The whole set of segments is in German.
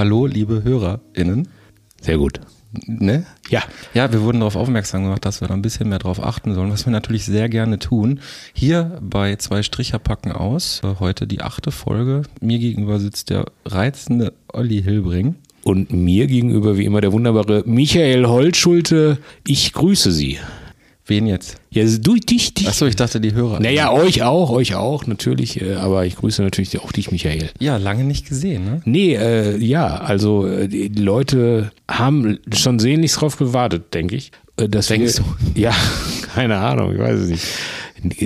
Hallo, liebe HörerInnen. Sehr gut. Ne? Ja. Ja, wir wurden darauf aufmerksam gemacht, dass wir da ein bisschen mehr drauf achten sollen, was wir natürlich sehr gerne tun. Hier bei zwei Stricher packen aus, äh, heute die achte Folge. Mir gegenüber sitzt der reizende Olli Hilbring. Und mir gegenüber wie immer der wunderbare Michael Holtschulte. Ich grüße Sie. Wen jetzt? Ja, du, dich, dich. Achso, ich dachte die Hörer. Naja, euch auch, euch auch, natürlich. äh, Aber ich grüße natürlich auch dich, Michael. Ja, lange nicht gesehen, ne? Nee, äh, ja, also äh, die Leute haben schon sehnlichst drauf gewartet, denke ich. äh, Dass Denkst wir, Ja, keine Ahnung, ich weiß es nicht.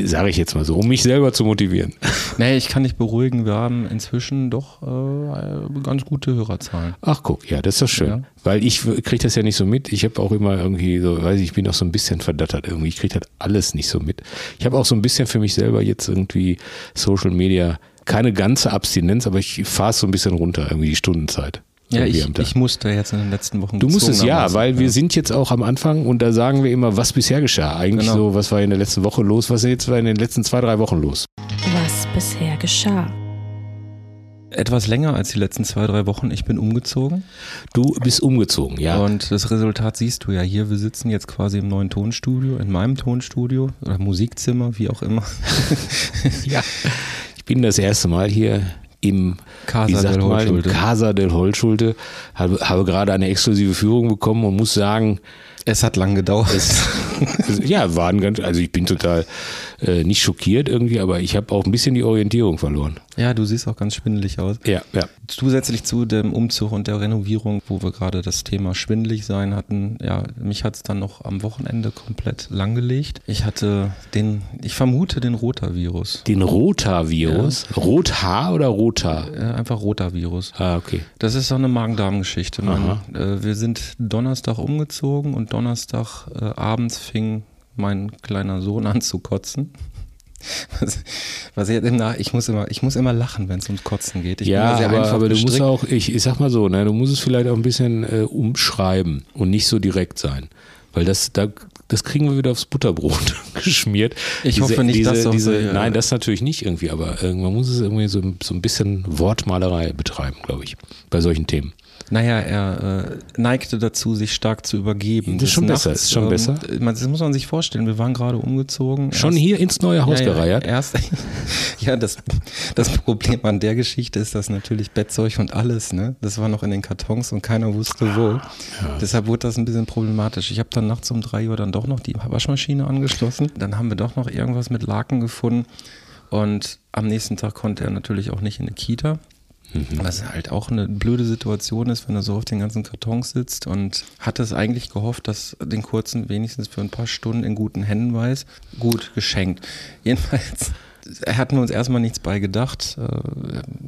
Sage ich jetzt mal so, um mich selber zu motivieren. Nee, ich kann dich beruhigen, wir haben inzwischen doch äh, ganz gute Hörerzahlen. Ach guck, ja, das ist doch schön. Ja. Weil ich kriege das ja nicht so mit. Ich habe auch immer irgendwie so, weiß ich, ich bin auch so ein bisschen verdattert irgendwie. Ich kriege das alles nicht so mit. Ich habe auch so ein bisschen für mich selber jetzt irgendwie Social Media, keine ganze Abstinenz, aber ich fahre so ein bisschen runter, irgendwie die Stundenzeit. Ja, ich, ich musste jetzt in den letzten Wochen Du musst es ja, weil wir sind jetzt auch am Anfang und da sagen wir immer, was bisher geschah. Eigentlich Genau. so, was war in der letzten Woche los, was ist jetzt war in den letzten zwei, drei Wochen los. was bisher geschah. etwas länger als die letzten zwei, drei Wochen. Ich bin umgezogen. Du bist umgezogen, ja. Und das Resultat siehst du ja hier. Wir sitzen jetzt quasi im neuen Tonstudio, in meinem Tonstudio oder Musikzimmer, wie auch immer. ja. Ich bin das erste Mal hier im Casa del Holschulte. Casa del Holschulte. Habe, habe gerade eine exklusive Führung bekommen und muss sagen, Es hat lang gedauert. es, ja, waren ganz, also ich bin total äh, nicht schockiert irgendwie, aber ich habe auch ein bisschen die Orientierung verloren. ja, du siehst auch ganz schwindelig aus. Ja, ja. Zusätzlich zu dem Umzug und der Renovierung, wo wir gerade das Thema schwindelig sein hatten, ja, mich hat es dann noch am Wochenende komplett langgelegt. Ich hatte den, ich vermute den Rotavirus. Den Rotavirus. Rothaar oder Rota? Äh, einfach Rotavirus. Ah, okay. Das ist so eine Magen-Darm-Geschichte. Äh, wir sind Donnerstag umgezogen und Donnerstag äh, abends fing mein kleiner Sohn an zu kotzen. Was, was ich, jetzt im Nach ich muss immer, ich muss immer lachen, wenn es ums Kotzen geht. Ich ja, sehr aber, einfach aber du musst auch, ich, ich sag mal so, ne, du musst es vielleicht auch ein bisschen äh, umschreiben und nicht so direkt sein. Weil das, da, das kriegen wir wieder aufs Butterbrot geschmiert. Ich hoffe nicht, diese, dass diese, so, ja. Nein, das natürlich nicht irgendwie, aber äh, man muss es irgendwie so, so ein bisschen Wortmalerei betreiben, glaube ich, bei solchen Themen. Naja, er äh, neigte dazu, sich stark zu übergeben. Das ist schon Des besser, ist schon besser. Man, das muss man sich vorstellen, wir waren gerade umgezogen. Schon Erst- hier ins neue Haus ja, ja, gereiert. Erst, ja, das, das Problem an der Geschichte ist, dass natürlich Bettzeug und alles, ne, das war noch in den Kartons und keiner wusste wo. Deshalb wurde das ein bisschen problematisch. Ich habe dann nachts um drei Uhr dann doch noch die Waschmaschine angeschlossen. Dann haben wir doch noch irgendwas mit Laken gefunden. Und am nächsten Tag konnte er natürlich auch nicht in eine Kita. Was halt auch eine blöde Situation ist, wenn er so auf den ganzen Kartons sitzt und hat es eigentlich gehofft, dass den kurzen wenigstens für ein paar Stunden in guten Händen weiß. Gut, geschenkt. Jedenfalls hatten wir uns erstmal nichts bei gedacht. Äh,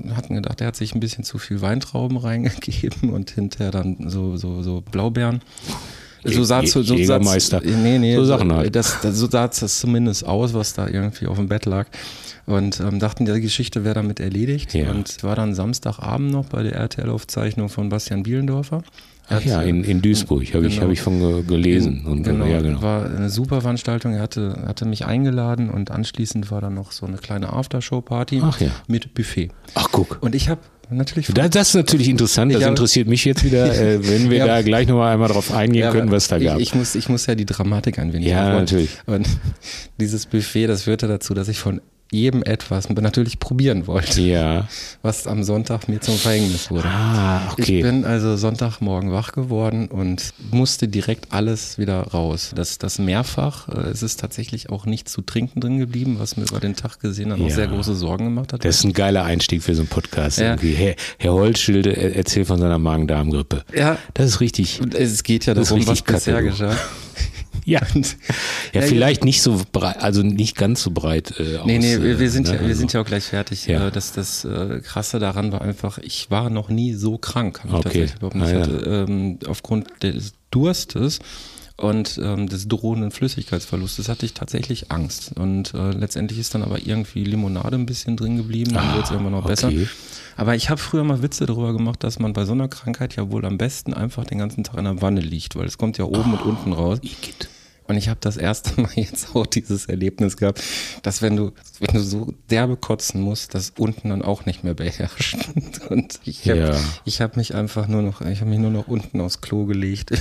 Wir hatten gedacht, er hat sich ein bisschen zu viel Weintrauben reingegeben und hinterher dann so, so, so Blaubeeren. So sah Jä- so, Nee, nee, So Sachen halt. Das, das, so sah es zumindest aus, was da irgendwie auf dem Bett lag. Und ähm, dachten, die Geschichte wäre damit erledigt. Ja. Und war dann Samstagabend noch bei der RTL-Aufzeichnung von Bastian Bielendorfer. Ach ja, in, in Duisburg habe ich, Genau. hab ich von ge- gelesen. und, genau, ja, genau. War eine super Veranstaltung. Er hatte, hatte mich eingeladen und anschließend war dann noch so eine kleine Aftershow-Party ja. mit Buffet. Ach, guck. Und ich habe natürlich Das, das ist natürlich interessant, das Ich habe- interessiert mich jetzt wieder, äh, wenn wir Ja. da gleich nochmal einmal drauf eingehen Ja, können, was da ich, gab. Ich muss, ich muss ja die Dramatik ein wenig Ja, natürlich. Und dieses Buffet, das führte dazu, dass ich von jedem etwas natürlich probieren wollte, ja. was am Sonntag mir zum Verhängnis wurde. Ah, okay. Ich bin also Sonntagmorgen wach geworden und musste direkt alles wieder raus. Das, das mehrfach. äh, Es ist tatsächlich auch nicht zu trinken drin geblieben, was mir über den Tag gesehen dann auch Ja. sehr große Sorgen gemacht hat. das ist ein geiler Einstieg für so einen Podcast. Ja. Irgendwie. Herr, Herr Holzschilde er- erzählt von seiner Magen-Darm-Grippe. ja, Das ist richtig. es geht ja Das ist darum, was richtig bisher geschah. Ja. Und- Ja, vielleicht nicht so breit, also nicht ganz so breit. Äh, Nee, aus, nee, wir, wir, äh, sind ne, ja, wir also- sind ja auch gleich fertig. Ja. Äh, Das, das äh, Krasse daran war einfach, ich war noch nie so krank. Hab ich Okay. tatsächlich überhaupt nicht. Ah, ja. hatte, ähm, aufgrund des Durstes und ähm, des drohenden Flüssigkeitsverlustes hatte ich tatsächlich Angst. Und äh, letztendlich ist dann aber irgendwie Limonade ein bisschen drin geblieben, dann Ah, wurde es irgendwann noch besser. okay. Aber ich habe früher mal Witze darüber gemacht, dass man bei so einer Krankheit ja wohl am besten einfach den ganzen Tag in der Wanne liegt, weil es kommt ja oben und unten raus. Igitt. Und ich habe das erste Mal jetzt auch dieses Erlebnis gehabt, dass wenn du, wenn du so derbe kotzen musst, das unten dann auch nicht mehr beherrscht. Und ich habe Ja. ich hab mich einfach nur noch, ich habe mich nur noch unten aufs Klo gelegt.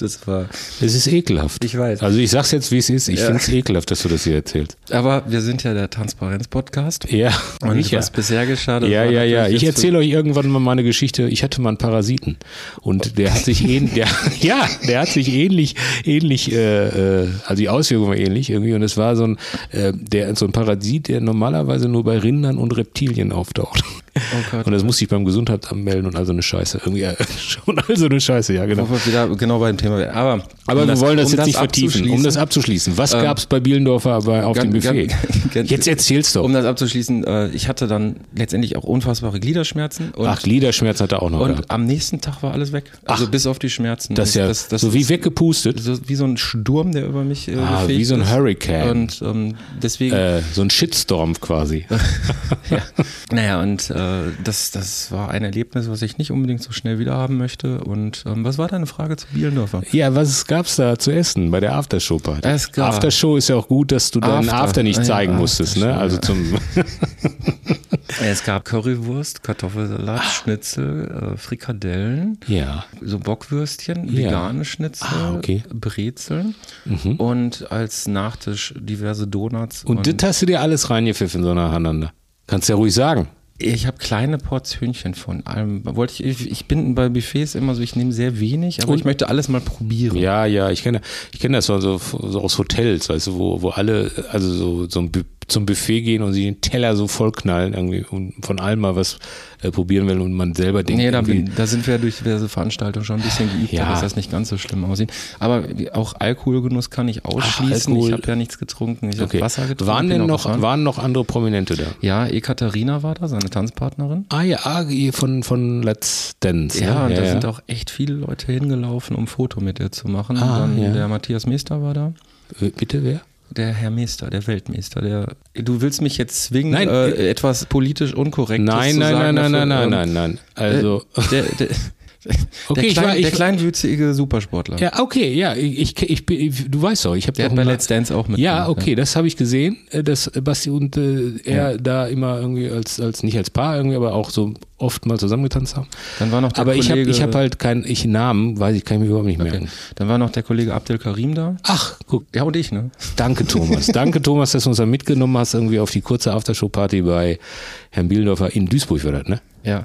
Das war, Es ist ekelhaft. Ich weiß. Also ich sag's jetzt, wie es ist. Ich Ja. find's ekelhaft, dass du das hier erzählst. aber wir sind ja der Transparenz-Podcast. Ja, Und sicher. was bisher geschah, Ja, ja, ja. Ich erzähle euch irgendwann mal meine Geschichte. Ich hatte mal einen Parasiten und der hat sich ähnlich, ja, der hat sich ähnlich, ähnlich, äh, äh, also die Auswirkung war ähnlich irgendwie und es war so ein, äh, der so ein Parasit, der normalerweise nur bei Rindern und Reptilien auftaucht. Oh. Und das musste ich beim Gesundheitsamt melden und also eine Scheiße. Irgendwie äh, schon also eine Scheiße, ja genau. Wo wir wieder genau bei dem Thema wären. Aber, Aber um wir wollen das um jetzt nicht vertiefen. Um das abzuschließen. Was Ähm, gab's bei Bielendorfer bei, auf dem Buffet? Jetzt erzähl's doch. Um das abzuschließen, äh, ich hatte dann letztendlich auch unfassbare Gliederschmerzen. Und Ach, Gliederschmerz hat er auch noch Und gehabt. am nächsten Tag war alles weg. Also Ach. bis auf die Schmerzen. Das ist ja das, das so wie weggepustet. So, wie so ein Sturm, der über mich äh, Ah, wie so ein. Hurricane. Und ähm, deswegen, Äh, so ein Shitstorm quasi. ja. naja, und äh, das, das war ein Erlebnis, was ich nicht unbedingt so schnell wieder haben möchte. Und ähm, was war deine Frage zu Bielendorfer? Ja, was gab's da zu essen bei der Aftershow-Party? Es gab- Aftershow ist ja auch gut, dass du deinen After. After nicht Ah, ja, zeigen musstest, ne? Also zum Es gab Currywurst, Kartoffelsalat, Schnitzel, äh, Frikadellen, Ja. so Bockwürstchen, Ja. vegane Schnitzel, Ah, okay. Brezeln und als Nachtisch diverse Donuts. Und das hast du dir alles reingepfiffen so nacheinander. Kannst ja ruhig sagen. Ich habe kleine Portionchen von allem. Wollte ich, ich, bin bei Buffets immer so, ich nehme sehr wenig, aber Und- ich möchte alles mal probieren. Ja, ja, ich kenne ich kenne das so, so, aus Hotels, weißt du, wo, wo alle also so, so ein Bu- zum Buffet gehen und sie den Teller so vollknallen irgendwie und von allem mal was äh, probieren will und man selber denkt, Nee, da, bin, da sind wir durch diverse Veranstaltungen schon ein bisschen geübt, Ja. dass das nicht ganz so schlimm aussieht. Aber auch Alkoholgenuss kann ich ausschließen. Alkohol. ich habe ja nichts getrunken. Ich okay. habe Wasser getrunken. waren denn noch, gefahren. waren noch andere Prominente da? Ja, Ekaterina war da, seine Tanzpartnerin. Ah ja, ah, von, von Let's Dance. ne? Ja, und da sind auch echt viele Leute hingelaufen, um ein Foto mit ihr zu machen. Ah, Dann ja. der Matthias Meester war da. Äh, Bitte wer? Der Herr Meester, der Weltmeister, der. Du willst mich jetzt zwingen, Nein, äh, äh, etwas politisch unkorrektes Nein, zu nein, sagen. nein, nein, dafür, nein, ähm, nein, nein, nein. Also, äh, der, der, Okay, der, ich klein, war- ich- der kleinwüchsige Supersportler. ja, okay, ja, ich, ich, ich, du weißt doch, ich habe bei Let's Dance auch mit. Ja, okay, das habe ich gesehen, äh, dass Basti und äh, er da immer irgendwie als, als, nicht als Paar irgendwie, aber auch so oft mal zusammengetanzt haben. Dann war noch der Aber ich habe Kollege, ich hab halt keinen, ich Namen, weiß ich, kann ich mir überhaupt nicht okay. merken. Dann war noch der Kollege Abdel Karim da. Ach, guck, Ja, und ich, ne? danke Thomas. danke Thomas, dass du uns da mitgenommen hast, irgendwie auf die kurze Aftershow-Party bei Herrn Bielendorfer in Duisburg war das, ne? Ja,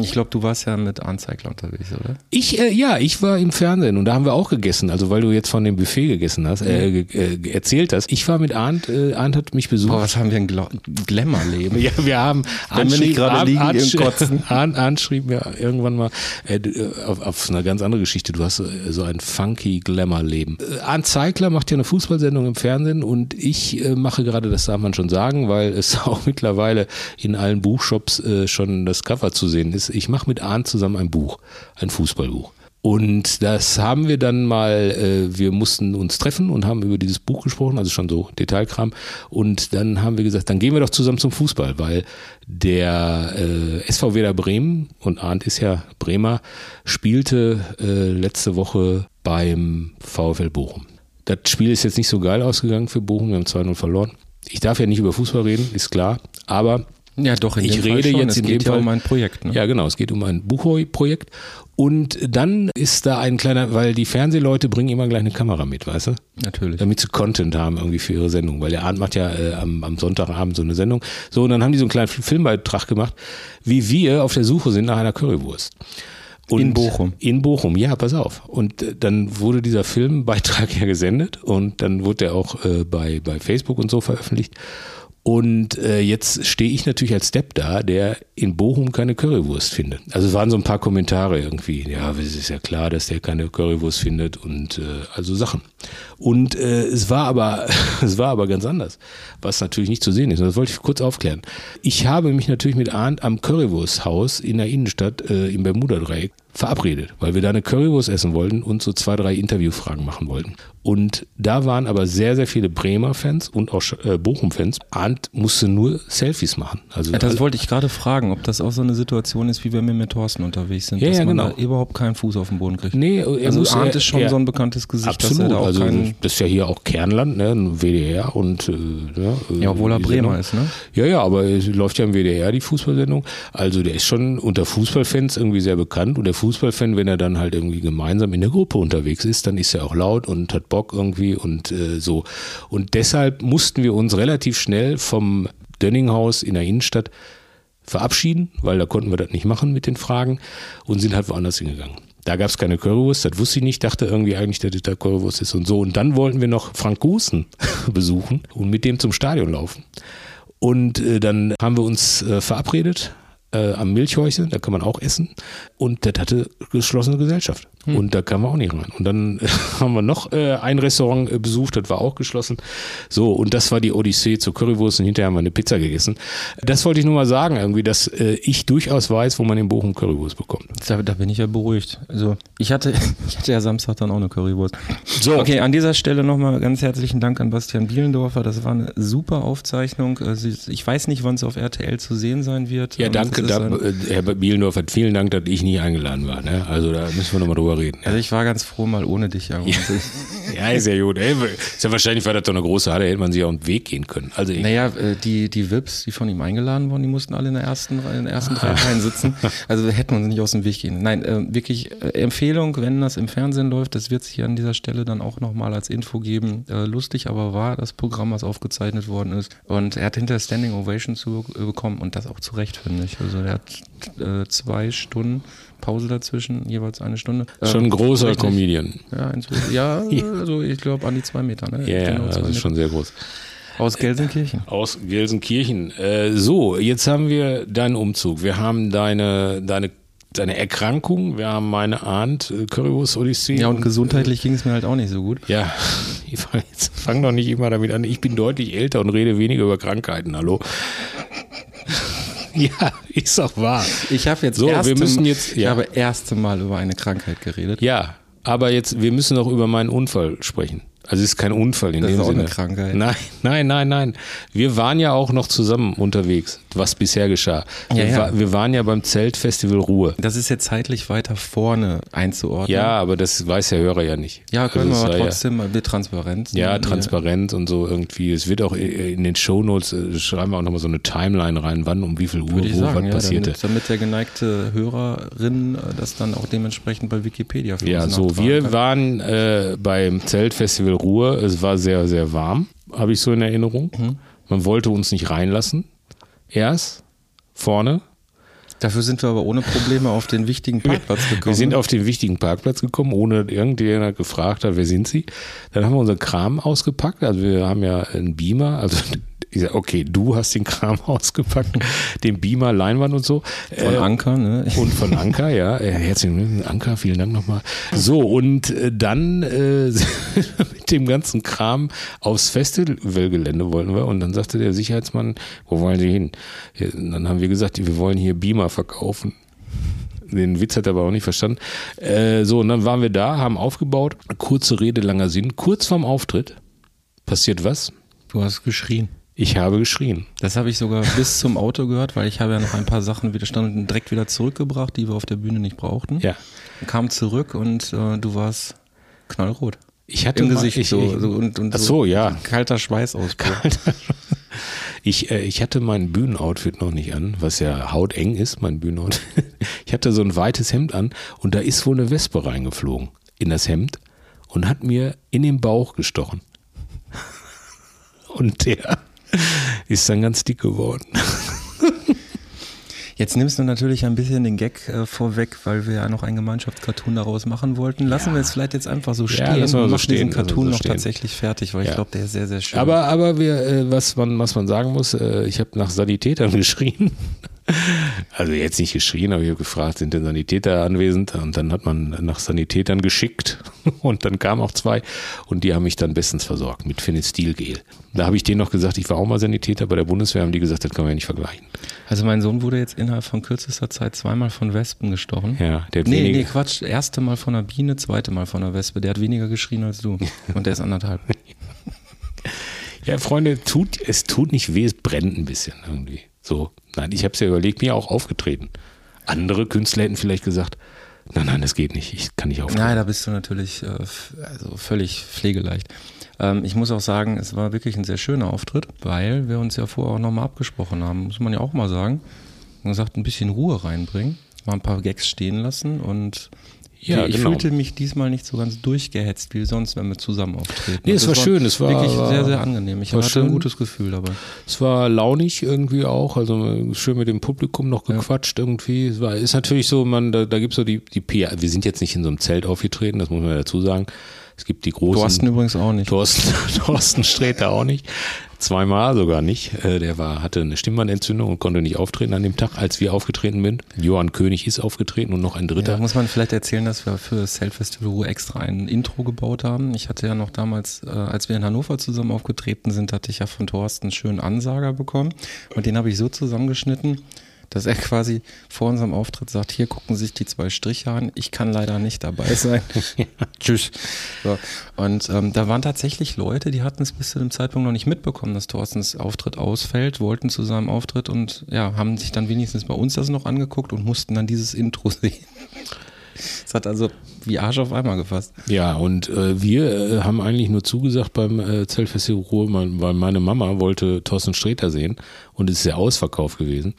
ich glaube, du warst ja mit Anzeigler unterwegs, oder? Ich, äh, ja, ich war im Fernsehen und da haben wir auch gegessen. Also weil du jetzt von dem Buffet gegessen hast, äh, ge- äh, erzählt hast. Ich war mit Arndt, äh, Arndt hat mich besucht. Boah, was haben wir ein Gla Glamour-Leben. Ja, wir haben Wenn wir nicht gerade liegen, Arndt, im Kotzen. Arndt, Arndt schrieb mir irgendwann mal äh, äh, auf, auf eine ganz andere Geschichte. Du hast äh, so ein funky Glamour-Leben. Äh, Arndt Zeigler macht ja eine Fußballsendung im Fernsehen und ich äh, mache gerade, das darf man schon sagen, weil es auch mittlerweile in allen Buchshops äh, schon das Cover zu sehen ist. Ich mache mit Arndt zusammen ein Buch, ein Fußballbuch. Und das haben wir dann mal, äh, wir mussten uns treffen und haben über dieses Buch gesprochen, also schon so Detailkram. Und dann haben wir gesagt, dann gehen wir doch zusammen zum Fußball, weil der äh, SV Werder Bremen, und Arndt ist ja Bremer, spielte äh, letzte Woche beim VfL Bochum. Das Spiel ist jetzt nicht so geil ausgegangen für Bochum, wir haben 2-0 verloren. Ich darf ja nicht über Fußball reden, ist klar, aber Ja, doch, in Ich rede jetzt es in geht dem ja Fall- um ein Projekt. Ne? ja, genau. Es geht um ein Buchhoi-Projekt. Und dann ist da ein kleiner, weil die Fernsehleute bringen immer gleich eine Kamera mit, weißt du? Natürlich. Damit sie Content haben irgendwie für ihre Sendung. Weil der Arndt macht ja äh, am, am Sonntagabend so eine Sendung. So, und dann haben die so einen kleinen Filmbeitrag gemacht, wie wir auf der Suche sind nach einer Currywurst. Und In Bochum. In Bochum, ja, pass auf. Und äh, dann wurde dieser Filmbeitrag ja gesendet und dann wurde der auch äh, bei, bei Facebook und so veröffentlicht. Und äh, jetzt stehe ich natürlich als Depp da, der in Bochum keine Currywurst findet. Also es waren so ein paar Kommentare irgendwie. Ja, es ist ja klar, dass der keine Currywurst findet und äh, also Sachen. Und äh, es war aber, es war aber ganz anders, was natürlich nicht zu sehen ist. Und das wollte ich kurz aufklären. Ich habe mich natürlich mit Arndt am Currywursthaus in der Innenstadt äh, im Bermuda-Dreieck verabredet, weil wir da eine Currywurst essen wollten und so zwei, drei Interviewfragen machen wollten. Und da waren aber sehr, sehr viele Bremer Fans und auch äh, Bochum-Fans. Arndt musste nur Selfies machen. Also Ja, das wollte ich gerade fragen, ob das auch so eine Situation ist, wie wenn wir mit Thorsten unterwegs sind, Ja, dass ja, man genau. da überhaupt keinen Fuß auf den Boden kriegt. Nee, er also muss- Arndt ist schon er- so ein bekanntes Gesicht, Absolut, er da auch also das ist ja hier auch Kernland, ne, ein WDR und äh, ja, Ja, obwohl er Bremer Sendung. ist, ne? Ja, ja, aber es läuft ja im WDR die Fußballsendung. Also der ist schon unter Fußballfans irgendwie sehr bekannt und der Fußballfan, wenn er dann halt irgendwie gemeinsam in der Gruppe unterwegs ist, dann ist er auch laut und hat Bock irgendwie und äh, so. Und deshalb mussten wir uns relativ schnell vom Dönninghaus in der Innenstadt verabschieden, weil da konnten wir das nicht machen mit den Fragen und sind halt woanders hingegangen. Da gab es keine Currywurst, das wusste ich nicht, dachte irgendwie eigentlich, dass das da Currywurst ist und so. Und dann wollten wir noch Frank Gusen besuchen und mit dem zum Stadion laufen. Und äh, dann haben wir uns äh, verabredet äh, am Milchhäuschen, da kann man auch essen. Und das hatte geschlossene Gesellschaft. Und da kamen wir auch nicht rein. Und dann äh, haben wir noch äh, ein Restaurant äh, besucht, das war auch geschlossen. So, und das war die Odyssee zur Currywurst und hinterher haben wir eine Pizza gegessen. Das wollte ich nur mal sagen, irgendwie, dass äh, ich durchaus weiß, wo man in Bochum Currywurst bekommt. Da, da bin ich ja beruhigt. Also ich hatte, ich hatte ja Samstag dann auch eine Currywurst. So. Okay, an dieser Stelle nochmal ganz herzlichen Dank an Bastian Bielendorfer. Das war eine super Aufzeichnung. Also Ich weiß nicht, wann es auf RTL zu sehen sein wird. Ja, Ähm, danke, da, äh, Herr Bielendorfer, vielen Dank, dass ich nie eingeladen war. Ne? Also da müssen wir nochmal drüber reden. Also ich war ganz froh mal ohne dich. Ja. Ja, ist ja gut. Ey, ist ja wahrscheinlich war das doch eine große Halle, hätte man sich auch einen Weg gehen können. Also Naja, äh, die, die Vips, die von ihm eingeladen wurden, die mussten alle in der ersten, in den ersten drei Reihen sitzen. Also hätten wir uns nicht aus dem Weg gehen. Nein, äh, wirklich äh, Empfehlung, wenn das im Fernsehen läuft, das wird hier an dieser Stelle dann auch nochmal als Info geben. Lustig aber war das Programm, was aufgezeichnet worden ist. Und er hat hinter Standing Ovation zu bekommen und das auch zu Recht, finde ich. Also er hat zwei Stunden Pause dazwischen, jeweils eine Stunde. Äh, schon ein großer richtig. Comedian. Ja, ja, also ich glaube an die zwei Meter. Ne? Ja, ja, Genau das ist schon sehr groß. Aus Gelsenkirchen. Aus Gelsenkirchen. Äh, so, jetzt haben wir deinen Umzug. Wir haben deine, deine, deine Erkrankung. Wir haben meine Ahnt äh, Currywurst Odyssee. Ja, und gesundheitlich ging es mir halt auch nicht so gut. Ja, ich fang, jetzt fang doch nicht immer damit an. Ich bin deutlich älter und rede weniger über Krankheiten. Hallo. Ja, ist doch wahr. Ich habe jetzt So, wir erste, müssen jetzt- ich ja. habe erste Mal über eine Krankheit geredet. Ja, aber jetzt, wir müssen noch über meinen Unfall sprechen. Also es ist kein Unfall in Das dem ist auch Sinne. eine Krankheit. Nein, nein, nein, nein. Wir waren ja auch noch zusammen unterwegs, was bisher geschah. Wir, Ja, ja. wa- wir waren ja beim Zeltfestival Ruhe. Das ist jetzt zeitlich weiter vorne einzuordnen. Ja, aber das weiß der Hörer ja nicht. Ja, können Also wir war aber trotzdem mal wir transparent. Ja, ja transparent und so irgendwie. Es wird auch in den Shownotes, äh, schreiben wir auch nochmal so eine Timeline rein, wann, um wie viel Uhr, wo sagen, was ja, passierte. damit, damit der geneigte Hörerin äh, das dann auch dementsprechend bei Wikipedia für Ja, so, wir waren äh, beim Zeltfestival Ruhr. Es war sehr, sehr warm, habe ich so in Erinnerung. Mhm. Man wollte uns nicht reinlassen. Erst vorne. Dafür sind wir aber ohne Probleme auf den wichtigen Parkplatz gekommen. Wir sind auf den wichtigen Parkplatz gekommen, ohne dass irgendjemand gefragt hat, wer sind Sie? Dann haben wir unseren Kram ausgepackt. Also wir haben ja einen Beamer, also ich sag, okay, du hast den Kram ausgepackt, den Beamer, Leinwand und so. von Äh, Anker, ne? Und von Anker, ja. Äh, Herzlichen Glückwunsch, Anker, vielen Dank nochmal. So, und äh, dann äh, mit dem ganzen Kram aufs Festivalgelände wollten wir. Und dann sagte der Sicherheitsmann, wo wollen Sie hin? Ja, dann haben wir gesagt, wir wollen hier Beamer verkaufen. Den Witz hat er aber auch nicht verstanden. Äh, so, und dann waren wir da, haben aufgebaut. Kurze Rede, langer Sinn. Kurz vorm Auftritt passiert was? Du hast geschrien. Ich habe geschrien. Das habe ich sogar bis zum Auto gehört, weil ich habe ja noch ein paar Sachen wieder standen direkt wieder zurückgebracht, die wir auf der Bühne nicht brauchten. Ja. Kam zurück und äh, du warst knallrot. Ich hatte Im mal- Gesicht ich, so, ich, so und, und Ach so, ja. kalter Schweißausbruch. Ich, äh, ich hatte mein Bühnenoutfit noch nicht an, was ja hauteng ist, mein Bühnenoutfit. Ich hatte so ein weites Hemd an und da ist wohl eine Wespe reingeflogen in das Hemd und hat mir in den Bauch gestochen. Und der ist dann ganz dick geworden. Jetzt nimmst du natürlich ein bisschen den Gag äh, vorweg, weil wir ja noch einen Gemeinschaftscartoon daraus machen wollten. Lassen Ja. wir es vielleicht jetzt einfach so Ja, stehen lassen wir und so machen stehen, diesen Cartoon so noch stehen. tatsächlich fertig, weil ich Ja. glaube, der ist sehr, sehr schön. Aber, aber wir, äh, was, man, was man sagen muss, äh, ich habe nach Sanitätern geschrien. Also jetzt nicht geschrien, aber ich habe gefragt, sind denn Sanitäter anwesend? Und dann hat man nach Sanitätern geschickt und dann kamen auch zwei und die haben mich dann bestens versorgt mit Phenestilgel. Da habe ich denen noch gesagt, ich war auch mal Sanitäter bei der Bundeswehr, haben die gesagt, das kann man ja nicht vergleichen. Also mein Sohn wurde jetzt innerhalb von kürzester Zeit zweimal von Wespen gestochen. Ja, der hat Nee, wenige- nee, Quatsch. Erste Mal von einer Biene, zweite Mal von einer Wespe. Der hat weniger geschrien als du. Und der ist anderthalb. Ja, Freunde, tut, es tut nicht weh, es brennt ein bisschen irgendwie. So, nein, ich habe es ja überlegt, mir auch aufgetreten. Andere Künstler hätten vielleicht gesagt, nein, nein, das geht nicht, ich kann nicht auftreten. Nein, da bist du natürlich äh, also völlig pflegeleicht. Ähm, ich muss auch sagen, es war wirklich ein sehr schöner Auftritt, weil wir uns ja vorher auch nochmal abgesprochen haben, muss man ja auch mal sagen. Und gesagt, ein bisschen Ruhe reinbringen, mal ein paar Gags stehen lassen und Ja, ich genau. fühlte mich diesmal nicht so ganz durchgehetzt wie sonst, wenn wir zusammen auftreten. Nee, es Und das war schön, es war- wirklich war- sehr, sehr angenehm. Ich war hatte schön. ein gutes Gefühl dabei. Es war launig irgendwie auch, also schön mit dem Publikum noch gequatscht irgendwie. Es war, ist natürlich so, man, da, da gibt es so die, die PR. Wir sind jetzt nicht in so einem Zelt aufgetreten, das muss man ja dazu sagen. Es gibt die großen. Thorsten übrigens auch nicht. Thorsten, Thorsten Sträter auch nicht. Zweimal sogar nicht. Äh, Der war, hatte eine Stimmbandentzündung und konnte nicht auftreten an dem Tag, als wir aufgetreten sind. Johann König ist aufgetreten und noch ein Ja, dritter. muss man vielleicht erzählen, dass wir für das Zeltfestival Ruhe extra ein Intro gebaut haben. Ich hatte ja noch damals, äh, als wir in Hannover zusammen aufgetreten sind, hatte ich ja von Thorsten einen schönen Ansager bekommen. Und den habe ich so zusammengeschnitten, dass er quasi vor unserem Auftritt sagt, hier gucken sich die zwei Striche an, ich kann leider nicht dabei sein. Tschüss. So. Und ähm, da waren tatsächlich Leute, die hatten es bis zu dem Zeitpunkt noch nicht mitbekommen, dass Thorstens Auftritt ausfällt, wollten zu seinem Auftritt und ja, haben sich dann wenigstens bei uns das noch angeguckt und mussten dann dieses Intro sehen. Es hat also wie Arsch auf einmal gefasst. Ja, und äh, wir äh, haben eigentlich nur zugesagt beim äh, Zeltfestival Ruhe, mein- weil meine Mama wollte Thorsten Sträter sehen und es ist ja ausverkauft gewesen.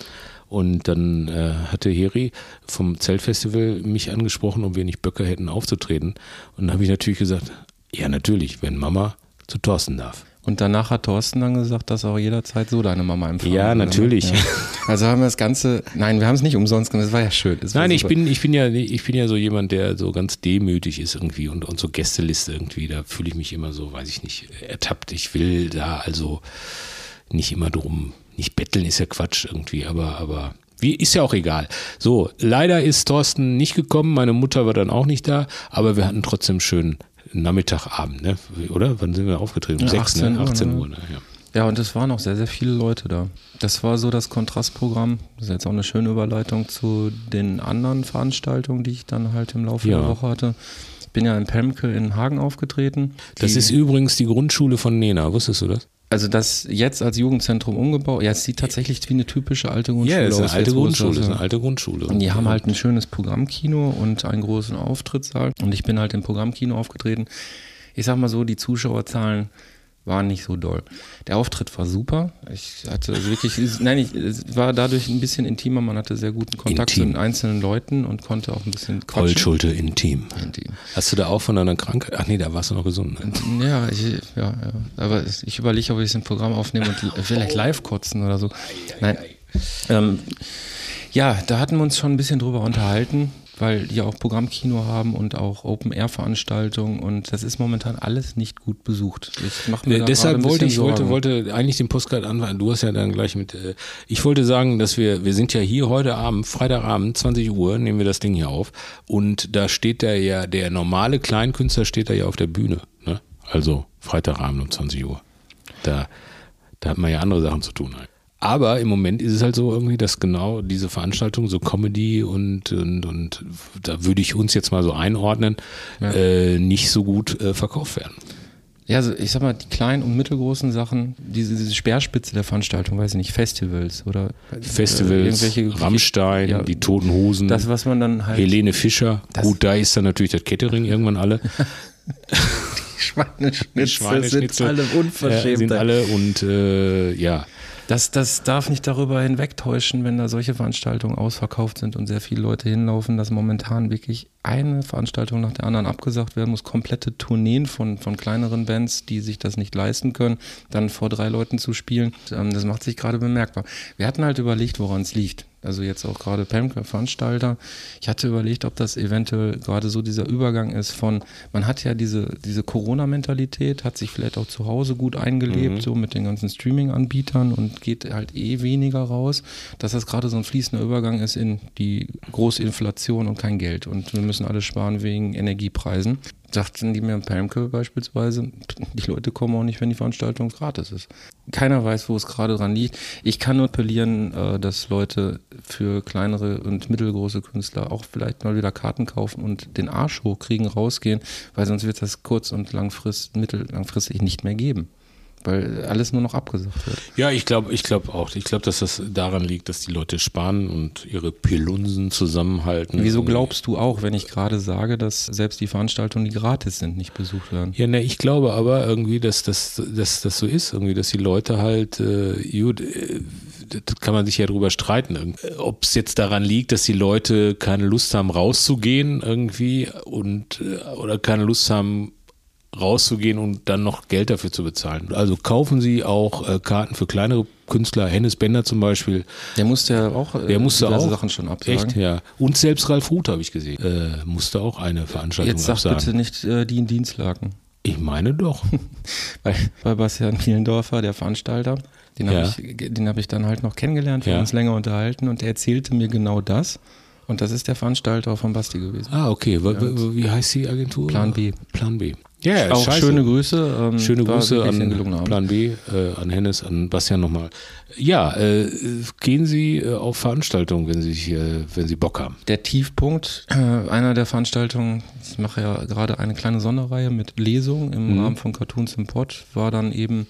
Und dann äh, hatte Heri vom Zeltfestival mich angesprochen, ob wir nicht Böcke hätten aufzutreten. Und dann habe ich natürlich gesagt, ja natürlich, wenn Mama zu Thorsten darf. Und danach hat Thorsten dann gesagt, dass auch jederzeit so deine Mama empfangen Ja, ne? natürlich. Ja. Also haben wir das Ganze, nein, wir haben es nicht umsonst gemacht, es war ja schön. War Nein, ich bin, ich bin ja, ich bin ja so jemand, der so ganz demütig ist irgendwie und, und so Gästeliste irgendwie, da fühle ich mich immer so, weiß ich nicht, ertappt. Ich will da also nicht immer drum, nicht betteln ist ja Quatsch irgendwie, aber, aber wie, ist ja auch egal. So, leider ist Thorsten nicht gekommen, meine Mutter war dann auch nicht da, aber wir hatten trotzdem schön Nachmittagabend, ne? Oder? Wann sind wir aufgetreten? Um Ja, sechs, 18 ne? Uhr, 18 ne? Uhr, ne? Ja. Ja, und es waren auch sehr, sehr viele Leute da. Das war so das Kontrastprogramm. Das ist jetzt auch eine schöne Überleitung zu den anderen Veranstaltungen, die ich dann halt im Laufe Ja. der Woche hatte. Ich bin ja in Pemke in Hagen aufgetreten. Das ist übrigens die Grundschule von Nena, wusstest du das? Also das jetzt als Jugendzentrum umgebaut. Ja, es sieht tatsächlich wie eine typische alte Grundschule Ja, das ist eine aus. alte Grundschule, so- das ist eine alte Grundschule. Und die haben halt ein schönes Programmkino und einen großen Auftrittssaal. Und ich bin halt im Programmkino aufgetreten. Ich sag mal so, die Zuschauerzahlen waren nicht so doll. Der Auftritt war super. Ich hatte wirklich, nein, ich, es war dadurch ein bisschen intimer. Man hatte sehr guten Kontakt zu Intim. den einzelnen Leuten und konnte auch ein bisschen quatschen. Intim. Intim. Hast du da auch von deiner Krankheit? Ach nee, da warst du noch gesund. Ne? Ja, ich, ja, ja. Aber ich überlege, ob ich es im Programm aufnehme und vielleicht live kotzen oder so. Nein. Ähm, ja, da hatten wir uns schon ein bisschen drüber unterhalten, weil die auch Programmkino haben und auch Open-Air-Veranstaltungen und das ist momentan alles nicht gut besucht. Ich mache mir Äh, Deshalb wollte ich wollte, wollte eigentlich den Postcard anfangen. Du hast ja dann gleich mit. Äh, ich wollte sagen, dass wir wir sind ja hier heute Abend, Freitagabend, 20 Uhr, nehmen wir das Ding hier auf und da steht der ja der normale Kleinkünstler steht da ja auf der Bühne. Ne? Also Freitagabend um 20 Uhr. Da da hat man ja andere Sachen zu tun. Halt. Aber im Moment ist es halt so irgendwie, dass genau diese Veranstaltung, so Comedy und, und, und da würde ich uns jetzt mal so einordnen, äh, nicht so gut äh, verkauft werden. Ja, also ich sag mal, die kleinen und mittelgroßen Sachen, diese, diese Speerspitze der Veranstaltung, weiß ich nicht, Festivals oder äh, Festivals, irgendwelche Rammstein, ja, die Toten Hosen, Das, was man dann halt. Helene Fischer. Gut, da ist dann natürlich das Catering irgendwann alle. Schweineschnitzel, Schweineschnitzel. sind alle unverschämt. Ja, sind alle und äh, ja. Das, das darf nicht darüber hinwegtäuschen, wenn da solche Veranstaltungen ausverkauft sind und sehr viele Leute hinlaufen, dass momentan wirklich eine Veranstaltung nach der anderen abgesagt werden muss, komplette Tourneen von, von kleineren Bands, die sich das nicht leisten können, dann vor drei Leuten zu spielen. Ähm, das macht sich gerade bemerkbar. Wir hatten halt überlegt, woran es liegt also jetzt auch gerade Pamke Veranstalter. Ich hatte überlegt, ob das eventuell gerade so dieser Übergang ist von, man hat ja diese, diese Corona-Mentalität, hat sich vielleicht auch zu Hause gut eingelebt, mhm. so mit den ganzen Streaming-Anbietern und geht halt eh weniger raus, dass das gerade so ein fließender Übergang ist in die große Inflation und kein Geld und wir müssen alle sparen wegen Energiepreisen sagten die mir in Palmke beispielsweise, die Leute kommen auch nicht, wenn die Veranstaltung gratis ist. Keiner weiß, wo es gerade dran liegt. Ich kann nur appellieren, äh, dass Leute für kleinere und mittelgroße Künstler auch vielleicht mal wieder Karten kaufen und den Arsch hochkriegen, rausgehen, weil sonst wird das kurz- und langfristig, mittellangfristig nicht mehr geben weil alles nur noch abgesagt wird. Ja, ich glaube ich glaube auch. Ich glaube, dass das daran liegt, dass die Leute sparen und ihre Pilunsen zusammenhalten. Wieso glaubst du auch, wenn ich gerade sage, dass selbst die Veranstaltungen, die gratis sind, nicht besucht werden? Ja, ne, ich glaube aber irgendwie, dass das, dass das so ist, irgendwie, dass die Leute halt, äh, gut, äh, das kann man sich ja drüber streiten, ob es jetzt daran liegt, dass die Leute keine Lust haben, rauszugehen irgendwie und äh, oder keine Lust haben, rauszugehen und dann noch Geld dafür zu bezahlen. Also kaufen Sie auch äh, Karten für kleinere Künstler, Hennes Bender zum Beispiel. Der musste ja auch äh, der musste auch, Sachen schon absagen. Echt, ja. Und selbst Ralf Ruth habe ich gesehen, äh, musste auch eine Veranstaltung Jetzt sag absagen. bitte nicht äh, die in Dienstlaken. Ich meine doch. bei, bei Bastian Mielendorfer, der Veranstalter, den habe ja. ich, hab ich dann halt noch kennengelernt, wir ja. haben uns länger unterhalten und er erzählte mir genau das. Und das ist der Veranstalter von Basti gewesen. Ah, okay. Ja. Wie heißt die Agentur? Plan B. Plan B. Ja, auch scheiße. schöne Grüße. Ähm, schöne Grüße an Plan B, äh, an Hennes, an Bastian nochmal. Ja, äh, gehen Sie äh, auf Veranstaltungen, wenn Sie, äh, wenn Sie Bock haben. Der Tiefpunkt äh, einer der Veranstaltungen, ich mache ja gerade eine kleine Sonderreihe mit Lesungen im mhm. Rahmen von Cartoons im Pod, war dann eben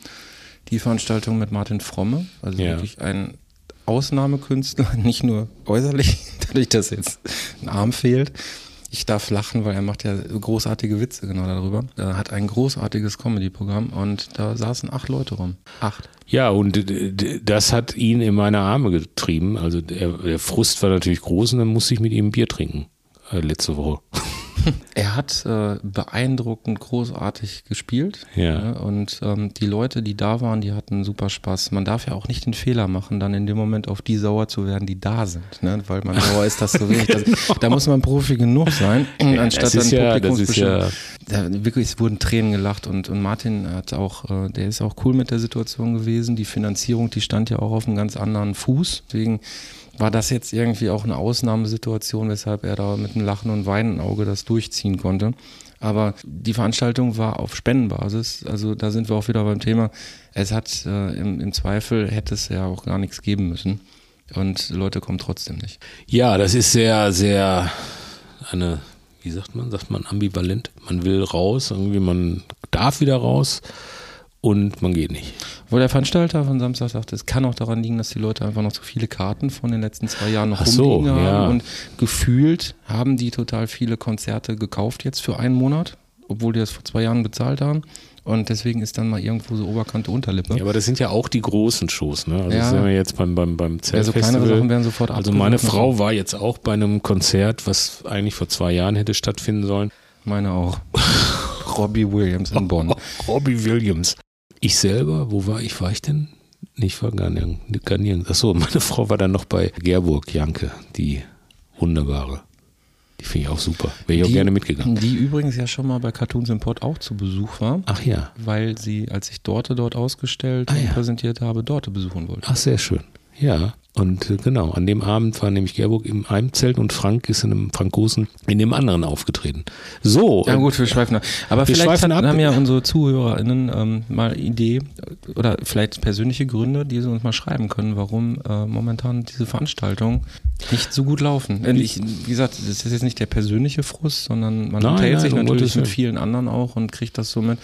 die Veranstaltung mit Martin Fromme. Also ja. wirklich ein Ausnahmekünstler, nicht nur äußerlich, dadurch, dass jetzt ein Arm fehlt, ich darf lachen, weil er macht ja großartige Witze genau darüber. Er hat ein großartiges Comedy-Programm und da saßen acht Leute rum. Acht. Ja, und das hat ihn in meine Arme getrieben. Also der, der Frust war natürlich groß und dann musste ich mit ihm Bier trinken. Äh, letzte Woche. Er hat äh, beeindruckend großartig gespielt. Ja. Ne? Und ähm, die Leute, die da waren, die hatten super Spaß. Man darf ja auch nicht den Fehler machen, dann in dem Moment auf die sauer zu werden, die da sind. Ne? Weil man sauer ist, dass so wenig. Das, da muss man Profi genug sein, ja, anstatt dann ja, das ja wirklich, es wurden Tränen gelacht und, und Martin hat auch, äh, der ist auch cool mit der Situation gewesen. Die Finanzierung, die stand ja auch auf einem ganz anderen Fuß. Deswegen war das jetzt irgendwie auch eine Ausnahmesituation, weshalb er da mit einem Lachen und Weinen Auge das durchziehen konnte. Aber die Veranstaltung war auf Spendenbasis. Also da sind wir auch wieder beim Thema. Es hat äh, im, im Zweifel hätte es ja auch gar nichts geben müssen. Und Leute kommen trotzdem nicht. Ja, das ist sehr, sehr eine, wie sagt man, sagt man ambivalent. Man will raus, irgendwie man darf wieder raus und man geht nicht. Wo der Veranstalter von Samstag sagte, es kann auch daran liegen, dass die Leute einfach noch zu viele Karten von den letzten zwei Jahren noch Ach rumliegen so, haben ja. und gefühlt haben die total viele Konzerte gekauft jetzt für einen Monat, obwohl die das vor zwei Jahren bezahlt haben. Und deswegen ist dann mal irgendwo so Oberkante Unterlippe. Ja, aber das sind ja auch die großen Shows, ne? Also ja. sind wir jetzt beim, beim, beim Zeltfestival. Ja, so kleinere Sachen werden sofort Also meine Frau war jetzt auch bei einem Konzert, was eigentlich vor zwei Jahren hätte stattfinden sollen. Meine auch. Robbie Williams in Bonn. Robbie Williams. Ich selber, wo war ich? War ich denn? Nicht war gar nirgends. Achso, meine Frau war dann noch bei Gerburg Janke, die wunderbare. Die finde ich auch super. Wäre ich auch gerne mitgegangen. Die übrigens ja schon mal bei Cartoons Import auch zu Besuch war. Ach ja. Weil sie, als ich Dorte dort ausgestellt ah, und ja. präsentiert habe, Dorte besuchen wollte. Ach, sehr schön. Ja. Und äh, genau, an dem Abend war nämlich Gerburg im einem Zelt und Frank ist in einem Frankosen in dem anderen aufgetreten. So. Ja gut, wir schweifen ab. Aber wir vielleicht ab. haben ja unsere ZuhörerInnen ähm, mal Idee oder vielleicht persönliche Gründe, die sie uns mal schreiben können, warum äh, momentan diese Veranstaltungen nicht so gut laufen. Ich, wie gesagt, das ist jetzt nicht der persönliche Frust, sondern man nein, teilt nein, sich natürlich mit vielen anderen auch und kriegt das so mit.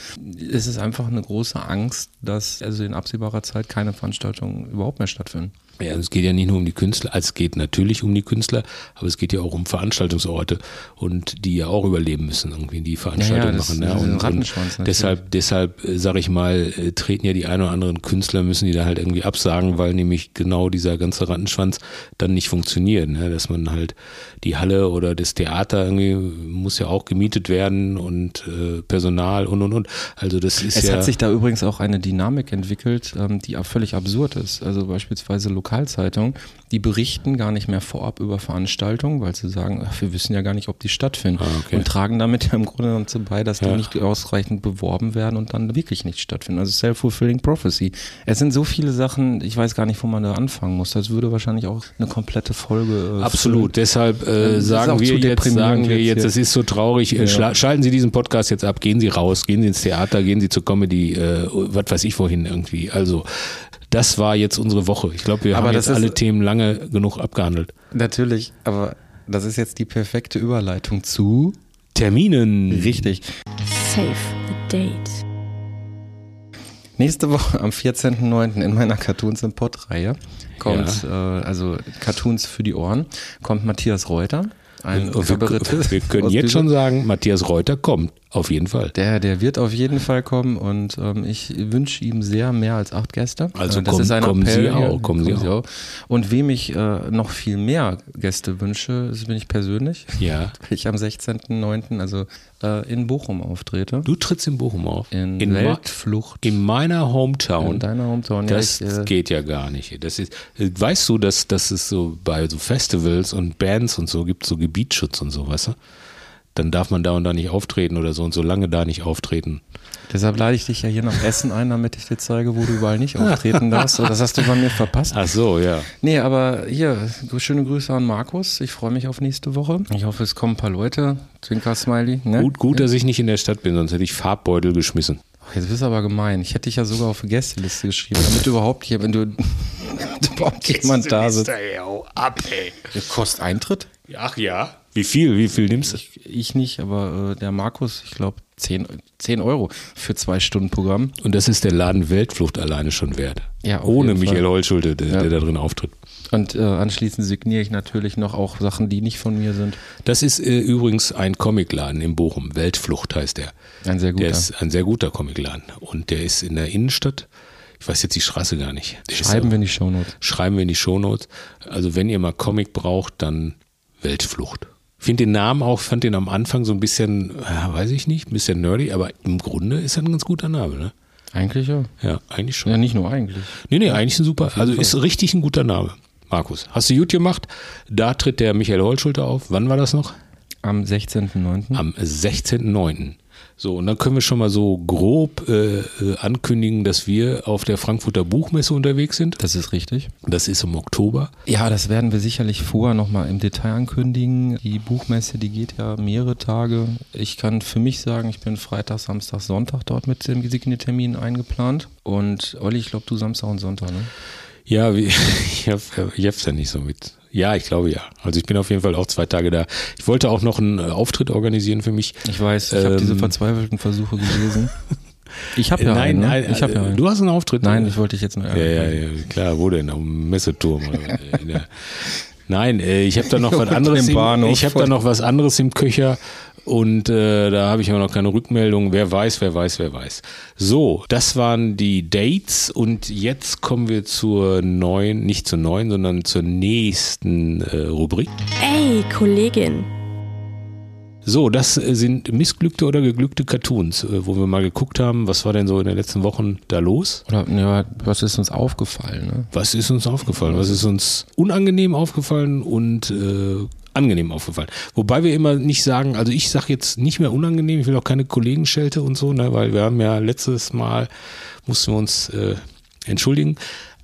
Es ist einfach eine große Angst, dass also in absehbarer Zeit keine Veranstaltungen überhaupt mehr stattfinden. Ja, es geht ja nicht nur um die Künstler, es geht natürlich um die Künstler, aber es geht ja auch um Veranstaltungsorte und die ja auch überleben müssen, irgendwie die Veranstaltung Ja, ja, machen. ein und, und deshalb, deshalb äh, sage ich mal, äh, treten ja die ein oder anderen Künstler, müssen die da halt irgendwie absagen, weil nämlich genau dieser ganze Rattenschwanz dann nicht funktioniert. Ne? Dass man halt die Halle oder das Theater irgendwie muss ja auch gemietet werden und äh, Personal und und und. Also das ist Es ja. hat sich da übrigens auch eine Dynamik entwickelt, ähm, die völlig absurd ist. Also beispielsweise Lokalzeitungen, die berichten gar nicht mehr vorab über Veranstaltungen, weil sie sagen, ach, wir wissen ja gar nicht, ob die stattfinden. Ah, okay. Und tragen damit ja im Grunde dazu bei, dass die Ja. nicht ausreichend beworben werden und dann wirklich nicht stattfinden. Also self-fulfilling prophecy. Es sind so viele Sachen, ich weiß gar nicht, wo man da anfangen muss. Das würde wahrscheinlich auch eine komplette Folge. Äh, Absolut, deshalb Ja, äh, sagen wir zu jetzt, sagen wir jetzt das ist so traurig, Ja. schalten Sie diesen Podcast jetzt ab, gehen Sie raus, gehen Sie ins Theater, gehen Sie zur Comedy, äh, was weiß ich wohin irgendwie. Also das war jetzt unsere Woche. Ich glaube, wir Aber haben jetzt alle Themen lange genug abgehandelt. Natürlich, aber das ist jetzt die perfekte Überleitung zu. Terminen. Richtig. Save the date. Nächste Woche am 14.09. in meiner Cartoons im Pott-Reihe kommt, äh, also Cartoons für die Ohren, kommt Matthias Reuter, ein Und wir, Kabarettist. wir können jetzt schon sagen, Matthias Reuter kommt, auf jeden Fall. Der, der wird auf jeden Fall kommen und ähm, ich wünsche ihm sehr mehr als acht Gäste. Also Äh, das kommen- ist ein kommen Appell Sie auch, kommen Sie auch. Und wem ich äh, noch viel mehr Gäste wünsche, das bin ich persönlich. Ja. Ich am 16.09. also äh, in Bochum auftrete. Du trittst in Bochum auf. In, in, Weltflucht. in meiner Hometown. in deiner Hometown. Ja, Das ich, äh, geht ja gar nicht. Das ist, äh, weißt du, dass, dass es so bei so Festivals und Bands und so gibt so Gebietsschutz und so, weißt du? Dann darf man da und da nicht auftreten oder so und so lange da nicht auftreten. Deshalb lade ich dich ja hier nach Essen ein, damit ich dir zeige, wo du überall nicht auftreten darfst. So, Das hast du bei mir verpasst. Ach so, ja. Nee, aber hier, schöne Grüße an Markus. Ich freue mich auf nächste Woche. Ich hoffe, es kommen ein paar Leute. Zwinker-Smiley. Ne? Gut, gut, dass ich nicht in der Stadt bin, sonst hätte ich Farbbeutel geschmissen. Ach, Jetzt bist du aber gemein. Ich hätte dich ja sogar auf die Gästeliste geschrieben, damit du überhaupt hier, wenn du überhaupt jemand da sitzt. Ey, hau ab, ey. Kostet Eintritt? Ach ja. Wie viel? Wie viel nimmst du? Ich nicht, aber äh, der Markus, ich glaube, 10, 10 Euro für zwei Stunden Programm. Und das ist der Laden Weltflucht alleine schon wert. Ja, Ohne Michael Fall. Holschulte, der, Ja. der da drin auftritt. Und äh, anschließend signiere ich natürlich noch auch Sachen, die nicht von mir sind. Das ist äh, übrigens ein Comicladen in Bochum. Weltflucht heißt der. Ein sehr guter. Der ist ein sehr guter Comicladen. Und der ist in der Innenstadt. Ich weiß jetzt die Straße gar nicht. Der ist Schreiben ja- wir in die Shownotes. schreiben wir in die Shownotes. Also wenn ihr mal Comic braucht, dann Weltflucht. Ich finde den Namen auch, fand den am Anfang so ein bisschen, ja, weiß ich nicht, ein bisschen nerdy, aber im Grunde ist er ein ganz guter Name, ne? Eigentlich ja. Ja, eigentlich schon. Ja, nicht nur eigentlich. Nee, nee, eigentlich ein super, also Fall. ist richtig ein guter Name. Markus, hast du gut gemacht? Da tritt der Michael Holschulter auf. Wann war das noch? Am 16.09. Am 16.09. So, und dann können wir schon mal so grob äh, äh, ankündigen, dass wir auf der Frankfurter Buchmesse unterwegs sind. Das ist richtig. Das ist im Oktober. Ja, das werden wir sicherlich vorher nochmal im Detail ankündigen. Die Buchmesse, die geht ja mehrere Tage. Ich kann für mich sagen, ich bin Freitag, Samstag, Sonntag dort mit dem Signiertermin eingeplant. Und Olli, ich glaube, du Samstag und Sonntag, ne? Ja, wie, ich habe ich hab's ja nicht so mit. Ja, ich glaube ja. Also ich bin auf jeden Fall auch zwei Tage da. Ich wollte auch noch einen äh, Auftritt organisieren für mich. Ich weiß, ich habe Ähm, diese verzweifelten Versuche gelesen. Ich habe ja nein, einen, ne? nein, ich habe ja äh, einen. du hast einen Auftritt. Nein, ich wollte dich jetzt nur Ja, ja, ja, klar, wo denn? Dem Messeturm. Nein, äh, ich habe da noch was anderes. Im, ich habe da noch was anderes im Köcher und äh, da habe ich aber noch keine Rückmeldung. Wer weiß, wer weiß, wer weiß. So, das waren die Dates und jetzt kommen wir zur neuen, nicht zur neuen, sondern zur nächsten äh, Rubrik. Ey, Kollegin. So, das sind missglückte oder geglückte Cartoons, äh, wo wir mal geguckt haben, was war denn so in den letzten Wochen da los? Oder, ja, was ist uns aufgefallen, ne? Was ist uns aufgefallen? Was ist uns unangenehm aufgefallen und äh, angenehm aufgefallen? Wobei wir immer nicht sagen, also ich sage jetzt nicht mehr unangenehm, ich will auch keine Kollegen schelte und so, ne, weil wir haben ja letztes Mal mussten wir uns äh, entschuldigen.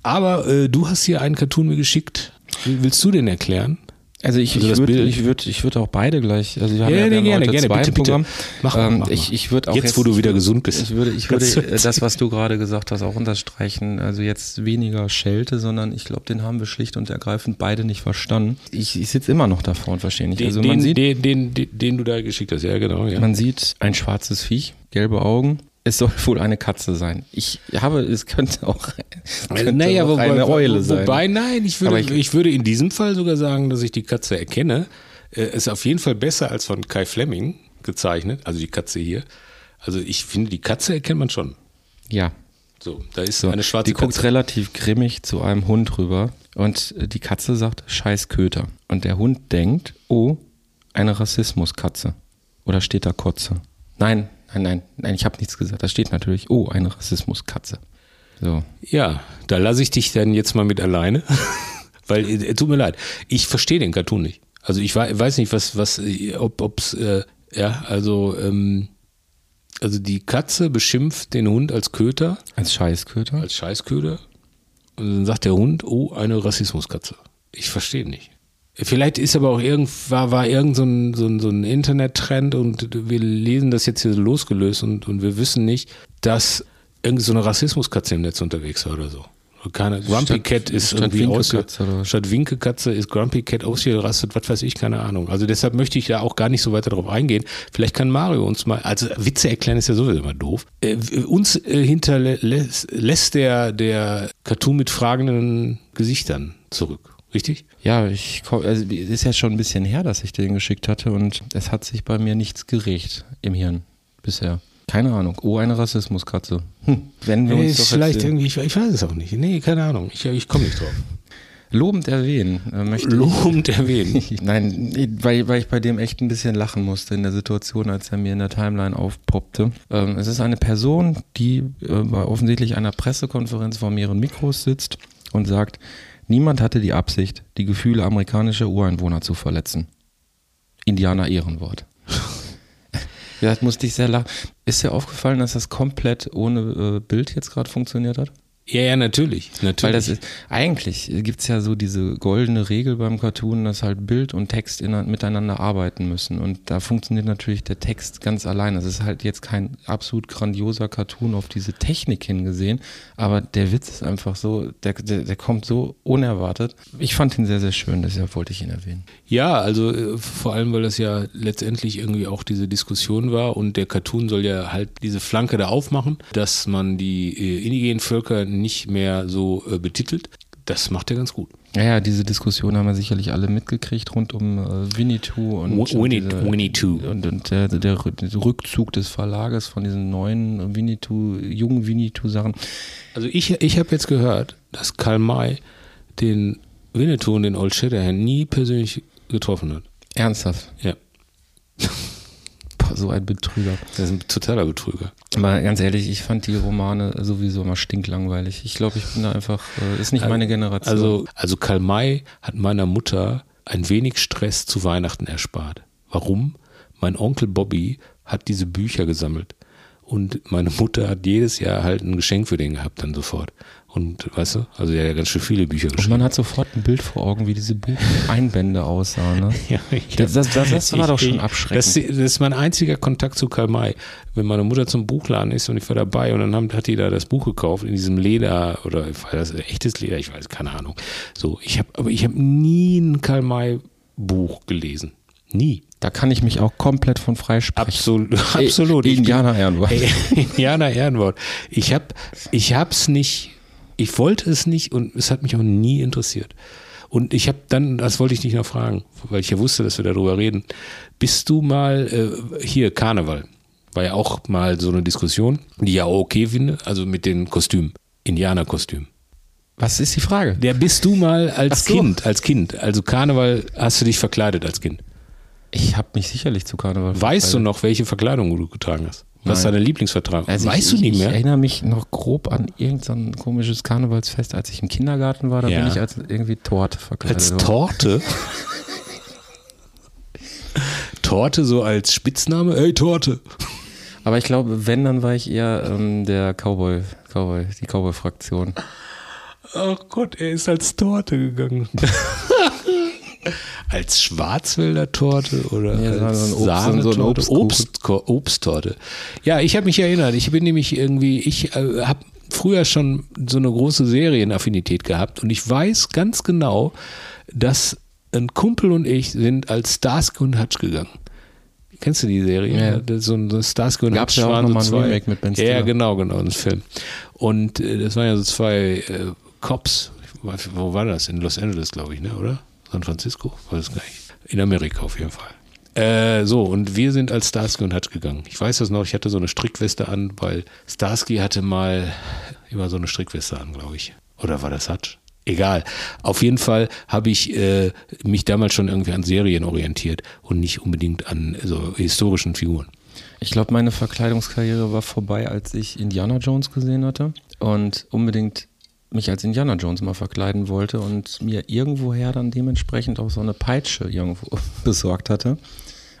Aber äh, du hast hier einen Cartoon mir geschickt. Willst du den erklären? Also ich, Also ich würde ich würd, ich würd auch beide gleich. Also wir haben Ja, ja, wir gerne, heute gerne, zwei bitte, im bitte. Programm. Mach ähm, mach ich, ich würde auch Jetzt, wo du wieder gesund bist. Ich würde, ich würde äh, jetzt- das, was du gerade gesagt hast, auch unterstreichen. Also jetzt weniger Schelte, sondern ich glaube, den haben wir schlicht und ergreifend beide nicht verstanden. Ich, ich sitze immer noch davor und verstehe nicht. Den, Also den, man sieht, den, den, den, den du da geschickt hast, ja genau. Ja. man sieht ein schwarzes Viech, gelbe Augen. Es soll wohl eine Katze sein. Ich habe, es könnte auch, es könnte naja, auch wobei, eine Eule sein. Wobei, nein, ich würde, ich, ich- würde in diesem Fall sogar sagen, dass ich die Katze erkenne. Äh, ist auf jeden Fall besser als von Kai Fleming gezeichnet, also die Katze hier. Also ich finde, die Katze erkennt man schon. ja. So, da ist So, eine schwarze die guckt Katze. relativ grimmig zu einem Hund rüber und äh, die Katze sagt Scheiß Köter. Und der Hund denkt, oh, eine Rassismuskatze. Oder steht da Kotze? Nein, nein, nein, nein, ich habe nichts gesagt. Da steht natürlich, oh, eine Rassismuskatze. So. Ja, da lasse ich dich dann jetzt mal mit alleine. Weil, äh, tut mir leid, ich verstehe den Cartoon nicht. Also ich wei- weiß nicht, was, was, äh, ob, ob's, äh, ja, also, ähm, also die Katze beschimpft den Hund als Köter, Als Scheißköter? als Scheißköder. Und dann sagt der Hund, oh, eine Rassismuskatze. Ich verstehe nicht. Vielleicht ist aber auch irgend, war, war irgend so ein, so ein, so ein Internettrend und wir lesen das jetzt hier so losgelöst und, und wir wissen nicht, dass irgend so eine Rassismuskatze im Netz unterwegs war oder so. Keine, Grumpy Statt- Cat ist statt irgendwie ausge, Winkekatze oder was? statt Winkekatze ist Grumpy Cat ausgerastet, was weiß ich, keine Ahnung. Also deshalb möchte ich da auch gar nicht so weiter drauf eingehen. Vielleicht kann Mario uns mal, also Witze erklären ist ja sowieso immer doof. Äh, uns äh, hinterlässt lässt der, der Cartoon mit fragenden Gesichtern zurück. Richtig? Ja, ich also es ist ja schon ein bisschen her, dass ich den geschickt hatte und es hat sich bei mir nichts geregt im Hirn bisher. Keine Ahnung. Oh, eine Rassismuskatze. Hm. Wenn wir uns ist doch vielleicht irgendwie, ich, ich weiß es auch nicht. Nee, keine Ahnung. Ich, ich komme nicht drauf. lobend erwähnen äh, möchte Lobend erwähnen. ich. Nein, nee, weil, weil ich bei dem echt ein bisschen lachen musste in der Situation, als er mir in der Timeline aufpoppte. Ähm, es ist eine Person, die äh, bei offensichtlich einer Pressekonferenz vor mehreren Mikros sitzt und sagt, niemand hatte die Absicht, die Gefühle amerikanischer Ureinwohner zu verletzen. Indianer Ehrenwort. Ja, das musste ich sehr lachen. Ist dir aufgefallen, dass das komplett ohne äh, Bild jetzt gerade funktioniert hat? Ja, ja, natürlich. natürlich. Weil das ist, eigentlich gibt's ja so diese goldene Regel beim Cartoon, dass halt Bild und Text in, miteinander arbeiten müssen. Und da funktioniert natürlich der Text ganz allein. Das ist halt jetzt kein absolut grandioser Cartoon auf diese Technik hingesehen, aber der Witz ist einfach so, der, der, der kommt so unerwartet. Ich fand ihn sehr, sehr schön, deshalb wollte ich ihn erwähnen. Ja, also äh, vor allem, weil das ja letztendlich irgendwie auch diese Diskussion war und der Cartoon soll ja halt diese Flanke da aufmachen, dass man die äh, indigenen Völker nicht mehr so äh, betitelt. Das macht er ganz gut. Ja, ja, diese Diskussion haben wir sicherlich alle mitgekriegt rund um äh, Winnetou und, Wi- Winnie- diese- Winnetou. und, und der, der, der Rückzug des Verlages von diesen neuen Winnetou, jungen Winnetou-Sachen. Also ich, ich habe jetzt gehört, dass Karl May den Winnetou und den Old Shatterhand nie persönlich getroffen hat. Ernsthaft. Ja, so ein Betrüger. das ist ein totaler Betrüger. Aber ganz ehrlich, ich fand die Romane sowieso immer stinklangweilig. Ich glaube, ich bin da einfach, äh, ist nicht meine Generation. Also, also Karl May hat meiner Mutter ein wenig Stress zu Weihnachten erspart. Warum? Mein Onkel Bobby hat diese Bücher gesammelt. Und meine Mutter hat jedes Jahr halt ein Geschenk für den gehabt dann sofort. Und weißt du, also er hat ja ganz schön viele Bücher und geschrieben. man hat sofort ein Bild vor Augen, wie diese Bucheinbände aussahen. Ne? Ja, ich Das- das- das- das war ich- doch schon abschreckend. Das, das ist mein einziger Kontakt zu Karl May. Wenn meine Mutter zum Buchladen ist und ich war dabei und dann haben, hat die da das Buch gekauft in diesem Leder oder war das echtes Leder, ich weiß, keine Ahnung. So, ich habe, aber ich habe nie ein Karl May Buch gelesen. Nie. Da kann ich mich auch komplett von freisprechen. Absolut. absolut. Ich bin- Indianer Ehrenwort. Indianer Ehrenwort. Ich habe ich hab's nicht, ich wollte es nicht und es hat mich auch nie interessiert. Und ich habe dann, das wollte ich dich noch fragen, weil ich ja wusste, dass wir darüber reden. Bist du mal äh, hier Karneval? War ja auch mal so eine Diskussion, die ich ja auch okay finde, also mit den Kostümen, Indianerkostüm. Was ist die Frage? Der bist du mal als so. Kind, als Kind, also Karneval hast du dich verkleidet als Kind. Ich habe mich sicherlich zu Karneval Weißt du verkleidet. noch, welche Verkleidung du getragen hast? Was ist Nein. deine Lieblingsvertragung? Also weißt ich, du nicht Ich mehr? erinnere mich noch grob an irgendein komisches Karnevalsfest, als ich im Kindergarten war. Da Ja. bin ich als irgendwie Torte verkleidet. Als. Torte? Torte so als Spitzname? Ey, Torte. Aber ich glaube, wenn, dann war ich eher ähm, der Cowboy, Cowboy, die Cowboy-Fraktion. Oh Gott, er ist als Torte gegangen. als Schwarzwälder Torte oder Ja, als so Obst- so Obstkuchen. Obst, Obsttorte. Ja, ich habe mich erinnert. Ich bin nämlich irgendwie, ich äh, habe früher schon so eine große Serienaffinität gehabt und ich weiß ganz genau, dass ein Kumpel und ich sind als Starsky und Hutch gegangen. Kennst du die Serie? Ja. So ein so Starsky und Gab's Hutch ja auch waren noch mal ein zwei- Remake mit Ben Ja, Stiller. genau, genau, ein Film. Und äh, das waren ja so zwei äh, Cops. Weiß- Wo war das? In Los Angeles, glaube ich, ne? oder? San Francisco? Weiß es gar nicht. In Amerika auf jeden Fall. Äh, so, und wir sind als Starsky und Hutch gegangen. Ich weiß das noch, ich hatte so eine Strickweste an, weil Starsky hatte mal immer so eine Strickweste an, glaube ich. Oder war das Hutch? Egal. Auf jeden Fall habe ich äh, mich damals schon irgendwie an Serien orientiert und nicht unbedingt an so historischen Figuren. Ich glaube, meine Verkleidungskarriere war vorbei, als ich Indiana Jones gesehen hatte und unbedingt mich als Indiana Jones mal verkleiden wollte und mir irgendwoher dann dementsprechend auch so eine Peitsche irgendwo besorgt hatte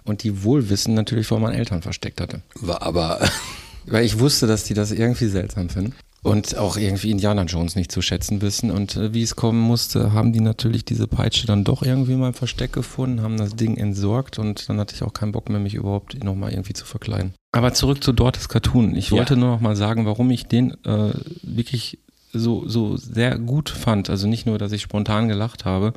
und die wohlwissend natürlich vor meinen Eltern versteckt hatte. War aber, weil ich wusste, dass die das irgendwie seltsam finden. Und auch irgendwie Indiana Jones nicht zu schätzen wissen. Und äh, wie es kommen musste, haben die natürlich diese Peitsche dann doch irgendwie mal im Versteck gefunden, haben das Ding entsorgt und dann hatte ich auch keinen Bock mehr, mich überhaupt nochmal irgendwie zu verkleiden. Aber zurück zu Dortes Cartoon. Ich Ja. wollte nur noch mal sagen, warum ich den äh, wirklich so, so sehr gut fand. Also nicht nur, dass ich spontan gelacht habe,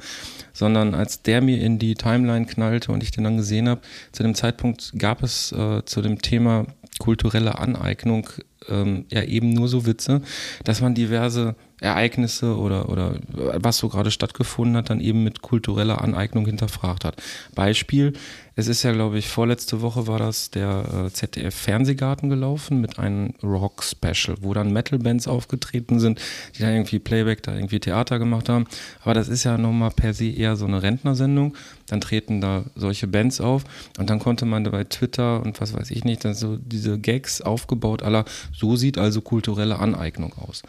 sondern als der mir in die Timeline knallte und ich den dann gesehen habe, zu dem Zeitpunkt gab es äh, zu dem Thema kulturelle Aneignung ähm, ja eben nur so Witze, dass man diverse Ereignisse oder, oder was so gerade stattgefunden hat, dann eben mit kultureller Aneignung hinterfragt hat. Beispiel, es ist ja, glaube ich, vorletzte Woche war das der äh, ZDF-Fernsehgarten gelaufen mit einem Rock-Special, wo dann Metal-Bands aufgetreten sind, die dann irgendwie Playback, da irgendwie Theater gemacht haben. Aber das ist ja nochmal per se eher so eine Rentnersendung. Dann treten da solche Bands auf und dann konnte man da bei Twitter und was weiß ich nicht, dann so diese Gags aufgebaut aller, so sieht also kulturelle Aneignung aus.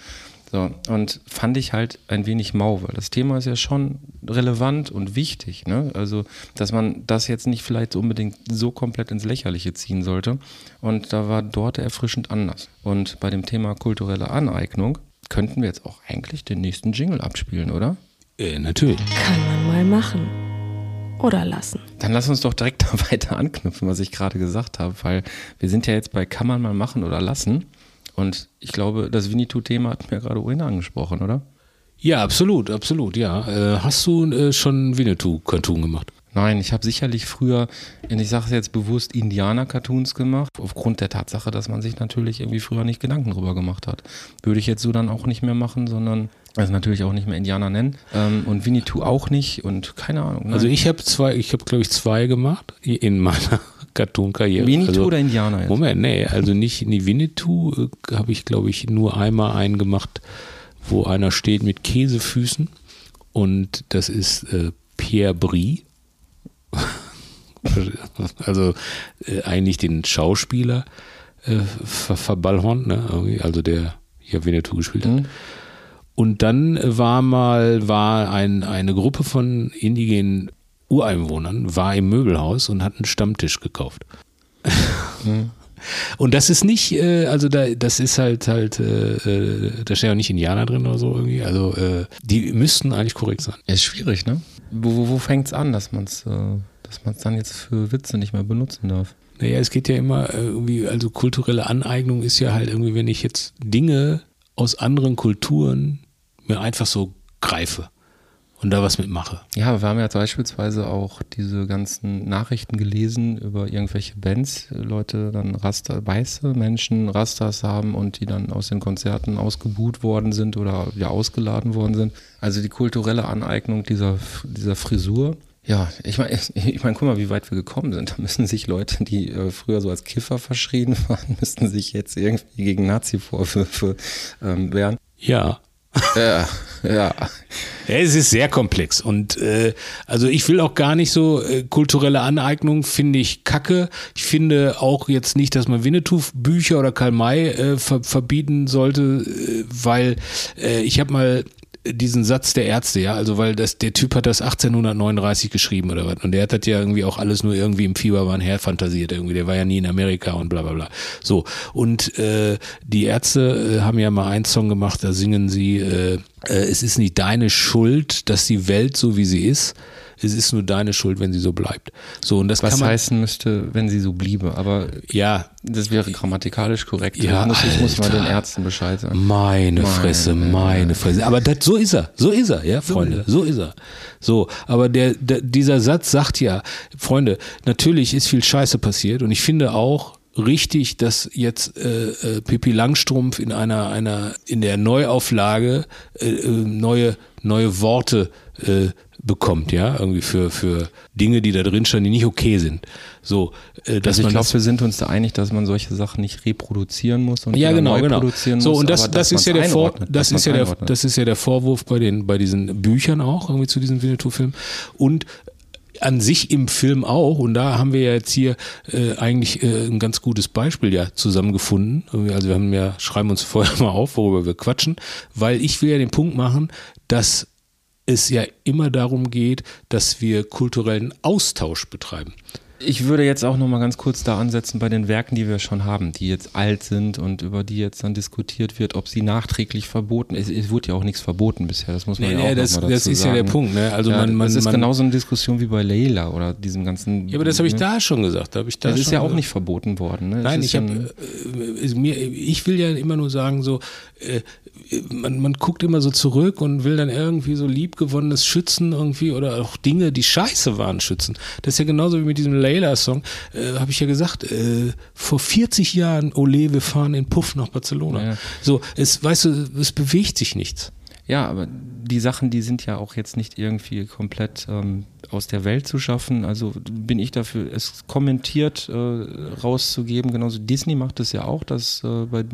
So, und fand ich halt ein wenig mau, weil das Thema ist ja schon relevant und wichtig, ne? Also, dass man das jetzt nicht vielleicht unbedingt so komplett ins Lächerliche ziehen sollte. Und da war dort erfrischend anders. Und bei dem Thema kulturelle Aneignung könnten wir jetzt auch eigentlich den nächsten Jingle abspielen, oder? Äh, natürlich. Kann man mal machen. Oder lassen. Dann lass uns doch direkt da weiter anknüpfen, was ich gerade gesagt habe, weil wir sind ja jetzt bei kann man mal machen oder lassen. Und ich glaube, das Winnetou-Thema hat mir gerade ohnehin angesprochen, oder? Ja, absolut, absolut, ja. Äh, hast du äh, schon Winnetou-Cartoon gemacht? Nein, ich habe sicherlich früher, und ich sage es jetzt bewusst, Indianer-Cartoons gemacht, aufgrund der Tatsache, dass man sich natürlich irgendwie früher nicht Gedanken drüber gemacht hat. Würde ich jetzt so dann auch nicht mehr machen, sondern also natürlich auch nicht mehr Indianer nennen. Ähm, und Winnetou auch nicht und keine Ahnung. Nein. Also ich habe zwei, ich habe glaube ich zwei gemacht in meiner Cartoon-Karriere. Winnetou also, oder Indianer jetzt? Moment, nee, also nicht, nie Winnetou äh, habe ich glaube ich nur einmal einen gemacht, wo einer steht mit Käsefüßen und das ist äh, Pierre Brie. also äh, eigentlich den Schauspieler äh, ver verballhornt, ne? also der hier Winnetou gespielt hat. Mhm. Und dann war mal, war ein, eine Gruppe von indigenen Ureinwohnern, war im Möbelhaus und hat einen Stammtisch gekauft. Und das ist nicht, äh, also da, das ist halt halt, äh, äh, da steht auch nicht Indianer drin oder so irgendwie. Also äh, die müssten eigentlich korrekt sein. Ja, ist schwierig, ne? Wo, wo, wo fängt es an, dass man es äh, dass man's dann jetzt für Witze nicht mehr benutzen darf? Naja, es geht ja immer äh, irgendwie, also kulturelle Aneignung ist ja halt irgendwie, wenn ich jetzt Dinge aus anderen Kulturen mir einfach so greife und da was mitmache. Ja, aber wir haben ja beispielsweise auch diese ganzen Nachrichten gelesen über irgendwelche Bands, Leute dann Raster, weiße Menschen Rastas haben und die dann aus den Konzerten ausgebuht worden sind oder ja ausgeladen worden sind. Also die kulturelle Aneignung dieser, dieser Frisur. Ja, ich meine, ich mein, guck mal, wie weit wir gekommen sind. Da müssen sich Leute, die äh, früher so als Kiffer verschrien waren, müssten sich jetzt irgendwie gegen Nazi-Vorwürfe ähm, wehren. Ja. Ja, ja. Ja, es ist sehr komplex und äh, also ich will auch gar nicht so äh, kulturelle Aneignung finde ich kacke. Ich finde auch jetzt nicht, dass man Winnetou Bücher oder Karl May äh, ver verbieten sollte, äh, weil äh, ich habe mal diesen Satz der Ärzte, ja, also weil das der Typ hat das 1839 geschrieben oder was und der hat das ja irgendwie auch alles nur irgendwie im Fieberwahn herfantasiert irgendwie, der war ja nie in Amerika und bla bla bla. So und äh, die Ärzte äh, haben ja mal einen Song gemacht, da singen sie äh, äh, es ist nicht deine Schuld, dass die Welt so wie sie ist. Es ist nur deine Schuld, wenn sie so bleibt. So, und das Was kann man, heißen müsste, wenn sie so bliebe, aber ja, das wäre grammatikalisch korrekt. Ja, muss, ich muss mal den Ärzten Bescheid sagen. Meine Fresse, meine Fresse. Aber das, so ist er, so ist er, ja, Freunde, so ist er. So, aber der, der, dieser Satz sagt ja, Freunde, natürlich ist viel Scheiße passiert und ich finde auch richtig, dass jetzt äh, äh, Pippi Langstrumpf in einer, einer, in der Neuauflage äh, äh, neue, neue Worte äh, bekommt, ja, irgendwie für, für Dinge, die da drin stehen, die nicht okay sind. So, äh, dass Also ich glaube, wir sind uns da einig, dass man solche Sachen nicht reproduzieren muss und ja, genau, neu genau. produzieren So muss. und das, aber das ist ja der Vor, das ist ja der, das ist ja der Vorwurf bei den bei diesen Büchern auch irgendwie zu diesen Winnetou-Filmen und an sich im Film auch und da haben wir ja jetzt hier äh, eigentlich äh, ein ganz gutes Beispiel ja zusammengefunden. Also wir haben ja schreiben uns vorher mal auf, worüber wir quatschen, weil ich will ja den Punkt machen, dass es ja immer darum geht, dass wir kulturellen Austausch betreiben. Ich würde jetzt auch noch mal ganz kurz da ansetzen bei den Werken, die wir schon haben, die jetzt alt sind und über die jetzt dann diskutiert wird, ob sie nachträglich verboten. Es, es wurde ja auch nichts verboten bisher. Das muss man Nee, ja nee, auch das, noch mal das dazu ist ja der sagen. Punkt. Ne? Also ja, man, man, das ist man, genauso eine Diskussion wie bei Leila oder diesem ganzen. Ja, aber das habe ich ne? da schon gesagt. Da hab ich da Das ist ja auch nicht verboten worden. Ne? Nein, ist ich ja ein- äh, mir, ich will ja immer nur sagen, so äh, man, man guckt immer so zurück und will dann irgendwie so liebgewonnenes schützen irgendwie oder auch Dinge, die scheiße waren, schützen. Das ist ja genauso wie mit diesem Layla-Song, äh, habe ich ja gesagt, äh, vor 40 Jahren, Ole, wir fahren in Puff nach Barcelona. Ja. So, es, weißt du, es bewegt sich nichts. Ja, aber die Sachen, die sind ja auch jetzt nicht irgendwie komplett ähm, aus der Welt zu schaffen. Also bin ich dafür, es kommentiert äh, rauszugeben. Genauso Disney macht es ja auch, dass äh, bei,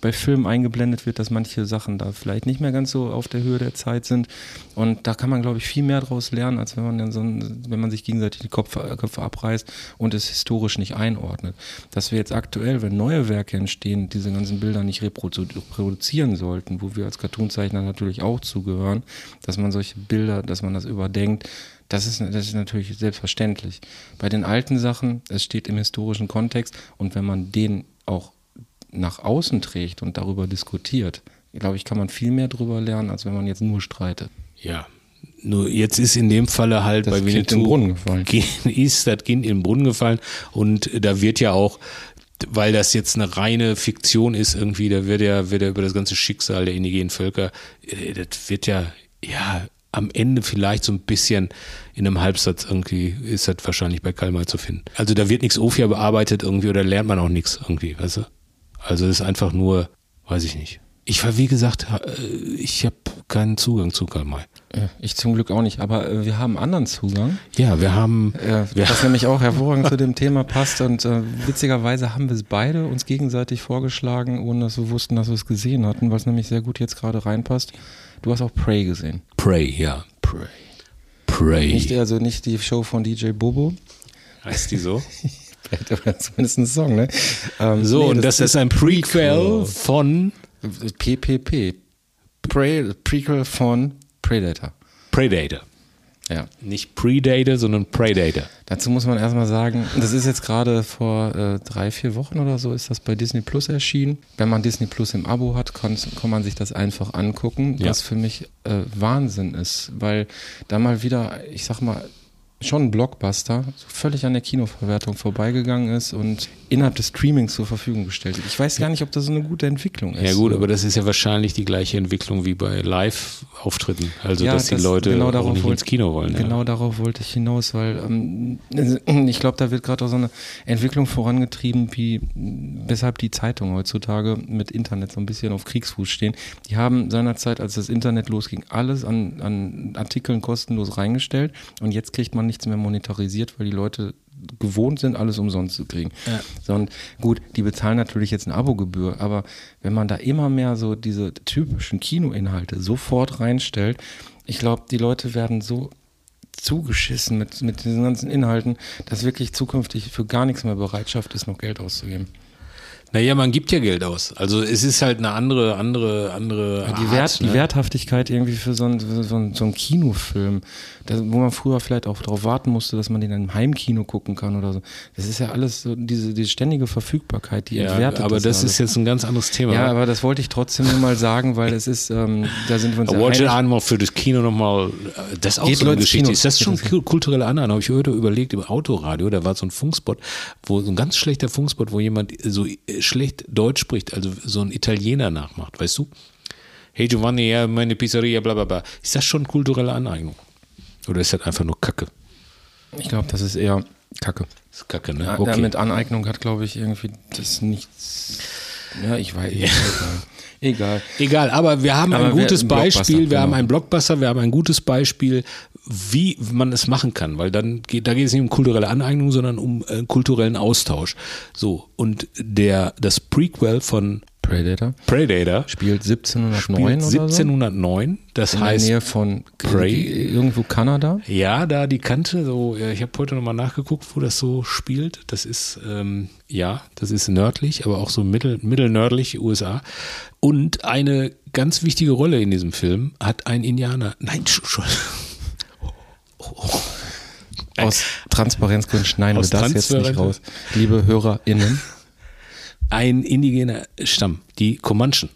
bei Filmen eingeblendet wird, dass manche Sachen da vielleicht nicht mehr ganz so auf der Höhe der Zeit sind. Und da kann man, glaube ich, viel mehr daraus lernen, als wenn man dann so ein, wenn man sich gegenseitig die Köpfe, Köpfe abreißt und es historisch nicht einordnet. Dass wir jetzt aktuell, wenn neue Werke entstehen, diese ganzen Bilder nicht reprodu reproduzieren sollten, wo wir als Cartoonzeichner natürlich auch zugehören, dass man solche Bilder, dass man das überdenkt, das ist, das ist natürlich selbstverständlich. Bei den alten Sachen, es steht im historischen Kontext und wenn man den auch nach außen trägt und darüber diskutiert, glaube ich, kann man viel mehr darüber lernen, als wenn man jetzt nur streitet. Ja. Nur jetzt ist in dem Falle halt Das bei Kind Winnetou in den Brunnen gefallen. ist das Kind in den Brunnen gefallen und da wird ja auch weil das jetzt eine reine Fiktion ist irgendwie, da wird ja, wird ja über das ganze Schicksal der indigenen Völker, äh, das wird ja, ja, am Ende vielleicht so ein bisschen in einem Halbsatz irgendwie ist das wahrscheinlich bei Karl May zu finden. Also da wird nichts Ofia bearbeitet irgendwie oder lernt man auch nichts irgendwie, weißt du? Also das ist einfach nur, weiß ich nicht. Ich war, wie gesagt, äh, ich habe keinen Zugang zu Karl May. Ja, Ich zum Glück auch nicht, aber äh, wir haben anderen Zugang, Ja, wir haben, äh, was nämlich auch hervorragend zu dem Thema passt und äh, witzigerweise haben wir es beide uns gegenseitig vorgeschlagen, ohne dass wir wussten, dass wir es gesehen hatten, es nämlich sehr gut jetzt gerade reinpasst. Du hast auch Prey gesehen. Prey, ja. Prey. Prey. Nicht, also nicht die Show von DJ Bobo, heißt die so? zumindest ein Song, ne? Ähm, So, nee, und das, ist ein Prequel von PPP. Prey, Prequel von Predator. Predator. Ja. Nicht Predator, sondern Predator. Dazu muss man erstmal sagen, das ist jetzt gerade vor äh, drei, vier Wochen oder so, ist das bei Disney Plus erschienen. Wenn man Disney Plus im Abo hat, kann, kann man sich das einfach angucken, Ja. was für mich äh, Wahnsinn ist, weil da mal wieder, ich sag mal, schon ein Blockbuster völlig an der Kinoverwertung vorbeigegangen ist und innerhalb des Streamings zur Verfügung gestellt wird. Ich weiß gar nicht, ob das so eine gute Entwicklung ist. Ja gut, aber das ist ja wahrscheinlich die gleiche Entwicklung wie bei Live-Auftritten. Also Ja, dass die das- Leute genau auch nicht wollte- ins Kino wollen. Genau darauf wollte ich hinaus, weil ähm, ich glaube, da wird gerade auch so eine Entwicklung vorangetrieben, wie weshalb die Zeitungen heutzutage mit Internet so ein bisschen auf Kriegsfuß stehen. Die haben seinerzeit, als das Internet losging, alles an, an Artikeln kostenlos reingestellt und jetzt kriegt man nichts mehr monetarisiert, weil die Leute gewohnt sind, alles umsonst zu kriegen. Ja. So, und gut, die bezahlen natürlich jetzt eine Abogebühr, aber wenn man da immer mehr so diese typischen Kinoinhalte sofort reinstellt, ich glaube, die Leute werden so zugeschissen mit, mit diesen ganzen Inhalten, dass wirklich zukünftig für gar nichts mehr Bereitschaft ist, noch Geld auszugeben. Naja, man gibt ja Geld aus. Also es ist halt eine andere, andere, andere. Die, Art, Wert, ne? die Werthaftigkeit irgendwie für so einen, so einen, so einen Kinofilm, da, wo man früher vielleicht auch darauf warten musste, dass man den im Heimkino gucken kann oder so. Das ist ja alles so diese, diese ständige Verfügbarkeit, die ja, entwertet aber das, alles. ist jetzt ein ganz anderes Thema. Ja, aber das wollte ich trotzdem nur mal sagen, weil es ist, ähm, da sind wir uns wollte einig. einmal für das Kino nochmal, das ist auch Geht so eine Leute Geschichte. Kino. Ist das schon kulturelle Aneignung? Habe ich heute überlegt im Autoradio, da war so ein Funkspot, wo so ein ganz schlechter Funkspot, wo jemand so äh, schlecht Deutsch spricht, also so ein Italiener nachmacht, weißt du? Hey Giovanni, ja, meine Pizzeria, bla bla bla. Ist das schon kulturelle Aneignung? Oder ist das einfach nur Kacke? Ich glaube, das ist eher Kacke. Das ist Kacke, ne? Ja, Okay. Mit Aneignung hat, glaube ich, irgendwie das nichts. Ja, ich weiß. Egal. Egal. Egal, aber wir haben Aber ein gutes ein Beispiel, wir haben genau. einen Blockbuster, wir haben ein gutes Beispiel, wie man es machen kann, weil dann geht, da geht es nicht um kulturelle Aneignung, sondern um äh, kulturellen Austausch. So, und der, das Prequel von Predator Predator spielt 1709 spielt oder so. 1709, das In der heißt, Nähe von Prey. irgendwo Kanada. ja, da die Kante, so, ja, ich habe heute nochmal nachgeguckt, wo das so spielt. Das ist, ähm, ja, das ist nördlich, aber auch so mittel, mittelnördlich USA. Und eine ganz wichtige Rolle in diesem Film hat ein Indianer. Nein, Sch- Sch- Aus Transparenzgründen schneiden Aus wir das jetzt nicht raus. Liebe HörerInnen, ein indigener Stamm, die Comanchen.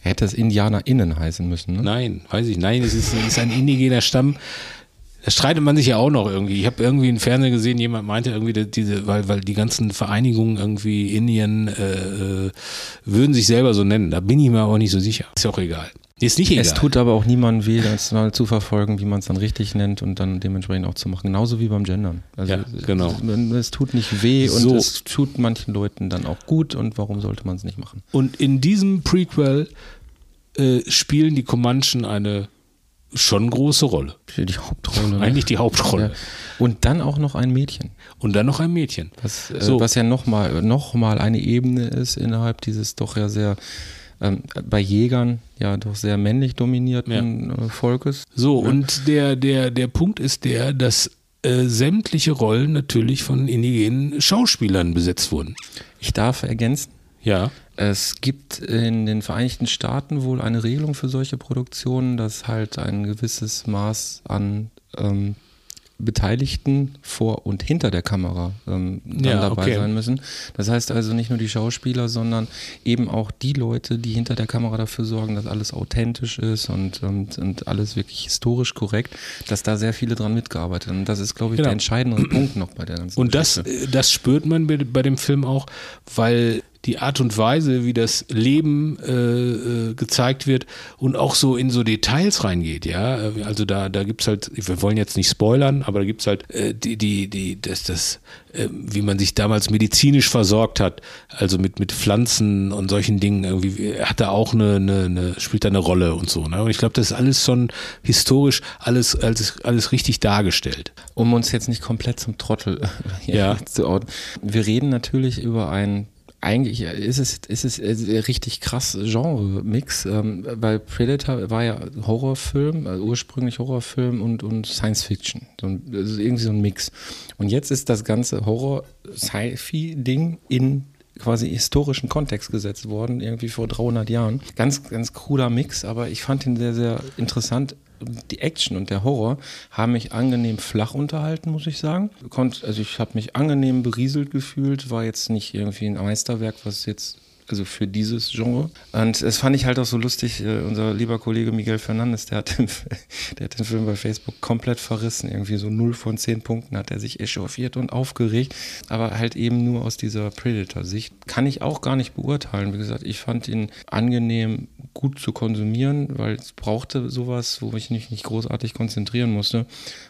hätte es IndianerInnen heißen müssen. Ne? Nein, weiß ich, nein, es ist, es ist ein indigener Stamm. Da streitet man sich ja auch noch irgendwie. Ich habe irgendwie im Fernsehen gesehen, jemand meinte irgendwie, diese, weil, weil die ganzen Vereinigungen irgendwie Indien äh, äh, würden sich selber so nennen. Da bin ich mir aber nicht so sicher. Ist ja auch egal. Ist nicht egal. Es tut aber auch niemandem weh, das mal zu verfolgen, wie man es dann richtig nennt und dann dementsprechend auch zu machen. Genauso wie beim Gendern. Also Ja, genau. Es, es tut nicht weh und So. es tut manchen Leuten dann auch gut und warum sollte man es nicht machen? Und in diesem Prequel äh, spielen die Comanchen eine schon große Rolle. Die Hauptrolle. ne? Eigentlich die Hauptrolle. Ja. Und dann auch noch ein Mädchen. Und dann noch ein Mädchen. Was, äh, So. was ja nochmal noch mal eine Ebene ist innerhalb dieses doch ja sehr ähm, bei Jägern ja doch sehr männlich dominierten äh, Volkes. So, und der, der, der Punkt ist der, dass äh, sämtliche Rollen natürlich von indigenen Schauspielern besetzt wurden. Ich darf ergänzen, Ja. es gibt in den Vereinigten Staaten wohl eine Regelung für solche Produktionen, dass halt ein gewisses Maß an ähm, Beteiligten vor und hinter der Kamera ähm, dann Ja, dabei okay. sein müssen. Das heißt also nicht nur die Schauspieler, sondern eben auch die Leute, die hinter der Kamera dafür sorgen, dass alles authentisch ist und, und, und alles wirklich historisch korrekt, dass da sehr viele dran mitgearbeitet haben. Und das ist, glaube ich, Genau. der entscheidende Punkt noch bei der ganzen Und das, Geschichte. äh, das spürt man bei dem Film auch, weil die Art und Weise, wie das Leben äh, äh, gezeigt wird und auch so in so Details reingeht, ja. Also da, da gibt's halt, wir wollen jetzt nicht spoilern, aber da gibt's halt äh, die, die, die, das, das, äh, wie man sich damals medizinisch versorgt hat, also mit, mit Pflanzen und solchen Dingen, irgendwie hat da auch eine, eine, eine spielt da eine Rolle und so. Ne? Und ich glaube, das ist alles schon historisch alles, alles, alles richtig dargestellt. Um uns jetzt nicht komplett zum Trottel hier Ja. zu ordnen. Wir reden natürlich über ein eigentlich ist es, ist es äh, richtig krass Genre-Mix, ähm, weil Predator war ja Horrorfilm, also ursprünglich Horrorfilm und, und Science-Fiction. So ein- also irgendwie so ein Mix. Und jetzt ist das ganze Horror-Sci-Fi-Ding in quasi historischen Kontext gesetzt worden, irgendwie vor 300 Jahren. Ganz, ganz kruder Mix, aber ich fand ihn sehr, sehr interessant. Die Action und der Horror haben mich angenehm flach unterhalten, muss ich sagen. Konnt, also ich habe mich angenehm berieselt gefühlt, war jetzt nicht irgendwie ein Meisterwerk, was jetzt also für dieses Genre. Und das fand ich halt auch so lustig. äh, Unser lieber Kollege Miguel Fernandes, der hat, den, der hat den Film bei Facebook komplett verrissen. Irgendwie so 0 von 10 Punkten hat er sich echauffiert und aufgeregt. Aber halt eben nur aus dieser Predator-Sicht. Kann ich auch gar nicht beurteilen. Wie gesagt, ich fand ihn angenehm gut zu konsumieren, weil es brauchte sowas, wo ich mich nicht großartig konzentrieren musste.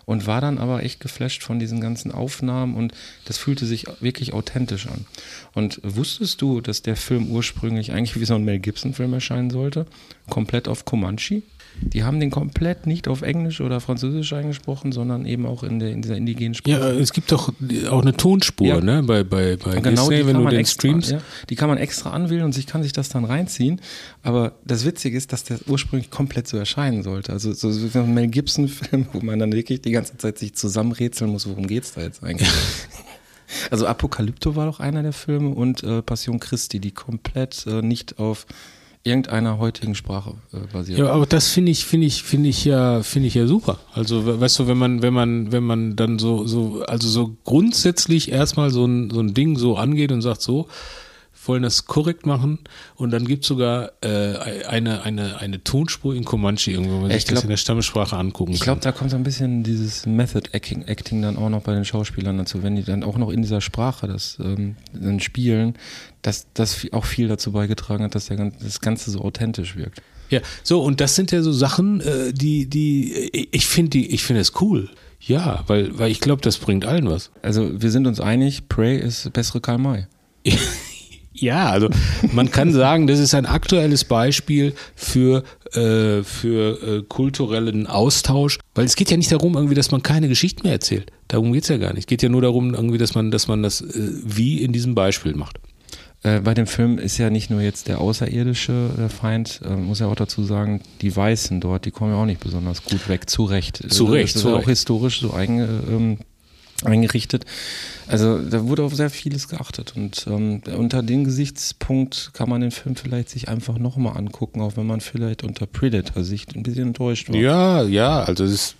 Und war dann aber echt geflasht von diesen ganzen Aufnahmen und das fühlte sich wirklich authentisch an. Und wusstest du, dass der Film ursprünglich eigentlich wie so ein Mel Gibson-Film erscheinen sollte? Komplett auf Comanche? Die haben den komplett nicht auf Englisch oder Französisch eingesprochen, sondern eben auch in, der, in dieser indigenen Sprache. Ja, es gibt doch auch eine Tonspur, Ja. ne? Bei, bei, bei Und genau Disney, die wenn kann du man den extra, streamst. Ja, die kann man extra anwählen und sich kann sich das dann reinziehen. Aber das Witzige ist, dass der ursprünglich komplett so erscheinen sollte. Also so, so wie ein Mel Gibson-Film, wo man dann wirklich die ganze Zeit sich zusammenrätseln muss, worum geht's da jetzt eigentlich? Also Apokalypto war doch einer der Filme und äh, Passion Christi, die komplett äh, nicht auf irgendeiner heutigen Sprache äh, basiert. Ja, aber das finde ich, finde ich, finde ich ja, finde ich ja super. Also, we- weißt du, wenn man, wenn man, wenn man dann so, so, also so grundsätzlich erstmal so ein, so ein Ding so angeht und sagt so, wollen das korrekt machen und dann gibt es sogar äh, eine, eine, eine Tonspur in Comanche irgendwo, wo man sich ich das glaub- in der Stammesprache angucken Ich glaube, da kommt so ein bisschen dieses Method Acting, dann auch noch bei den Schauspielern dazu, wenn die dann auch noch in dieser Sprache das ähm, dann spielen, dass das auch viel dazu beigetragen hat, dass der, das Ganze so authentisch wirkt. Ja, so und das sind ja so Sachen, äh, die, die, ich finde die, ich finde es cool. Ja, weil, weil ich glaube, das bringt allen was. Also wir sind uns einig, Prey ist bessere Karl May. Ja, also man kann sagen, das ist ein aktuelles Beispiel für, äh, für äh, kulturellen Austausch, weil es geht ja nicht darum, irgendwie, dass man keine Geschichten mehr erzählt. Darum geht's ja gar nicht. Es geht ja nur darum, irgendwie, dass man, dass man das äh, wie in diesem Beispiel macht. Äh, bei dem Film ist ja nicht nur jetzt der außerirdische der Feind, äh, muss ja auch dazu sagen, die Weißen dort, die kommen ja auch nicht besonders gut weg, zu Recht. Zu Recht, Das ist zu ja auch Recht. historisch so einge, ähm, eingerichtet. Also da wurde auf sehr vieles geachtet und ähm, unter dem Gesichtspunkt kann man den Film vielleicht sich einfach nochmal angucken, auch wenn man vielleicht unter Predator-Sicht ein bisschen enttäuscht war. Ja, ja, also es ist,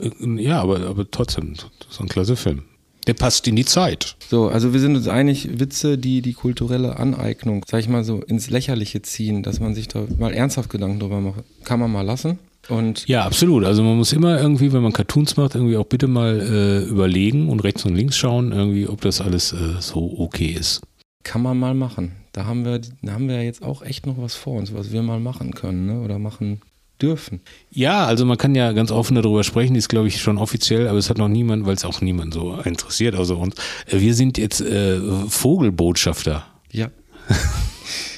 äh, ja, aber, aber trotzdem, das ist ein klasse Film. Der passt in die Zeit. So, also wir sind uns einig, Witze, die die kulturelle Aneignung, sag ich mal so, ins Lächerliche ziehen, dass man sich da mal ernsthaft Gedanken drüber macht, kann man mal lassen. Und Ja, absolut. Also man muss immer irgendwie, wenn man Cartoons macht, irgendwie auch bitte mal äh, überlegen und rechts und links schauen, irgendwie, ob das alles äh, so okay ist. kann man mal machen. Da haben wir, da haben wir ja jetzt auch echt noch was vor uns, was wir mal machen können, ne? Oder machen dürfen. Ja, also man kann ja ganz offen darüber sprechen, ist glaube ich schon offiziell, aber es hat noch niemand, weil es auch niemand so interessiert außer uns. Äh, Wir sind jetzt äh, Vogelbotschafter. Ja.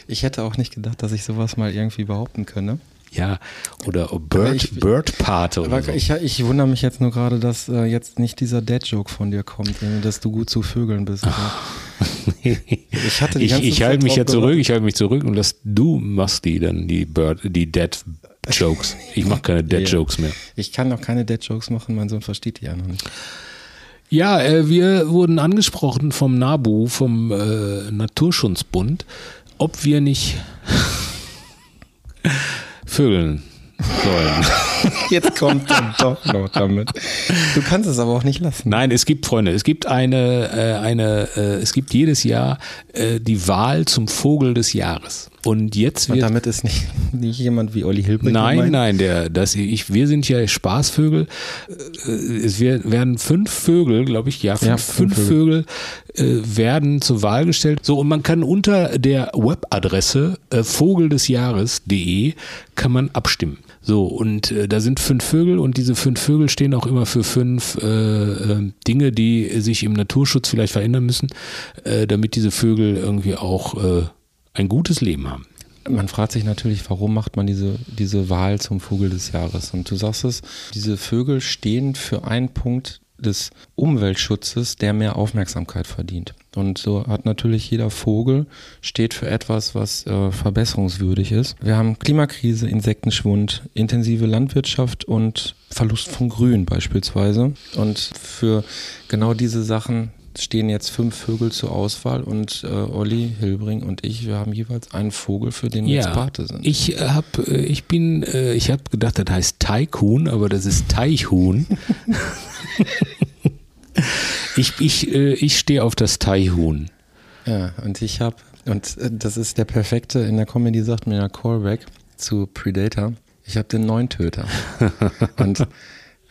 Ich hätte auch nicht gedacht, dass ich sowas mal irgendwie behaupten könne. Ja, oder Bird, ich- Birdpate oder Aber so. ich, ich wundere mich jetzt nur gerade, dass äh, jetzt nicht dieser Dad-Joke von dir kommt, äh, dass du gut zu Vögeln bist. Ich hatte die ich, ganze ich halte mich ja zurück, ich halte mich zurück und lass du machst die dann die Bird, die Dead Jokes. Ich mache keine Dead. Jokes mehr. Ich kann noch keine Dad-Jokes machen, mein Sohn versteht die ja noch nicht. Ja, äh, wir wurden angesprochen vom NABU, vom äh, Naturschutzbund, ob wir nicht vögeln sollen. Jetzt kommt er doch noch damit. Du kannst es aber auch nicht lassen. Nein, es gibt Freunde, es gibt eine, äh, eine, äh, es gibt jedes Jahr äh, die Wahl zum Vogel des Jahres. Und jetzt Und wird damit ist nicht, nicht jemand wie Olli Hilbrich Nein, gemeint? nein, der, das, ich, wir sind ja Spaßvögel. Äh, Es werden fünf Vögel, glaube ich, ja, fünf, Ja, fünf fünf Vögel äh, werden zur Wahl gestellt. So, und man kann unter der Webadresse äh, vogeldesjahres.de kann man abstimmen. So, und äh, da sind fünf Vögel und diese fünf Vögel stehen auch immer für fünf äh, äh, Dinge, die sich im Naturschutz vielleicht verändern müssen, äh, damit diese Vögel irgendwie auch äh, ein gutes Leben haben. Man fragt sich natürlich, warum macht man diese, diese Wahl zum Vogel des Jahres? Und du sagst es, diese Vögel stehen für einen Punkt des Umweltschutzes, der mehr Aufmerksamkeit verdient. Und so hat natürlich jeder Vogel steht für etwas, was äh, verbesserungswürdig ist. Wir haben Klimakrise, Insektenschwund, intensive Landwirtschaft und Verlust von Grün beispielsweise. Und für genau diese Sachen stehen jetzt fünf Vögel zur Auswahl und äh, Olli, Hilbring und ich, wir haben jeweils einen Vogel, für den wir jetzt Pate sind. Ich hab, äh, ich bin, äh, ich habe gedacht, das heißt Teichhuhn, aber das ist Teichhuhn. ich ich, äh, ich stehe auf das Teichhuhn. Ja, und ich habe, und äh, das ist der perfekte, in der Comedy sagt mir der Callback zu Predator, ich habe den Neuntöter. und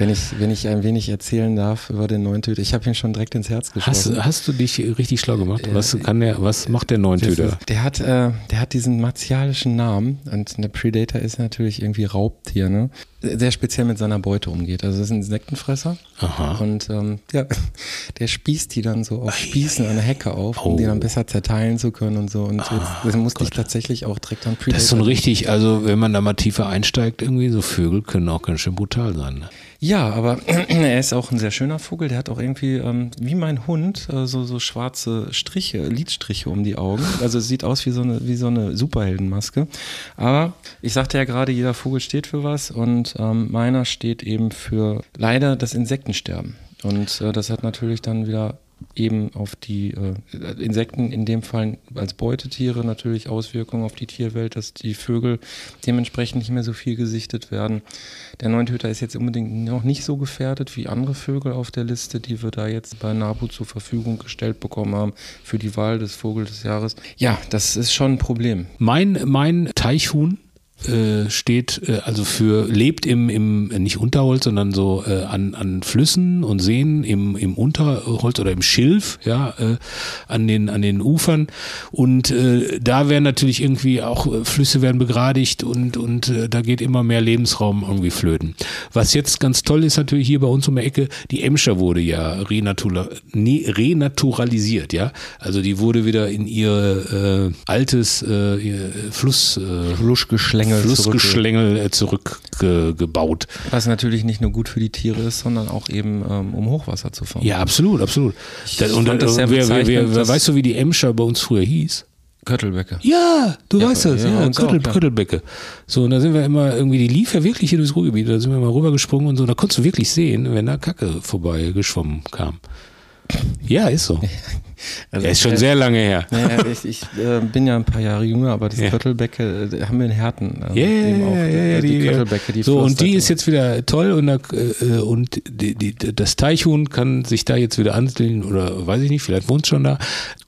wenn ich, wenn ich ein wenig erzählen darf über den Neuntöter, ich habe ihn schon direkt ins Herz Hast, geschossen. hast du dich richtig schlau gemacht? Was kann der, was macht der Das Neuntöter? ist- Der hat, äh, der hat diesen martialischen Namen und der Predator ist natürlich irgendwie Raubtier, ne? Sehr speziell mit seiner Beute umgeht. Also das ist ein Insektenfresser. Aha. Und ähm, ja, der spießt die dann so auf Spießen an der Hecke auf, um die Oh. dann besser zerteilen zu können und so. Und jetzt, das musste ich tatsächlich auch direkt an Predator. Das ist so ein richtig, also wenn man da mal tiefer einsteigt, irgendwie, so Vögel können auch ganz schön brutal sein. Ne? Ja, aber er ist auch ein sehr schöner Vogel. Der hat auch irgendwie, ähm, wie mein Hund, äh, so, so schwarze Striche, Lidstriche um die Augen. Also es sieht aus wie so eine, wie so eine Superheldenmaske. Aber ich sagte ja gerade, jeder Vogel steht für was und ähm, meiner steht eben für leider das Insektensterben. Und äh, das hat natürlich dann wieder eben auf die äh, Insekten in dem Fall als Beutetiere natürlich Auswirkungen auf die Tierwelt, dass die Vögel dementsprechend nicht mehr so viel gesichtet werden. Der Neuntöter ist jetzt unbedingt noch nicht so gefährdet wie andere Vögel auf der Liste, die wir da jetzt bei NABU zur Verfügung gestellt bekommen haben für die Wahl des Vogels des Jahres. Ja, das ist schon ein Problem. Mein, mein Teichhuhn äh, steht äh, also für lebt im im nicht Unterholz, sondern so äh, an an Flüssen und Seen im im Unterholz oder im Schilf, ja, äh, an den an den Ufern und äh, da werden natürlich irgendwie auch äh, Flüsse werden begradigt und und äh, da geht immer mehr Lebensraum irgendwie flöten. Was jetzt ganz toll ist natürlich hier bei uns um die Ecke, die Emscher wurde ja renatura, nee, renaturalisiert, ja, also die wurde wieder in ihr äh, altes äh, Fluss äh, Flussgeschlängel Flussgeschlängel zurückgebaut. Was natürlich nicht nur gut für die Tiere ist, sondern auch eben ähm, um Hochwasser zu fahren. Ja, absolut, absolut. Ich Da- und das sehr wer, wer, wer, wer, weißt du, wie die Emscher bei uns früher hieß? Köttelbecke. Ja, du Ja, weißt das, ja, ja, Köttel, auch. Köttelbecke. So, und da sind wir immer irgendwie, die lief ja wirklich hier durchs Ruhrgebiet, da sind wir mal rübergesprungen und so, da konntest du wirklich sehen, wenn da Kacke vorbei geschwommen kam. Ja, ist so. Also, Ja, ist schon äh, sehr lange her. Naja, ich, ich äh, bin ja ein paar Jahre jünger, aber das Ja. Köttelbecke äh, haben wir in Herten. Ja, ja, eben auch, ja, äh, die, die, Köttelbecke, die so, und die ist jetzt wieder toll und, äh, und die, die, das Teichhuhn kann sich da jetzt wieder ansiedeln oder weiß ich nicht, vielleicht wohnt es schon da.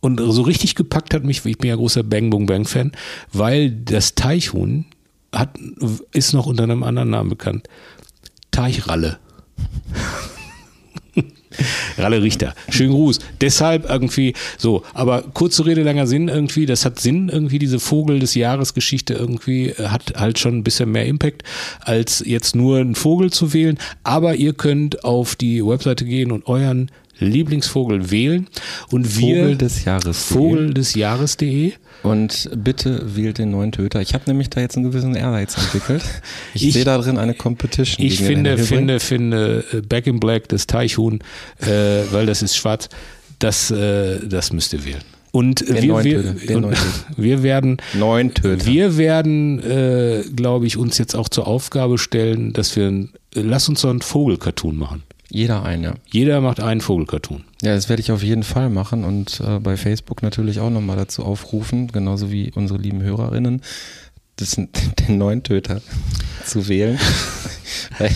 Und so richtig gepackt hat mich, ich bin ja großer Bang Boom Bang Fan, weil das Teichhuhn hat, ist noch unter einem anderen Namen bekannt. Teichralle. Ralle Richter. Schönen Gruß. Deshalb irgendwie so, aber kurze Rede, langer Sinn irgendwie, das hat Sinn irgendwie, diese Vogel des Jahres Geschichte irgendwie, äh, hat halt schon ein bisschen mehr Impact, als jetzt nur einen Vogel zu wählen. Aber ihr könnt auf die Webseite gehen und euren Lieblingsvogel wählen. Und wir. Vogel des Jahres. Vogel des Jahres.de. Und bitte wählt den neuen Töter. Ich habe nämlich da jetzt einen gewissen Ehrgeiz entwickelt. Ich, Ich- sehe da drin eine Competition. Ich finde, finde, finde, äh, Back in Black, das Teichhuhn, äh, weil das ist schwarz, das, äh, das müsst ihr wählen. Und Den wir, wir, Töter, und wir werden, wir werden, äh, glaube ich, uns jetzt auch zur Aufgabe stellen, dass wir, lass uns so einen Vogelcartoon machen. Jeder ein, ja. Jeder macht einen Vogelcartoon. Ja, das werde ich auf jeden Fall machen und äh, bei Facebook natürlich auch nochmal dazu aufrufen, genauso wie unsere lieben Hörerinnen, das, den neuen Töter zu wählen. Weil,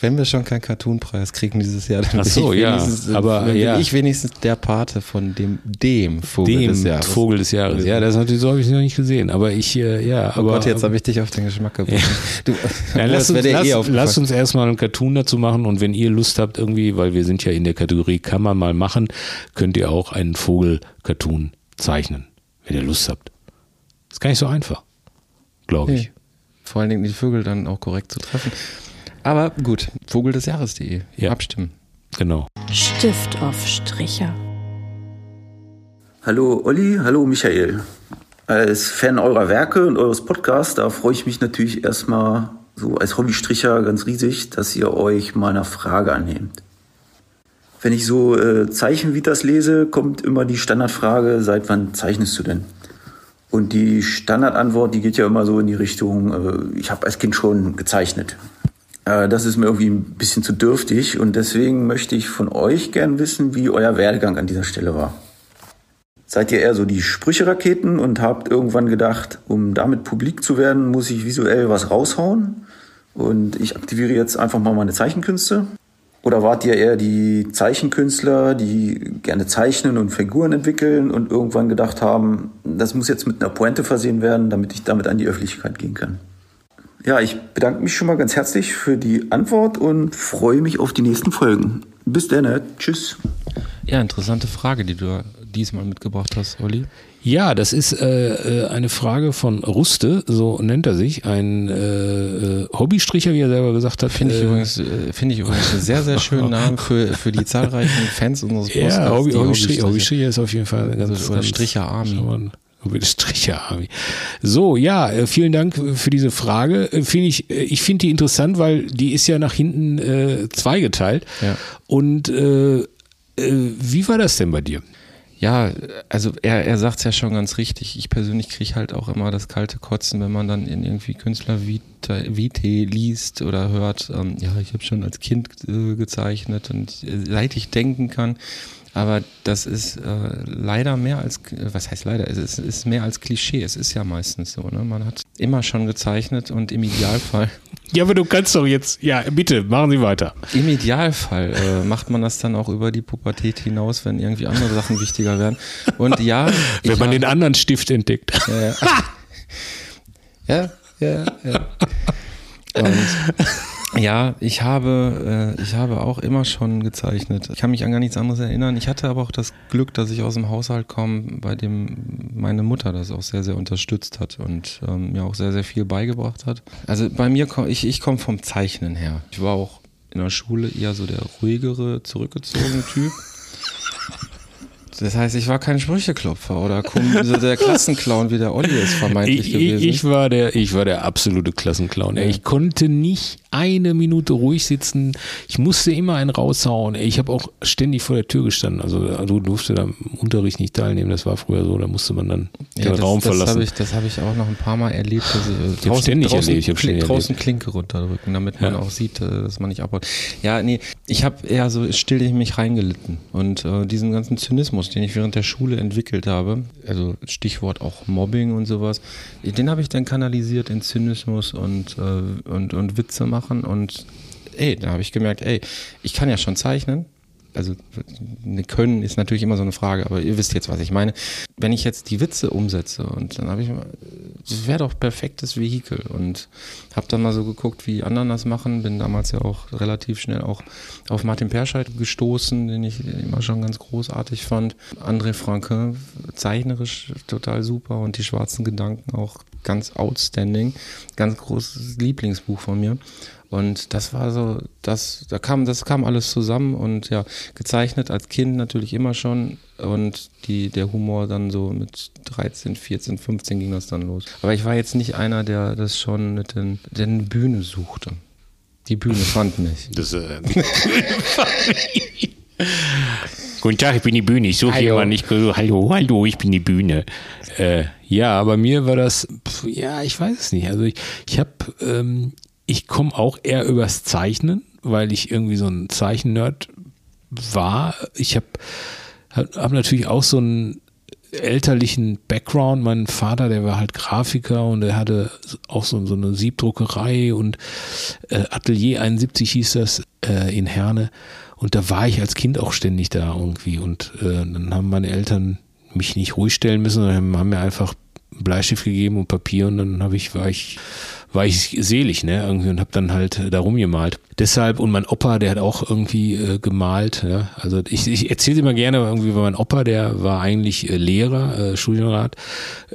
wenn wir schon keinen Cartoon-Preis kriegen dieses Jahr, dann Ach so, bin, ich ja, wenigstens, aber, dann bin ja. ich wenigstens der Pate von dem, dem Vogel Dem des Jahres. Vogel des Jahres. Ja, das natürlich so habe ich noch nicht gesehen. Aber ich, äh, ja, Oh aber. Gott, jetzt habe ich dich auf den Geschmack gebracht. Du, Ja, lass, uns, dir lass, eh lass uns erstmal einen Cartoon dazu machen und wenn ihr Lust habt irgendwie, weil wir sind ja in der Kategorie kann man mal machen, könnt ihr auch einen Vogel-Cartoon zeichnen, wenn ihr Lust habt. Ist gar nicht so einfach, glaube ich. Nee. Vor allen Dingen die Vögel dann auch korrekt zu treffen. Aber gut, Vogel des Jahres.de. Ja. Abstimmen. Genau. Stift auf Stricher. Hallo Olli, hallo Michael. Als Fan eurer Werke und eures Podcasts, da freue ich mich natürlich erstmal so als Hobbystricher ganz riesig, dass ihr euch meiner Frage annehmt. Wenn ich so äh, Zeichenvitas lese, kommt immer die Standardfrage, seit wann zeichnest du denn? Und die Standardantwort, die geht ja immer so in die Richtung, äh, ich habe als Kind schon gezeichnet. Äh, das ist mir irgendwie ein bisschen zu dürftig und deswegen möchte ich von euch gern wissen, wie euer Werdegang an dieser Stelle war. Seid ihr eher so die Sprücheraketen und habt irgendwann gedacht, um damit publik zu werden, muss ich visuell was raushauen und ich aktiviere jetzt einfach mal meine Zeichenkünste? Oder wart ihr eher die Zeichenkünstler, die gerne zeichnen und Figuren entwickeln und irgendwann gedacht haben, das muss jetzt mit einer Pointe versehen werden, damit ich damit an die Öffentlichkeit gehen kann? Ja, ich bedanke mich schon mal ganz herzlich für die Antwort und freue mich auf die nächsten Folgen. Bis dann, tschüss. Ja, interessante Frage, die du diesmal mitgebracht hast, Olli. Ja, das ist äh, äh, eine Frage von Ruste, so nennt er sich, ein äh, äh, Hobbystricher, wie er selber gesagt hat. Finde ich, äh, übrigens, äh, finde ich übrigens einen sehr, sehr schönen Namen für, für die zahlreichen Fans unseres Podcasts. Ja, Hobby, Hobbystricher, Hobbystricher- ist auf jeden Fall eine ganz, Also, oder ganz Stricher Army. Schau mal, Hobby- Stricher Army. So, ja, vielen Dank für diese Frage. Finde ich, ich finde die interessant, weil die ist ja nach hinten äh, zweigeteilt. Ja. Und äh, wie war das denn bei dir? Ja, also er, er sagt es ja schon ganz richtig. Ich persönlich kriege halt auch immer das kalte Kotzen, wenn man dann in irgendwie Künstler Vitae liest oder hört, ähm, ja, ich habe schon als Kind äh, gezeichnet und äh, seit ich denken kann, aber das ist äh, leider mehr als, was heißt leider, es ist, mehr als Klischee. Es ist ja meistens so. Ne? Man hat immer schon gezeichnet und im Idealfall. Ja, aber du kannst doch jetzt, ja, bitte, machen Sie weiter. Im Idealfall äh, macht man das dann auch über die Pubertät hinaus, wenn irgendwie andere Sachen wichtiger werden. Und ja. Wenn man hab, den anderen Stift entdeckt. Ja, ja, ja. ja. Und ja, ich habe, äh, ich habe auch immer schon gezeichnet. Ich kann mich an gar nichts anderes erinnern. Ich hatte aber auch das Glück, dass ich aus einem Haushalt komme, bei dem meine Mutter das auch sehr, sehr unterstützt hat und ähm, mir auch sehr, sehr viel beigebracht hat. Also bei mir, ich, ich komme vom Zeichnen her. Ich war auch in der Schule eher so der ruhigere, zurückgezogene Typ. Das heißt, ich war kein Sprücheklopfer oder so der Klassenclown, wie der Olli ist vermeintlich ich, gewesen. Ich war der, ich war der absolute Klassenclown. Ja. Ich konnte nicht eine Minute ruhig sitzen. Ich musste immer einen raushauen. Ich habe auch ständig vor der Tür gestanden. Also du durfte da im Unterricht nicht teilnehmen. Das war früher so. Da musste man dann den ja, das, Raum das verlassen. Hab ich, das habe ich auch noch ein paar Mal erlebt. Ich, draußen, ständig draußen, erlebt. Ich hab ständig draußen erlebt. Klinke runterdrücken, damit man ja. auch sieht, äh, dass man nicht abhaut. Ja, nee, ich habe eher so still in mich reingelitten. Und äh, diesen ganzen Zynismus, den ich während der Schule entwickelt habe, also Stichwort auch Mobbing und sowas, den habe ich dann kanalisiert in Zynismus und, äh, und, und Witze machen und ey, da habe ich gemerkt, ey, ich kann ja schon zeichnen. Also ne, können ist natürlich immer so eine Frage, aber ihr wisst jetzt, was ich meine. Wenn ich jetzt die Witze umsetze und dann habe ich, das wäre doch perfektes Vehikel und habe dann mal so geguckt, wie anderen das machen. Bin damals ja auch relativ schnell auch auf Martin Perscheid gestoßen, den ich immer schon ganz großartig fand. André Franquin, zeichnerisch total super und die schwarzen Gedanken auch ganz outstanding. Ganz großes Lieblingsbuch von mir. Und das war so, das, da kam, das kam alles zusammen und ja, gezeichnet als Kind natürlich immer schon und die, der Humor dann so mit 13, 14, 15 ging das dann los. Aber ich war jetzt nicht einer, der das schon mit den, den Bühne suchte. Die Bühne fand mich. Das, äh, Guten Tag, ich bin die Bühne. Ich suche jemanden nicht. Hallo, hallo, ich bin die Bühne. Äh, ja, bei mir war das, ja, ich weiß es nicht. Also ich, ich habe ähm, ich komme auch eher übers Zeichnen, weil ich irgendwie so ein Zeichennerd war. Ich habe hab natürlich auch so einen elterlichen Background. Mein Vater, der war halt Grafiker und er hatte auch so, so eine Siebdruckerei und äh, Atelier 71 hieß das äh, in Herne. Und da war ich als Kind auch ständig da irgendwie. Und äh, dann haben meine Eltern mich nicht ruhig stellen müssen, sondern haben mir einfach Bleistift gegeben und Papier und dann habe ich, war ich war ich selig, ne, irgendwie und habe dann halt da rumgemalt. Deshalb, und mein Opa, der hat auch irgendwie äh, gemalt, ja. Also ich, ich erzähle immer gerne irgendwie, weil mein Opa, der war eigentlich äh, Lehrer, äh, Studienrat,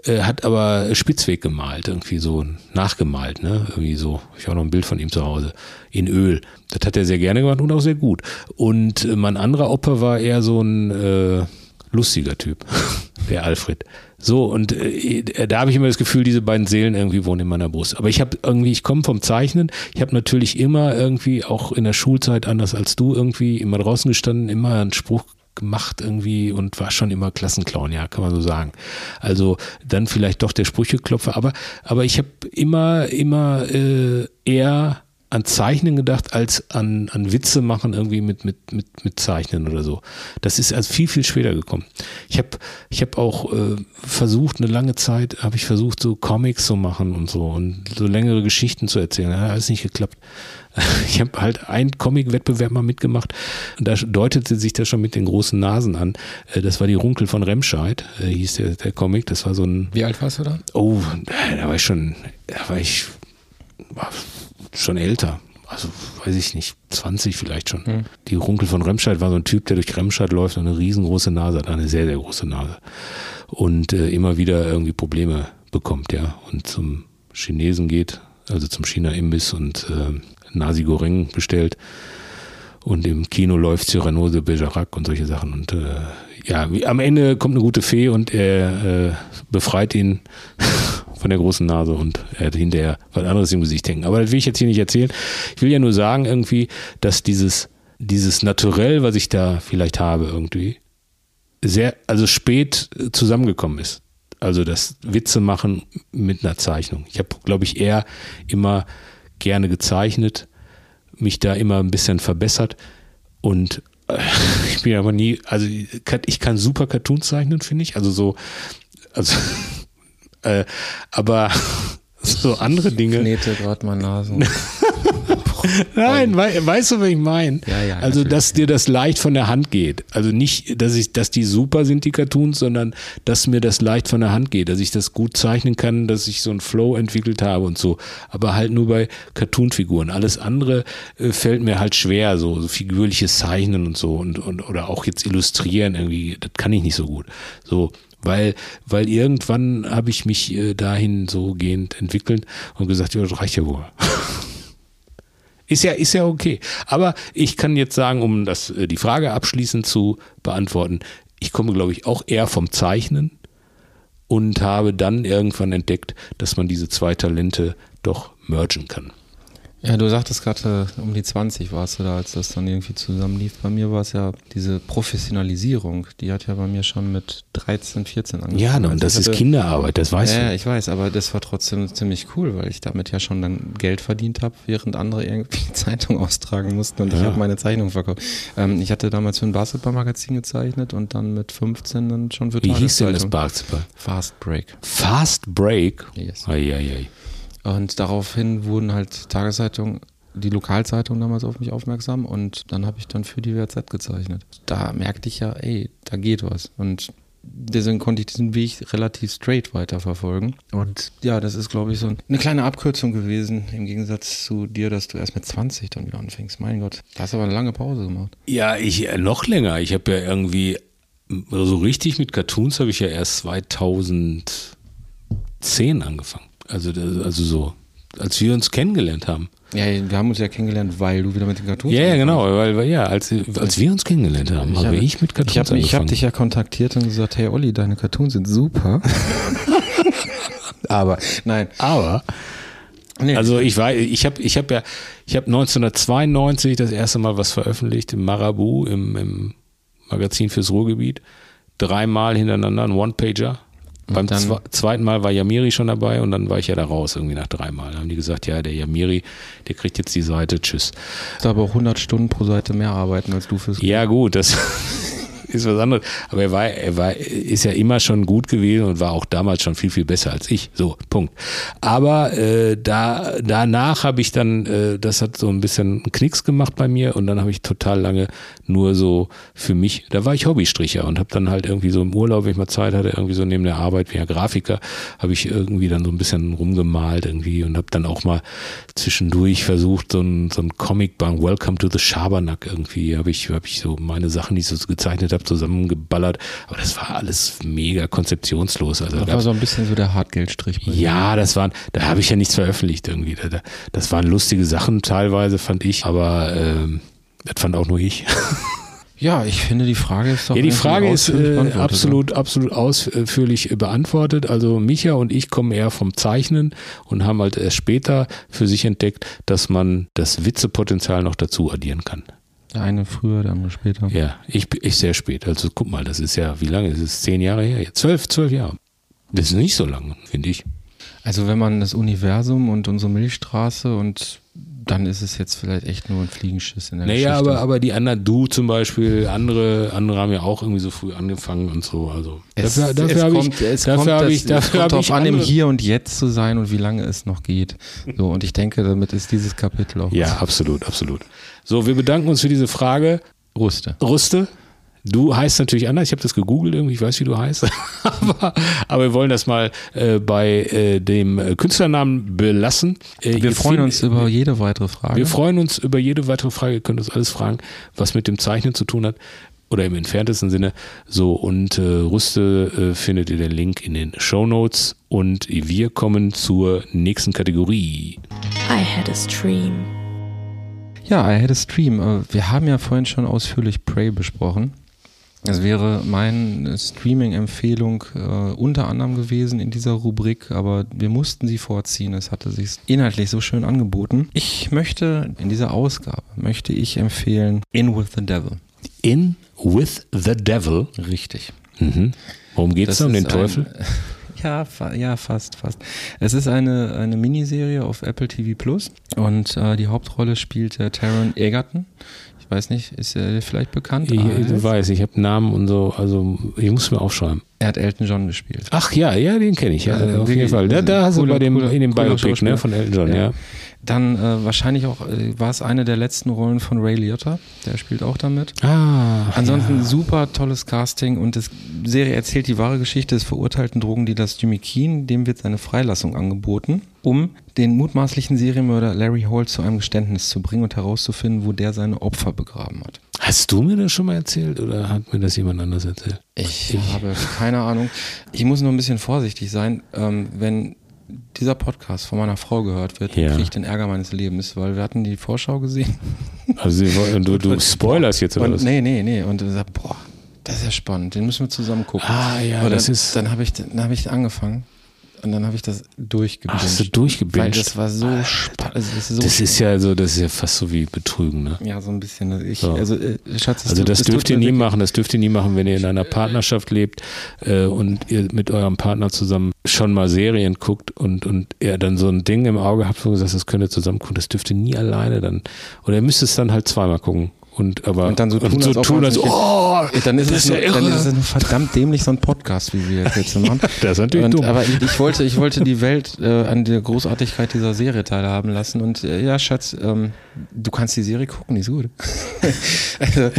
äh, hat aber Spitzweg gemalt, irgendwie so nachgemalt, ne, irgendwie so. Ich habe noch ein Bild von ihm zu Hause in Öl. Das hat er sehr gerne gemacht und auch sehr gut. Und äh, mein anderer Opa war eher so ein äh, lustiger Typ, der Alfred. So, und äh, da habe ich immer das Gefühl, diese beiden Seelen irgendwie wohnen in meiner Brust. Aber ich habe irgendwie, ich komme vom Zeichnen. Ich habe natürlich immer irgendwie, auch in der Schulzeit, anders als du, irgendwie immer draußen gestanden, immer einen Spruch gemacht irgendwie und war schon immer Klassenclown, ja, kann man so sagen. Also dann vielleicht doch der Sprücheklopfer, aber, aber ich habe immer, immer äh, eher an Zeichnen gedacht als an, an Witze machen irgendwie mit, mit, mit, mit Zeichnen oder so. Das ist also viel, viel später gekommen. Ich habe ich hab auch äh, versucht, eine lange Zeit habe ich versucht, so Comics zu machen und so und so längere Geschichten zu erzählen. Hat alles nicht geklappt. Ich habe halt einen Comic-Wettbewerb mal mitgemacht und da deutete sich das schon mit den großen Nasen an. Äh, das war die Runkel von Remscheid, äh, hieß der, der Comic. Das war so ein. Wie alt warst du da? Oh, da war ich schon, da war ich schon älter. Also weiß ich nicht, 20 vielleicht schon. Mhm. Die Runkel von Remscheid war so ein Typ, der durch Remscheid läuft und eine riesengroße Nase hat, eine sehr, sehr große Nase. Und äh, immer wieder irgendwie Probleme bekommt, ja. Und zum Chinesen geht, also zum China-Imbiss und äh, Nasi Goreng bestellt. Und im Kino läuft Cyrano de Bergerac und solche Sachen. Und äh, ja, am Ende kommt eine gute Fee und er äh, befreit ihn von der großen Nase und er hat hinterher was anderes im Gesicht hängen. Aber das will ich jetzt hier nicht erzählen. Ich will ja nur sagen irgendwie, dass dieses, dieses Naturell, was ich da vielleicht habe irgendwie, sehr, also spät zusammengekommen ist. Also das Witze machen mit einer Zeichnung. Ich habe, glaube ich, eher immer gerne gezeichnet, mich da immer ein bisschen verbessert und äh, ich bin aber nie, also ich kann super Cartoons zeichnen, finde ich. Also so, also, äh, aber so andere Dinge. Knete gerade mal Nasen. Nein, we weißt du, was ich meine? Ja, ja, also, natürlich. dass dir das leicht von der Hand geht. Also nicht, dass ich, dass die super sind, die Cartoons, sondern dass mir das leicht von der Hand geht, dass ich das gut zeichnen kann, dass ich so einen Flow entwickelt habe und so. Aber halt nur bei Cartoon-Figuren. Alles andere äh, fällt mir halt schwer, so, so figürliches Zeichnen und so und, und oder auch jetzt illustrieren irgendwie. Das kann ich nicht so gut. So, weil, weil irgendwann habe ich mich äh, dahin so gehend entwickelt und gesagt, ja, das reicht ja wohl. Ist ja, ist ja okay. Aber ich kann jetzt sagen, um das, äh, die Frage abschließend zu beantworten, ich komme, glaube ich, auch eher vom Zeichnen und habe dann irgendwann entdeckt, dass man diese zwei Talente doch mergen kann. Ja, du sagtest gerade, äh, um die 20 warst du da, als das dann irgendwie zusammenlief. Bei mir war es ja diese Professionalisierung, die hat ja bei mir schon mit 13, 14 angefangen. Ja, Also und das ich ist hatte- Kinderarbeit, das weißt ja, du. ich weiß, aber das war trotzdem ziemlich cool, weil ich damit ja schon dann Geld verdient habe, während andere irgendwie Zeitung austragen mussten und ich Ja. habe meine Zeichnung verkauft. Ähm, ich hatte damals für ein Basketballmagazin gezeichnet und dann mit 15 dann schon für Wie hieß denn das. Basketball? Fast Break. Fast Break? Yes. Eieiei. Und daraufhin wurden halt Tageszeitungen, die Lokalzeitung damals auf mich aufmerksam und dann habe ich dann für die WZ gezeichnet. Da merkte ich ja, ey, da geht was. Und deswegen konnte ich diesen Weg relativ straight weiterverfolgen. Und ja, das ist, glaube ich, so eine kleine Abkürzung gewesen, im Gegensatz zu dir, dass du erst mit 20 dann wieder anfängst. Mein Gott, da hast du aber eine lange Pause gemacht. Ja, ich äh, noch länger. Ich habe ja irgendwie so richtig mit Cartoons habe ich ja erst 2010 angefangen. Also also so, als wir uns kennengelernt haben. Ja, wir haben uns ja kennengelernt, weil du wieder mit den Cartoons Ja, ja, genau, weil, weil ja, als, als wir uns kennengelernt haben, habe ich mit Cartoons Ich habe ich hab angefangen. dich ja kontaktiert und gesagt, hey Olli, deine Cartoons sind super. Aber nein. Aber Nee. Also ich war, ich habe, ich habe ja, ich habe 1992 das erste Mal was veröffentlicht im Marabu im, im Magazin fürs Ruhrgebiet, dreimal hintereinander ein One-Pager. Beim zwe zweiten Mal war Yamiri schon dabei und dann war ich ja da raus irgendwie nach dreimal. Dann haben die gesagt, ja, der Yamiri, der kriegt jetzt die Seite, tschüss. musst aber auch 100 Stunden pro Seite mehr arbeiten als du fürs Ja gut, das ist was anderes. Aber er war, er war, ist ja immer schon gut gewesen und war auch damals schon viel, viel besser als ich. So, Punkt. Aber äh, da, danach habe ich dann, äh, das hat so ein bisschen Knicks gemacht bei mir und dann habe ich total lange nur so für mich, da war ich Hobbystricher und habe dann halt irgendwie so im Urlaub, wenn ich mal Zeit hatte, irgendwie so neben der Arbeit wie ein Grafiker, habe ich irgendwie dann so ein bisschen rumgemalt irgendwie und habe dann auch mal zwischendurch versucht, so ein, so ein Comicband, Welcome to the Schabernack irgendwie, habe ich, hab ich so meine Sachen, die ich so gezeichnet habe, zusammengeballert. Aber das war alles mega konzeptionslos. Also Das da war so ein bisschen so der Hartgeldstrich ja, das waren, da habe ich ja nichts veröffentlicht irgendwie. Da- da- Das waren lustige Sachen teilweise, fand ich, aber ähm, das fand auch nur ich. Ja, ich finde, die Frage ist doch. Ja, die Frage ist äh, absolut, absolut ausführlich beantwortet. Also Micha und ich kommen eher vom Zeichnen und haben halt erst später für sich entdeckt, dass man das Witzepotenzial noch dazu addieren kann. Der eine früher, der andere später. Ja, ich, ich sehr spät. Also guck mal, das ist ja, wie lange ist es? Zehn Jahre her? Zwölf, zwölf Jahre. Das ist nicht so lange, finde ich. Also, wenn man das Universum und unsere Milchstraße und dann ist es jetzt vielleicht echt nur ein Fliegenschiss in der Naja, Geschichte. aber, aber die anderen, du zum Beispiel, andere, andere haben ja auch irgendwie so früh angefangen und so. Also Es, dafür, dafür es habe kommt, ich, es dafür kommt, das, ich, dafür es kommt ich an, im Hier und Jetzt zu sein und wie lange es noch geht. So, und ich denke, damit ist dieses Kapitel auch Ja, absolut, absolut. So, wir bedanken uns für diese Frage. Ruste. Ruste, du heißt natürlich anders. Ich habe das gegoogelt irgendwie, ich weiß, wie du heißt. aber, aber wir wollen das mal äh, bei äh, dem äh, Künstlernamen belassen. Äh, Wir freuen uns über jede weitere Frage. Wir freuen uns über jede weitere Frage. Ihr könnt uns alles fragen, was mit dem Zeichnen zu tun hat. Oder im entferntesten Sinne. So, und äh, Rüste äh, findet ihr den Link in den Show Notes. Und wir kommen zur nächsten Kategorie. I had a stream. Ja, I had a stream. Äh, Wir haben ja vorhin schon ausführlich Prey besprochen. Das wäre meine Streaming-Empfehlung äh, unter anderem gewesen in dieser Rubrik, aber wir mussten sie vorziehen. Es hatte sich inhaltlich so schön angeboten. Ich möchte in dieser Ausgabe möchte ich empfehlen In with the Devil. In with the Devil. Richtig. Mhm. Worum geht's Das da um den ist ein- Teufel? Ja, fa ja, fast, fast. Es ist eine, eine Miniserie auf Apple TV Plus und äh, die Hauptrolle spielt der Taron Egerton. Weiß nicht, ist er vielleicht bekannt? Ich, Ah, ich weiß, ich habe Namen und so, also ich muss mir aufschreiben. Er hat Elton John gespielt. Ach ja, ja, den kenne ich, ja, Also auf jeden Fall. Da, da hast du cooler- bei dem, cooler- in dem Biopic ne, von Elton John, ja. Dann äh, wahrscheinlich auch, äh, war es eine der letzten Rollen von Ray Liotta, der spielt auch damit. Ah, Ansonsten ja. super tolles Casting und die Serie erzählt die wahre Geschichte des verurteilten Drogendealers Jimmy Keen. Dem wird seine Freilassung angeboten, um den mutmaßlichen Serienmörder Larry Holt zu einem Geständnis zu bringen und herauszufinden, wo der seine Opfer begraben hat. Hast du mir das schon mal erzählt oder hat mir das jemand anders erzählt? Ich habe keine Ahnung. Ich muss nur ein bisschen vorsichtig sein, ähm, wenn dieser Podcast von meiner Frau gehört wird, Ja. kriege ich den Ärger meines Lebens, weil wir hatten die Vorschau gesehen. Also du, du spoilerst jetzt oder Und was? nee, nee, nee. Und dann sagt, boah, das ist ja spannend, den müssen wir zusammen gucken. Ah, ja, Und das dann, ist- Dann habe ich, dann hab ich angefangen und dann habe ich das durchgebinged. Hast du durchgebinged? Weil das war so spannend. Das ist, so Das ist ja so, das ist ja fast so wie Betrügen, ne? ja so ein bisschen. Ich, So. Also, äh, Schatz, Also tut- das dürft ihr nie wirklich- machen, das dürft ihr nie machen, wenn ihr in einer Partnerschaft lebt äh, und ihr mit eurem Partner zusammen schon mal Serien guckt und, und ihr dann so ein Ding im Auge habt, wo ihr sagt, das könnt ihr zusammen gucken, das dürft ihr nie alleine dann. Oder ihr müsst es dann halt zweimal gucken. Und, aber, Und dann so tun, und so als tun als, sich- oh, Dann ist, es ist ja nur, dann ist es verdammt dämlich, so ein Podcast, wie wir jetzt, jetzt machen. Das ist natürlich und, dumm. Aber ich, ich, wollte, ich wollte die Welt äh, an der Großartigkeit dieser Serie teilhaben lassen. Und äh, ja, Schatz, ähm, du kannst die Serie gucken, die ist gut. also,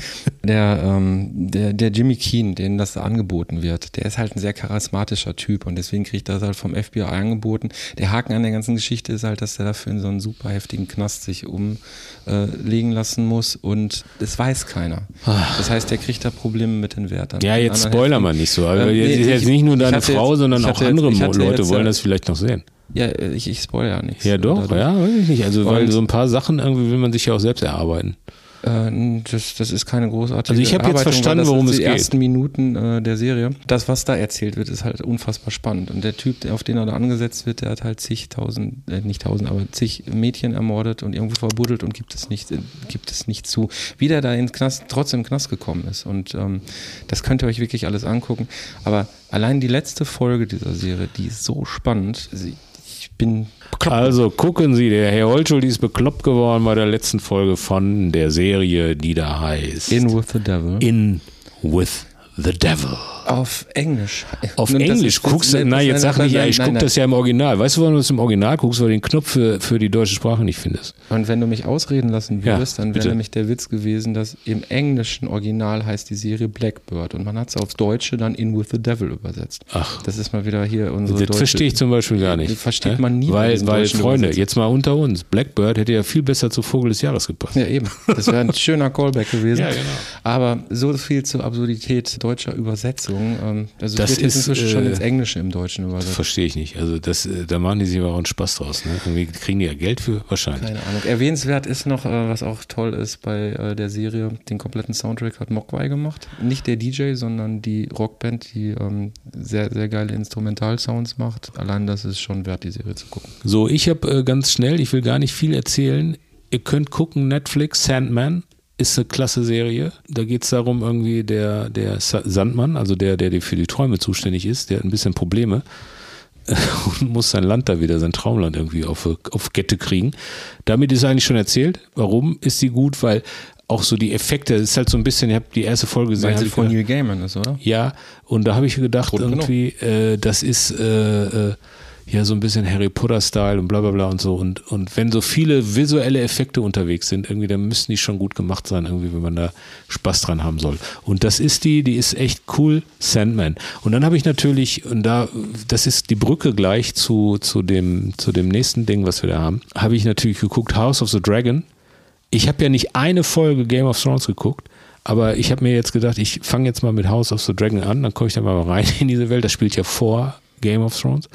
der, ähm, der, der Jimmy Keen, den das da angeboten wird, der ist halt ein sehr charismatischer Typ und deswegen kriegt er das halt vom FBI angeboten. Der Haken an der ganzen Geschichte ist halt, dass er dafür in so einen super heftigen Knast sich umlegen lassen muss und es weiß keiner. Das heißt, der kriegt da Probleme mit den Wärtern. Ah. ja, jetzt spoiler heftigen- mal nicht so. Aber Ähm, jetzt nee, ist jetzt ich- nicht nur ich deine Frau, jetzt- sondern ich auch andere jetzt- ich hatte Leute wollen äh, das vielleicht noch sehen. Ja, äh, ich, ich spoil ja nichts. Ja, doch, Dadurch. ja, weiß ich nicht. Also, weil so ein paar Sachen irgendwie will man sich ja auch selbst erarbeiten. Äh, das, das ist keine großartige Also ich hab jetzt verstanden, worum es die geht. ersten Minuten äh, der Serie. Das, was da erzählt wird, ist halt unfassbar spannend. Und der Typ, auf den er da angesetzt wird, der hat halt zigtausend, äh, nicht tausend, aber zig Mädchen ermordet und irgendwo verbuddelt und gibt es nicht, äh, gibt es nicht zu. Wie der da ins Knast, trotzdem in Knast gekommen ist. Und ähm, das könnt ihr euch wirklich alles angucken. Aber allein die letzte Folge dieser Serie, die ist so spannend. Sie- bin bekloppt. Also gucken Sie, der Herr Holschuld ist bekloppt geworden bei der letzten Folge von der Serie, die da heißt In with the Devil. In with the Devil. Auf Englisch. Auf das Englisch das- guckst du, nein, jetzt sag nicht, ja, ich nein, guck nein. das ja im Original. Weißt du, warum du es im Original guckst? Weil du den Knopf für, für die deutsche Sprache nicht findest. Und wenn du mich ausreden lassen Ja, würdest, dann wäre nämlich der Witz gewesen, dass im englischen Original heißt die Serie Blackbird und man hat es aufs Deutsche dann In with the Devil übersetzt. Ach. Das ist mal wieder hier unsere Das deutsche- verstehe ich zum Beispiel gar nicht. Das versteht Ja? man nie Weil, weil Freunde, jetzt mal unter uns. Blackbird hätte ja viel besser zu Vogel des Jahres gepasst. Ja, eben. Das wäre ein schöner Callback gewesen. Ja, genau. Aber so viel zur Absurdität deutscher Übersetzung. Ähm, Also Das ist, inzwischen schon äh, ins Englische im Deutschen übersetzt. Verstehe ich nicht. Also das, äh, da machen die sich aber auch einen Spaß draus. Ne? Irgendwie kriegen die ja Geld für, wahrscheinlich. Keine Ahnung. Erwähnenswert ist noch, äh, was auch toll ist bei äh, der Serie, den kompletten Soundtrack hat Mogwai gemacht. Nicht der DJ, sondern die Rockband, die ähm, sehr, sehr geile Instrumentalsounds macht. Allein das ist schon wert, die Serie zu gucken. So, ich habe äh, ganz schnell, ich will gar nicht viel erzählen. Ihr könnt gucken, Netflix, Sandman ist eine klasse Serie. Da geht es darum, irgendwie der, der Sa- Sandmann, also der, der für die Träume zuständig ist, der hat ein bisschen Probleme und muss sein Land da wieder, sein Traumland irgendwie auf, auf Kette kriegen. Damit ist eigentlich schon erzählt. Warum ist sie gut? Weil auch so die Effekte, es ist halt so ein bisschen, ich habe die erste Folge gesehen. Weil sie von Neil Gaiman ist, oder? ja, und da habe ich gedacht, genug. irgendwie, äh, das ist äh, äh, ja so ein bisschen Harry Potter-Style und bla bla bla und so. Und, und wenn so viele visuelle Effekte unterwegs sind, irgendwie, dann müssen die schon gut gemacht sein, irgendwie, wenn man da Spaß dran haben soll. Und das ist die, die ist echt cool, Sandman. Und dann habe ich natürlich, und da, das ist die Brücke gleich zu, zu, dem, zu dem nächsten Ding, was wir da haben, habe ich natürlich geguckt, House of the Dragon. Ich habe ja nicht eine Folge Game of Thrones geguckt, aber ich habe mir jetzt gedacht, ich fange jetzt mal mit House of the Dragon an, dann komme ich da mal rein in diese Welt. Das spielt ja vor Game of Thrones.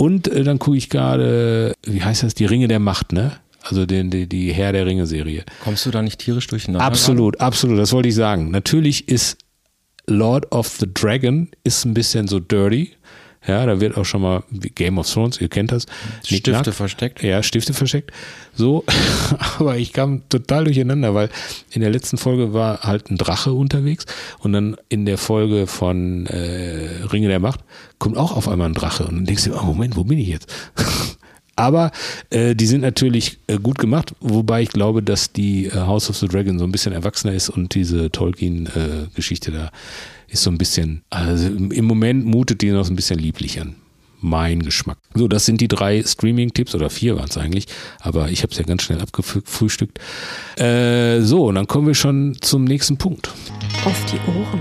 Und äh, dann gucke ich gerade, wie heißt das, die Ringe der Macht, ne? Also den, die, die Herr der Ringe-Serie. Kommst du da nicht tierisch durcheinander? Absolut, absolut, das wollte ich sagen. Natürlich ist Lord of the Dragon ist ein bisschen so dirty. Ja, da wird auch schon mal Game of Thrones, ihr kennt das. Stifte Knack. versteckt. Ja, Stifte versteckt. So, aber ich kam total durcheinander, weil in der letzten Folge war halt ein Drache unterwegs und dann in der Folge von äh, Ringe der Macht kommt auch auf einmal ein Drache und dann denkst du, oh Moment, wo bin ich jetzt? Aber äh, die sind natürlich äh, gut gemacht, wobei ich glaube, dass die äh, House of the Dragon so ein bisschen erwachsener ist und diese Tolkien-Geschichte da ist so ein bisschen, also im Moment mutet die noch so ein bisschen lieblich an. Mein Geschmack. So, das sind die drei Streaming-Tipps oder vier waren es eigentlich, aber ich habe es ja ganz schnell abgefrühstückt. Äh, so, und dann kommen wir schon zum nächsten Punkt. Auf die Ohren.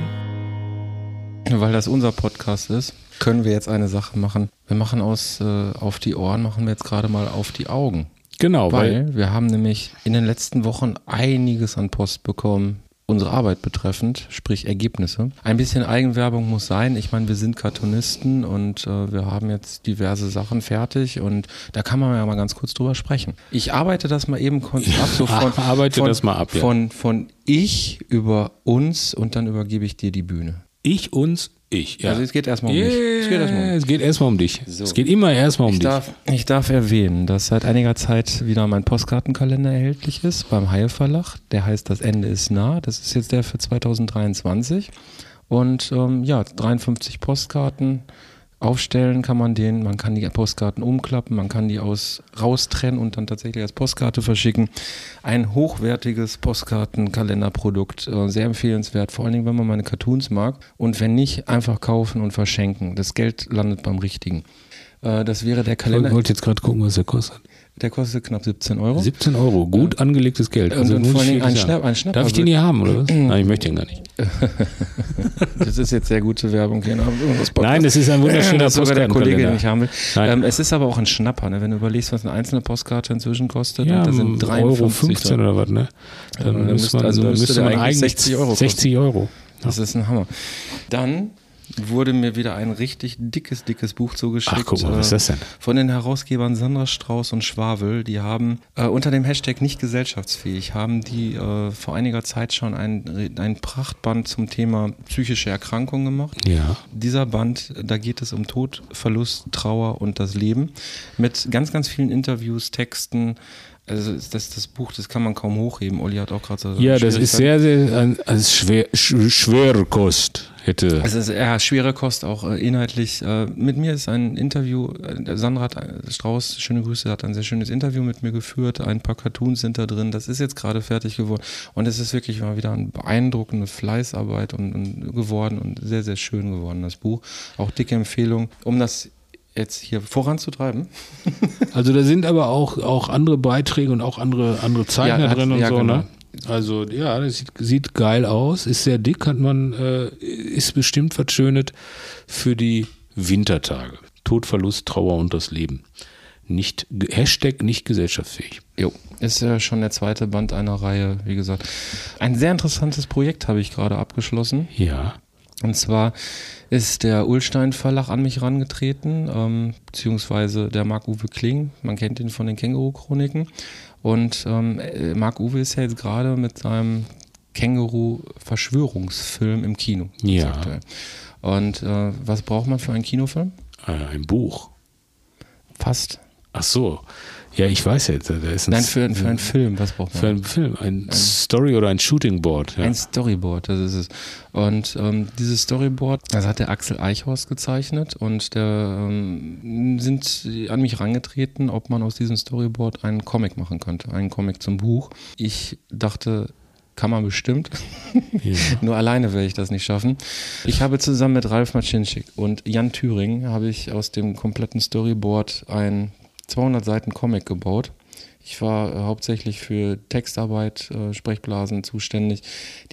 Weil das unser Podcast ist, können wir jetzt eine Sache machen. Wir machen aus äh, auf die Ohren, machen wir jetzt gerade mal auf die Augen. Genau, weil, Weil wir haben nämlich in den letzten Wochen einiges an Post bekommen, unsere Arbeit betreffend, sprich Ergebnisse. Ein bisschen Eigenwerbung muss sein. Ich meine, wir sind Cartoonisten und äh, wir haben jetzt diverse Sachen fertig und da kann man ja mal ganz kurz drüber sprechen. Ich arbeite das mal eben kurz ab, so von, Arbeite von, das mal ab, ja. von, von ich über uns und dann übergebe ich dir die Bühne. ich, uns, ich. Ja. Also es geht erstmal um mich. Es geht erstmal um. Es geht erstmal um dich. Es geht immer erstmal um Ich dich. darf, ich darf erwähnen, dass seit einiger Zeit wieder mein Postkartenkalender erhältlich ist beim Heil Verlag. Der heißt Das Ende ist nah. Das ist jetzt der für 2023. Und ähm, ja, 53 Postkarten. Aufstellen kann man den, man kann die Postkarten umklappen, man kann die aus raustrennen und dann tatsächlich als Postkarte verschicken. Ein hochwertiges Postkartenkalenderprodukt, äh, sehr empfehlenswert, vor allen Dingen, wenn man meine Cartoons mag. Und wenn nicht, einfach kaufen und verschenken. Das Geld landet beim Richtigen. Äh, das wäre der Ich Kalender. wollte jetzt gerade gucken, was der kostet. Der kostet knapp 17 Euro. 17 Euro, gut angelegtes Geld. Und- Also und muss vor Dingen ein. Schnapp- ein Schnapper Darf ich den wird- hier haben, oder was? Nein, ich möchte den gar nicht. Das ist jetzt sehr gute Werbung hier. Nein, das ist ein wunderschöner das sogar der Kollege, den ich haben will. Ähm, es ist aber auch ein Schnapper, ne? wenn du überlegst, was eine einzelne Postkarte inzwischen kostet. Ja, und da sind 53 Euro 15 drin. oder was, ne? Dann, dann müsste man, also müsste man eigentlich eigentlich 60 Euro kosten. 60 Euro. Das ist ein Hammer. Dann wurde mir wieder ein richtig dickes, dickes Buch zugeschickt. Ach, guck mal, was ist das denn? äh, Von den Herausgebern Sandra Strauß und Schwavel. Die haben äh, unter dem Hashtag nicht gesellschaftsfähig, haben die äh, vor einiger Zeit schon ein, ein Prachtband zum Thema psychische Erkrankung gemacht. Ja. Dieser Band, da geht es um Tod, Verlust, Trauer und das Leben. Mit ganz, ganz vielen Interviews, Texten. Also das, das Buch, das kann man kaum hochheben. Olli hat auch gerade so Ja, das ist sehr, sehr ein, also schwer, sch, schwere Kost. Hätte. Es ist ja schwere Kost auch äh, inhaltlich. Äh, mit mir ist ein Interview, äh, Sandra hat, äh, Strauß, schöne Grüße, hat ein sehr schönes Interview mit mir geführt. Ein paar Cartoons sind da drin. Das ist jetzt gerade fertig geworden. Und es ist wirklich mal wieder eine beeindruckende Fleißarbeit und, und geworden und sehr, sehr schön geworden, das Buch. Auch dicke Empfehlung, um das jetzt hier voranzutreiben. Also da sind aber auch, auch andere Beiträge und auch andere, andere Zeichner Ja, hat- drin und ja, so, genau. ne? Also ja, das sieht, sieht geil aus, ist sehr dick, hat man, äh, ist bestimmt verschönet für die Wintertage. Tod, Verlust, Trauer und das Leben. Nicht, Hashtag nicht gesellschaftsfähig. Jo, ist ja schon der zweite Band einer Reihe, wie gesagt. Ein sehr interessantes Projekt habe ich gerade abgeschlossen. Ja. Und zwar ist der Ullstein Verlag an mich rangetreten, ähm, beziehungsweise der Marc-Uwe Kling. Man kennt ihn von den Känguru-Chroniken. Und ähm, äh, Marc-Uwe ist ja jetzt gerade mit seinem Känguru-Verschwörungsfilm im Kino. Ja. Aktuell. Und äh, was braucht man für einen Kinofilm? Äh, ein Buch. Fast. Ach so. Ja, ich weiß jetzt. Da ist ein, Nein, für, für einen Film, was braucht man? für einen Film. Ein, Story oder ein Shooting Board. Ja. Ein Storyboard, das ist es. Und ähm, dieses Storyboard, das hat der Axel Eichhorst gezeichnet und der ähm, sind an mich rangetreten, ob man aus diesem Storyboard einen Comic machen könnte, einen Comic zum Buch. Ich dachte, kann man bestimmt. Nur alleine werde ich das nicht schaffen. Ich habe zusammen mit Ralf Maczynczyk und Jan Thüring habe ich aus dem kompletten Storyboard ein 200 Seiten Comic gebaut. Ich war äh, hauptsächlich für Textarbeit, äh, Sprechblasen zuständig.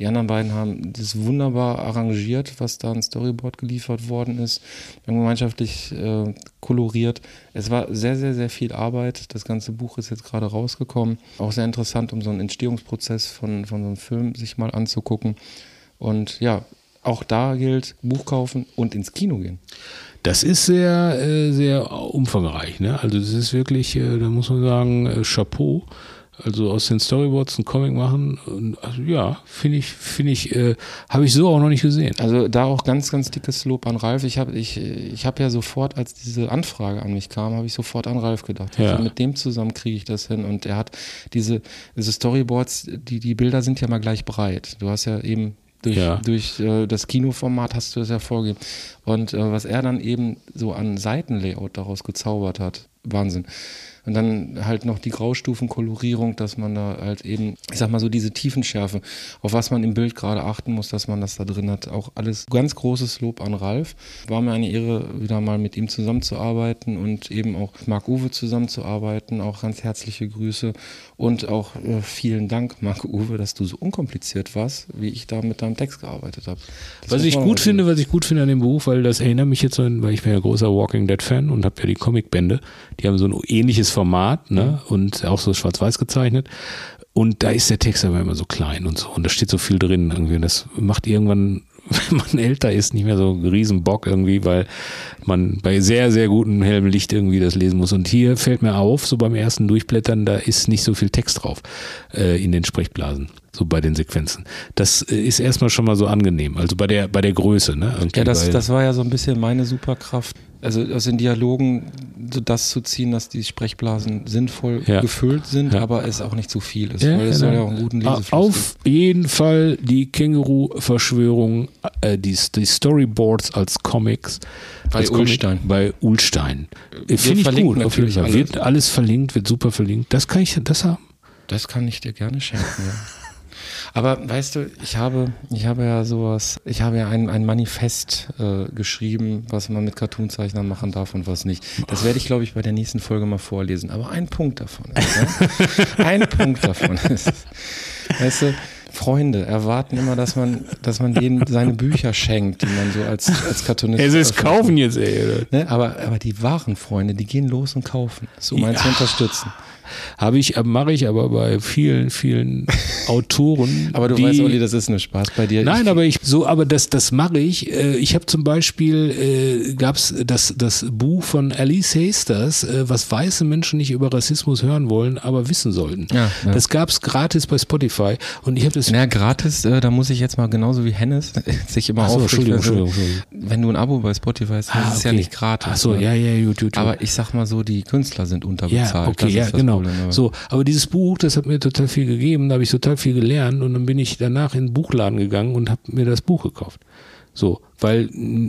Die anderen beiden haben das wunderbar arrangiert, was da ein Storyboard geliefert worden ist. Wir haben gemeinschaftlich äh, koloriert. Es war sehr, sehr, sehr viel Arbeit. Das ganze Buch ist jetzt gerade rausgekommen. Auch sehr interessant, um so einen Entstehungsprozess von, von so einem Film sich mal anzugucken. Und ja, auch da gilt, Buch kaufen und ins Kino gehen. Das ist sehr, äh, sehr umfangreich. Ne? Also es ist wirklich, äh, da muss man sagen, äh, Chapeau. Also aus den Storyboards einen Comic machen, und, also ja, finde ich, finde ich, äh, habe ich so auch noch nicht gesehen. Also da auch ganz, ganz dickes Lob an Ralf. Ich habe ich, ich hab ja sofort, als diese Anfrage an mich kam, habe ich sofort an Ralf gedacht. Ja. Also mit dem zusammen kriege ich das hin. Und er hat diese, diese Storyboards, die, die Bilder sind ja mal gleich breit. Du hast ja eben durch, Ja. durch äh, das Kinoformat hast du das ja vorgegeben. Und äh, was er dann eben so an Seitenlayout daraus gezaubert hat, Wahnsinn. Und dann halt noch die Graustufenkolorierung, dass man da halt eben, ich sag mal so diese Tiefenschärfe, auf was man im Bild gerade achten muss, dass man das da drin hat. Auch alles ganz großes Lob an Ralf. War mir eine Ehre, wieder mal mit ihm zusammenzuarbeiten und eben auch mit Marc-Uwe zusammenzuarbeiten. Auch ganz herzliche Grüße und auch äh, vielen Dank, Marc-Uwe, dass du so unkompliziert warst, wie ich da mit deinem Text gearbeitet habe. Was ich gut mal finde, was ich gut finde an dem Buch, weil das erinnert mich jetzt so, an- weil ich bin ja großer Walking Dead Fan und habe ja die Comicbände, die haben so ein ähnliches Format, ne, und auch so schwarz-weiß gezeichnet. Und da ist der Text aber immer so klein und so. Und da steht so viel drin irgendwie. Und das macht irgendwann, wenn man älter ist, nicht mehr so einen riesen Bock irgendwie, weil man bei sehr, sehr gutem hellem Licht irgendwie das lesen muss. Und hier fällt mir auf, so beim ersten Durchblättern, da ist nicht so viel Text drauf äh, in den Sprechblasen, so bei den Sequenzen. Das äh, ist erstmal schon mal so angenehm. Also bei der, bei der Größe, ne? Irgendwie, Ja, das, das war ja so ein bisschen meine Superkraft. Also aus den Dialogen so das zu ziehen, dass die Sprechblasen sinnvoll Ja. gefüllt sind, Ja. aber es auch nicht zu viel ist. Ja, weil es genau. soll ja auch einen guten Lesefluss Auf jeden Fall die Känguru-Verschwörung, äh, die, die Storyboards als Comics. Bei als Comic- Ullstein. Bei Ulstein. Wir Finde ich gut. Auf jeden Fall. alles. Wird alles verlinkt, wird super verlinkt. Das kann ich, das haben. Das kann ich dir gerne schenken, ja. Aber weißt du, ich habe, ich habe ja sowas, ich habe ja ein, ein Manifest äh, geschrieben, was man mit Cartoonzeichnern machen darf und was nicht. Das werde ich, glaube ich, bei der nächsten Folge mal vorlesen. Aber ein Punkt davon ist, ne? ein Punkt davon ist, weißt du, Freunde erwarten immer, dass man, dass man denen seine Bücher schenkt, die man so als, als Cartoonist. Es ist kaufen jetzt, ey. Ne? Aber, aber die wahren Freunde, die gehen los und kaufen, so um einen zu Ja. unterstützen. Habe ich, mache ich aber bei vielen, vielen Autoren. Aber du die, weißt, Olli, das ist nur Spaß bei dir. Nein, ich, aber ich so, aber das, das mache ich. Äh, Ich habe zum Beispiel äh, gab's das das Buch von Alice Hasters, äh, was weiße Menschen nicht über Rassismus hören wollen, aber wissen sollten. Ja, ja. Das gab's gratis bei Spotify und ich habe das. Na, gratis, äh, da muss ich jetzt mal genauso wie Hennes sich immer so, aufregen. Entschuldigung, wenn du- Entschuldigung, Entschuldigung. Wenn du ein Abo bei Spotify hast, Ah, ist ja okay. nicht gratis. Ach so, ja, ja, gut, gut, gut. Aber ich sag mal so, die Künstler sind unterbezahlt. Ja, okay, ja, genau. So, aber dieses Buch, das hat mir total viel gegeben, da habe ich total viel gelernt und dann bin ich danach in den Buchladen gegangen und habe mir das Buch gekauft. So, weil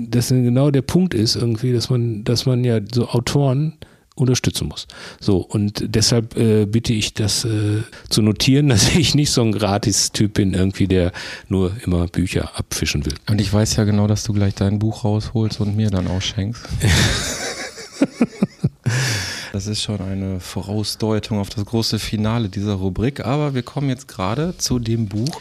das genau der Punkt ist irgendwie, dass man, dass man ja so Autoren unterstützen muss. So, und deshalb äh, bitte ich das äh, zu notieren, dass ich nicht so ein Gratis-Typ bin, irgendwie, der nur immer Bücher abfischen will. Und ich weiß ja genau, dass du gleich dein Buch rausholst und mir dann ausschenkst. Das ist schon eine Vorausdeutung auf das große Finale dieser Rubrik. Aber wir kommen jetzt gerade zu dem Buch,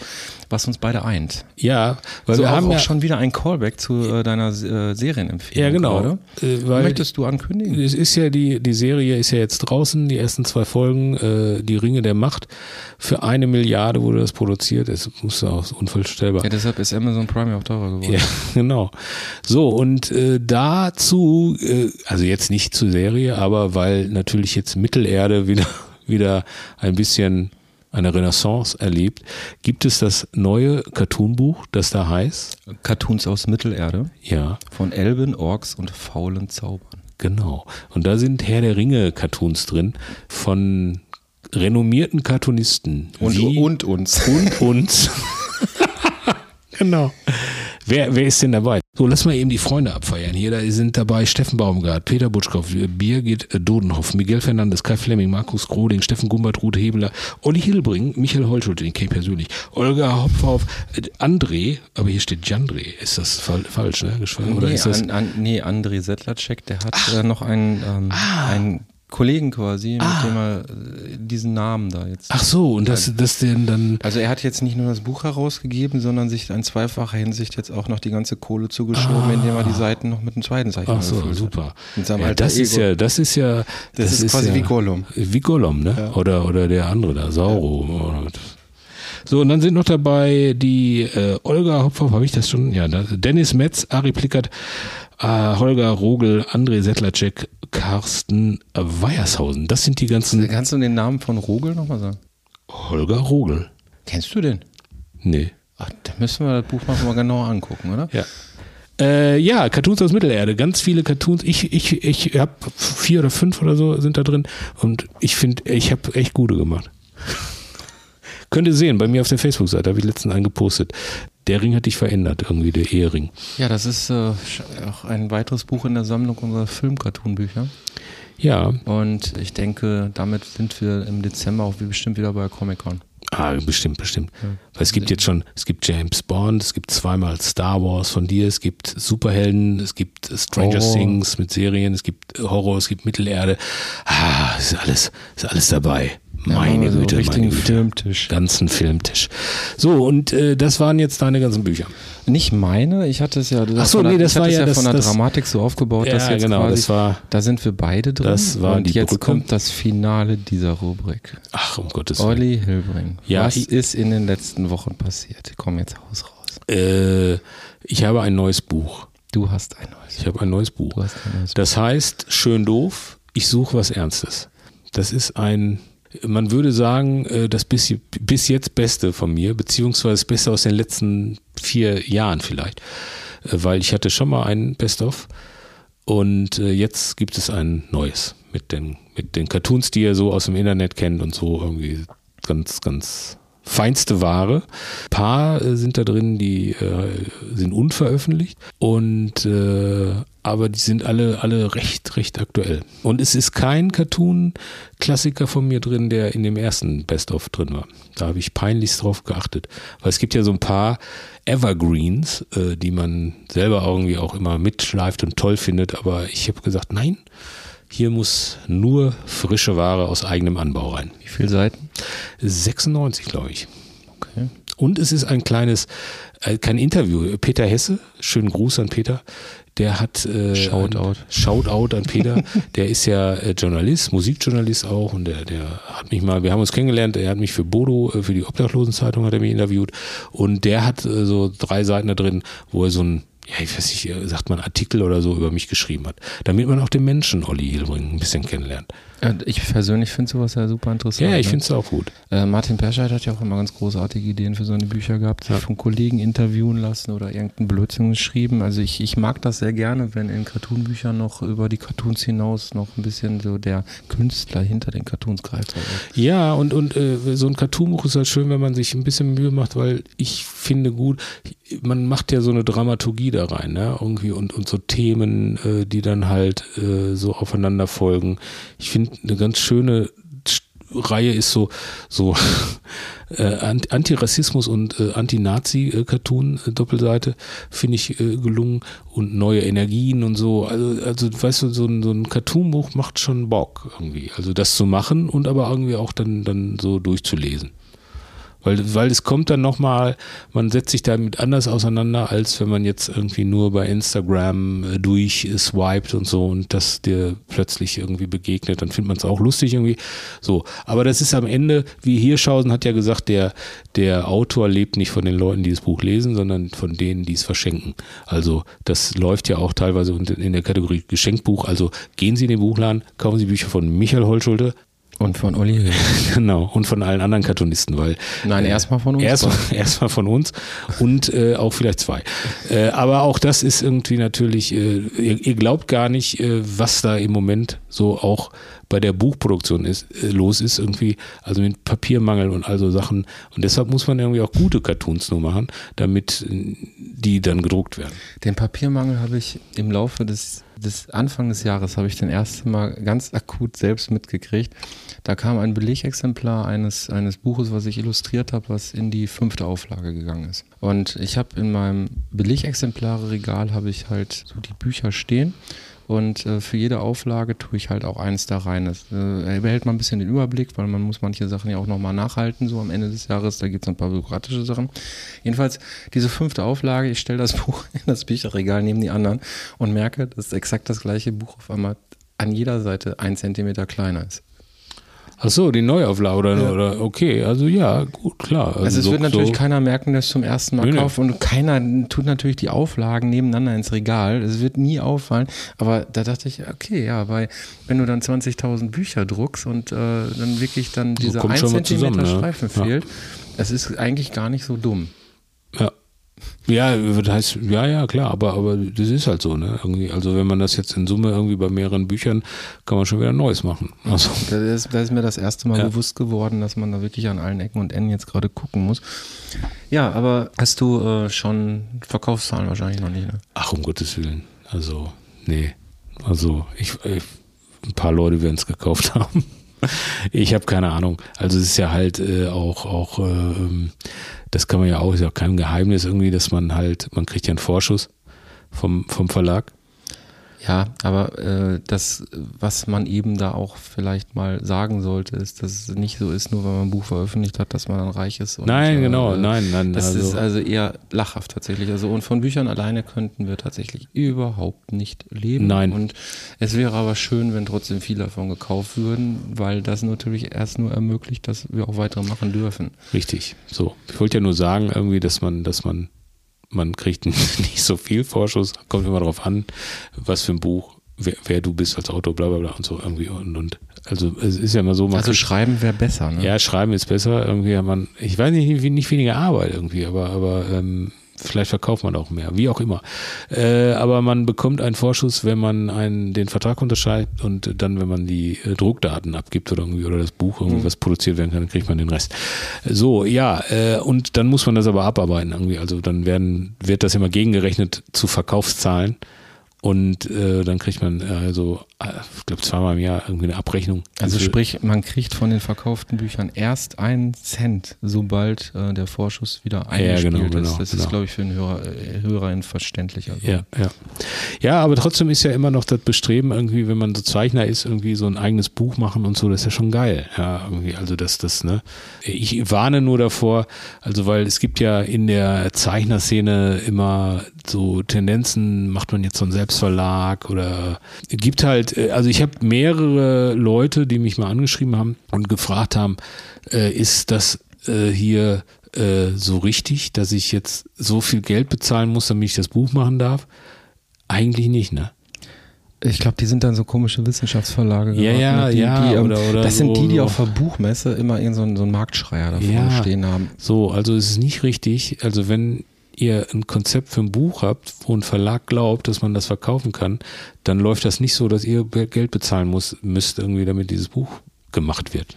was uns beide eint. Ja, weil so wir auch, haben auch ja, schon wieder ein Callback zu äh, deiner äh, Serienempfehlung. Ja, genau. Äh, weil- Möchtest du ankündigen? Es ist ja die, die Serie ist ja jetzt draußen, die ersten zwei Folgen, äh, die Ringe der Macht. Für eine Milliarde wurde das produziert. Es muss ja auch unvorstellbar. Ja, deshalb ist Amazon Prime auch teurer geworden. Ja, genau. So, und äh, dazu, äh, also jetzt nicht zur Serie, aber weil natürlich jetzt Mittelerde wieder, wieder ein bisschen eine Renaissance erlebt, gibt es das neue Cartoonbuch, das da heißt, Cartoons aus Mittelerde ja, von Elben, Orks und faulen Zaubern. Genau. Und da sind Herr der Ringe Cartoons drin von renommierten Cartoonisten. Und, und uns. und uns. genau. Wer, wer ist denn dabei? So, lass mal eben die Freunde abfeiern. Hier da sind dabei Steffen Baumgart, Peter Butschkow, Birgit Dodenhoff, Miguel Fernandes, Kai Flemming, Markus Groding, Steffen Gumbert, Ruth Hebeler, Olli Hilbring, Michael Holschult, den kenne ich persönlich, Olga Hopfhoff, äh, André, aber hier steht Jandre. Ist das fal falsch, ne? Geschrieben? Oder nee, ist das, an, an, nee, André Sedlacek, der hat äh, noch einen, ähm, einen Kollegen quasi, mit dem er äh, diesen Namen da jetzt. ach so, und das, das denn dann, Also er hat jetzt nicht nur das Buch herausgegeben, sondern sich in zweifacher Hinsicht jetzt auch noch die ganze Kohle zugeschoben, indem er die Seiten noch mit einem zweiten Zeichen Ach so, super. Ja, das ist Ego. ja, das ist ja, Das ist quasi ja, wie Gollum. Wie Gollum, ne? Oder, oder der andere da, Sauro. So, und dann sind noch dabei die äh, Olga Hopfhoff, habe ich das schon? Ja, Dennis Metz, Ari Plickert, Holger Rogel, André Settlercheck, Carsten Weiershausen. Das sind die ganzen. Kannst du den Namen von Rogel nochmal sagen? Holger Rogel. Kennst du den? Nee. Ach, da müssen wir das Buch mal mal genauer angucken, oder? Ja. Äh, ja, Cartoons aus Mittelerde. Ganz viele Cartoons. Ich, ich, ich habe vier oder fünf oder so sind da drin. Und ich finde, ich habe echt gute gemacht. Könnt ihr sehen, bei mir auf der Facebook-Seite habe ich letztens einen gepostet. Der Ring hat dich verändert, irgendwie, der Ehering. Ja, das ist äh, auch ein weiteres Buch in der Sammlung unserer Film-Cartoon-Bücher. Ja, Und ich denke, damit sind wir im Dezember auch wie bestimmt wieder bei Comic-Con. ah, bestimmt, bestimmt. Weil es gibt jetzt schon, es gibt James Bond, es gibt zweimal Star Wars von dir, es gibt Superhelden, es gibt Stranger Horror. Things mit Serien, es gibt Horror, es gibt Mittelerde. Ah, ist alles, ist alles dabei. Meine also Güte, meine richtigen Güte. Filmtisch. ganzen Filmtisch. So, und äh, das waren jetzt deine ganzen Bücher. Nicht meine, ich hatte es ja, Ach so, nee, das ich war ja ja das- von der das- Dramatik so aufgebaut, dass Ja, jetzt genau, quasi, das war- da sind wir beide drin. das war und die jetzt Brücke. kommt das Finale dieser Rubrik. Ach, um Gottes Willen. Olli Hilbring, Ja, was ich- ist in den letzten Wochen passiert? Komm jetzt Haus raus. Äh, ich habe ein neues Buch. Du hast ein neues. Ich habe ein neues Buch. Du hast ein neues. Das heißt, schön doof, ich suche was Ernstes. Das ist ein, man würde sagen, äh, das bis, bis jetzt Beste von mir, beziehungsweise das Beste aus den letzten vier Jahren vielleicht. Äh, Weil ich hatte schon mal ein Best-of und äh, jetzt gibt es ein neues mit den, mit den Cartoons, die ihr so aus dem Internet kennt und so irgendwie ganz, ganz feinste Ware. Ein paar äh, sind da drin, die äh, sind unveröffentlicht und äh, aber die sind alle alle recht recht aktuell. Und es ist kein Cartoon-Klassiker von mir drin, der in dem ersten Best-of drin war. Da habe ich peinlichst drauf geachtet, weil es gibt ja so ein paar Evergreens, äh, die man selber irgendwie auch immer mitschleift und toll findet. Aber ich habe gesagt, nein, hier muss nur frische Ware aus eigenem Anbau rein. Wie viele Seiten? 96, glaube ich. Okay. Und es ist ein kleines, äh, kein Interview. Peter Hesse, schönen Gruß an Peter. Der hat äh, Shoutout. Shoutout an Peter. der ist ja äh, Journalist, Musikjournalist auch und der, der hat mich mal, wir haben uns kennengelernt, er hat mich für Bodo, äh, für die Obdachlosenzeitung hat er mich interviewt und der hat äh, so drei Seiten da drin, wo er so ein ja, ich weiß nicht, äh, sagt man Artikel oder so über mich geschrieben hat, damit man auch den Menschen Olli Hilbring ein bisschen kennenlernt. Ja, Ich persönlich finde sowas ja super interessant. Ja, ich ne? finde es auch gut. Äh, Martin Perscheid hat ja auch immer ganz großartige Ideen für seine Bücher gehabt, sich von Kollegen interviewen lassen oder irgendeinen Blödsinn geschrieben. Also ich, ich mag das sehr gerne, wenn in Cartoonbüchern noch über die Cartoons hinaus noch ein bisschen so der Künstler hinter den Cartoons greift. Ja, und, und äh, so ein Cartoonbuch ist halt schön, wenn man sich ein bisschen Mühe macht, weil ich finde gut, man macht ja so eine Dramaturgie da rein, ne? Irgendwie und, und so Themen, äh, die dann halt äh, so aufeinander folgen. Ich finde eine ganz schöne Sch- Reihe ist so so äh, Ant- Antirassismus und äh, Anti-Nazi-Cartoon-Doppelseite finde ich äh, gelungen und neue Energien und so. Also, also weißt du, so ein, so ein Cartoonbuch macht schon Bock irgendwie. Also das zu machen und aber irgendwie auch dann, dann so durchzulesen. Weil, weil es kommt dann nochmal, man setzt sich damit anders auseinander, als wenn man jetzt irgendwie nur bei Instagram äh, durchswiped und so und das dir plötzlich irgendwie begegnet, dann findet man es auch lustig irgendwie. So, aber das ist am Ende, wie Hirschhausen hat ja gesagt, der, der Autor lebt nicht von den Leuten, die das Buch lesen, sondern von denen, die es verschenken. Also das läuft ja auch teilweise in der Kategorie Geschenkbuch. Also gehen Sie in den Buchladen, kaufen Sie Bücher von Michael Holschulte, Und von Hilbring. Genau, und von allen anderen Cartoonisten, weil. Nein, erstmal von uns Erstmal erstmal von uns und äh, auch vielleicht zwei. Äh, aber auch das ist irgendwie natürlich, äh, ihr, ihr glaubt gar nicht, äh, was da im Moment so auch bei der Buchproduktion ist, äh, los ist, irgendwie, also mit Papiermangel und all so Sachen. Und deshalb muss man irgendwie auch gute Cartoons nur machen, damit äh, die dann gedruckt werden. Den Papiermangel habe ich im Laufe des, des Anfang des Jahres habe ich den ersten Mal ganz akut selbst mitgekriegt. Da kam ein Belegexemplar eines, eines Buches, was ich illustriert habe, was in die fünfte Auflage gegangen ist. Und ich habe in meinem Belegexemplare-Regal habe ich halt so die Bücher stehen. Und äh, für jede Auflage tue ich halt auch eins da rein. Das äh, behält man ein bisschen den Überblick, weil man muss manche Sachen ja auch nochmal nachhalten, so am Ende des Jahres. Da gibt es ein paar bürokratische Sachen. Jedenfalls, diese fünfte Auflage, ich stelle das Buch in das Bücherregal neben die anderen und merke, dass exakt das gleiche Buch auf einmal an jeder Seite ein Zentimeter kleiner ist. Ach so, die Neuauflage oder, Ja. oder okay, also ja, gut, klar. Also es so- wird natürlich so, keiner merken, der es zum ersten Mal Nee, kauft und keiner tut natürlich die Auflagen nebeneinander ins Regal. Es wird nie auffallen. Aber da dachte ich, okay, ja, weil wenn du dann 20.000 Bücher druckst und äh, dann wirklich dann dieser kommt 1 schon was Zentimeter zusammen, ne? Streifen Ja. fehlt, das ist eigentlich gar nicht so dumm. Ja. Ja, das heißt, ja, ja, klar, aber, aber das ist halt so, ne? Irgendwie, also wenn man das jetzt in Summe irgendwie bei mehreren Büchern, kann man schon wieder Neues machen. Also, Da ist, da ist mir das erste Mal Ja. bewusst geworden, dass man da wirklich an allen Ecken und Enden jetzt gerade gucken muss. Ja, aber hast du äh, schon Verkaufszahlen wahrscheinlich noch nicht, ne? ach, um Gottes Willen. Also, nee. Also, ich, ich ein paar Leute werden es gekauft haben. Ich habe keine Ahnung. Also es ist ja halt äh, auch, auch äh, ähm, das kann man ja auch, ist ja auch kein Geheimnis irgendwie, dass man halt, man kriegt ja einen Vorschuss vom, vom Verlag. Ja, aber äh, das, was man eben da auch vielleicht mal sagen sollte, ist, dass es nicht so ist, nur weil man ein Buch veröffentlicht hat, dass man dann reich ist. Und, Nein, genau, äh, nein, nein. Das also, ist also eher lachhaft tatsächlich. Also und von Büchern alleine könnten wir tatsächlich überhaupt nicht leben. Nein. Und es wäre aber schön, wenn trotzdem viele davon gekauft würden, weil das natürlich erst nur ermöglicht, dass wir auch weitere machen dürfen. Richtig. So. Ich wollte ja nur sagen, irgendwie, dass man, dass man, man kriegt nicht so viel Vorschuss, kommt immer darauf an, was für ein Buch, wer, wer du bist als Autor, bla bla bla und so irgendwie und, und also es ist ja immer so, man Also schreiben wäre besser, ne? ja, schreiben ist besser, irgendwie hat man, ich weiß nicht, wie- nicht weniger Arbeit irgendwie, aber, aber ähm, vielleicht verkauft man auch mehr, wie auch immer. Äh, aber man bekommt einen Vorschuss, wenn man einen, den Vertrag unterschreibt und dann, wenn man die äh, Druckdaten abgibt oder irgendwie oder das Buch irgendwie was produziert werden kann, dann kriegt man den Rest. So, ja, äh, und dann muss man das aber abarbeiten irgendwie. Also dann werden, wird das immer gegengerechnet zu Verkaufszahlen. Und äh, dann kriegt man äh, also, ich glaube, zweimal im Jahr irgendwie eine Abrechnung. Also sprich, man kriegt von den verkauften Büchern erst einen Cent, sobald äh, der Vorschuss wieder eingespielt genau, genau, ist. Das genau. ist, glaube ich, für einen Hörer, äh, Hörerin verständlicher. so. Ja, ja. Ja, aber trotzdem ist ja immer noch das Bestreben, irgendwie, wenn man so Zeichner ist, irgendwie so ein eigenes Buch machen und so, das ist ja schon geil. Ja, irgendwie, also das, das, ne. Ich warne nur davor, also weil es gibt ja in der Zeichnerszene immer so Tendenzen, macht man jetzt so einen Selbstverlag oder gibt halt, äh, also ich habe mehrere Leute, die mich mal angeschrieben haben und gefragt haben, äh, ist das äh, hier äh, so richtig, dass ich jetzt so viel Geld bezahlen muss, damit ich das Buch machen darf? Eigentlich nicht, ne? Ich glaube, die sind dann so komische Wissenschaftsverlage. Ja, geworden, ja, ne? die, ja, Die, ähm, oder- oder das sind so- die, die so. auf der Buchmesse immer irgend so einen, so einen Marktschreier da vorne Ja. stehen haben. So, also es ist nicht richtig. Also wenn ihr ein Konzept für ein Buch habt, wo ein Verlag glaubt, dass man das verkaufen kann, dann läuft das nicht so, dass ihr Geld bezahlen muss, müsst irgendwie, damit dieses Buch gemacht wird.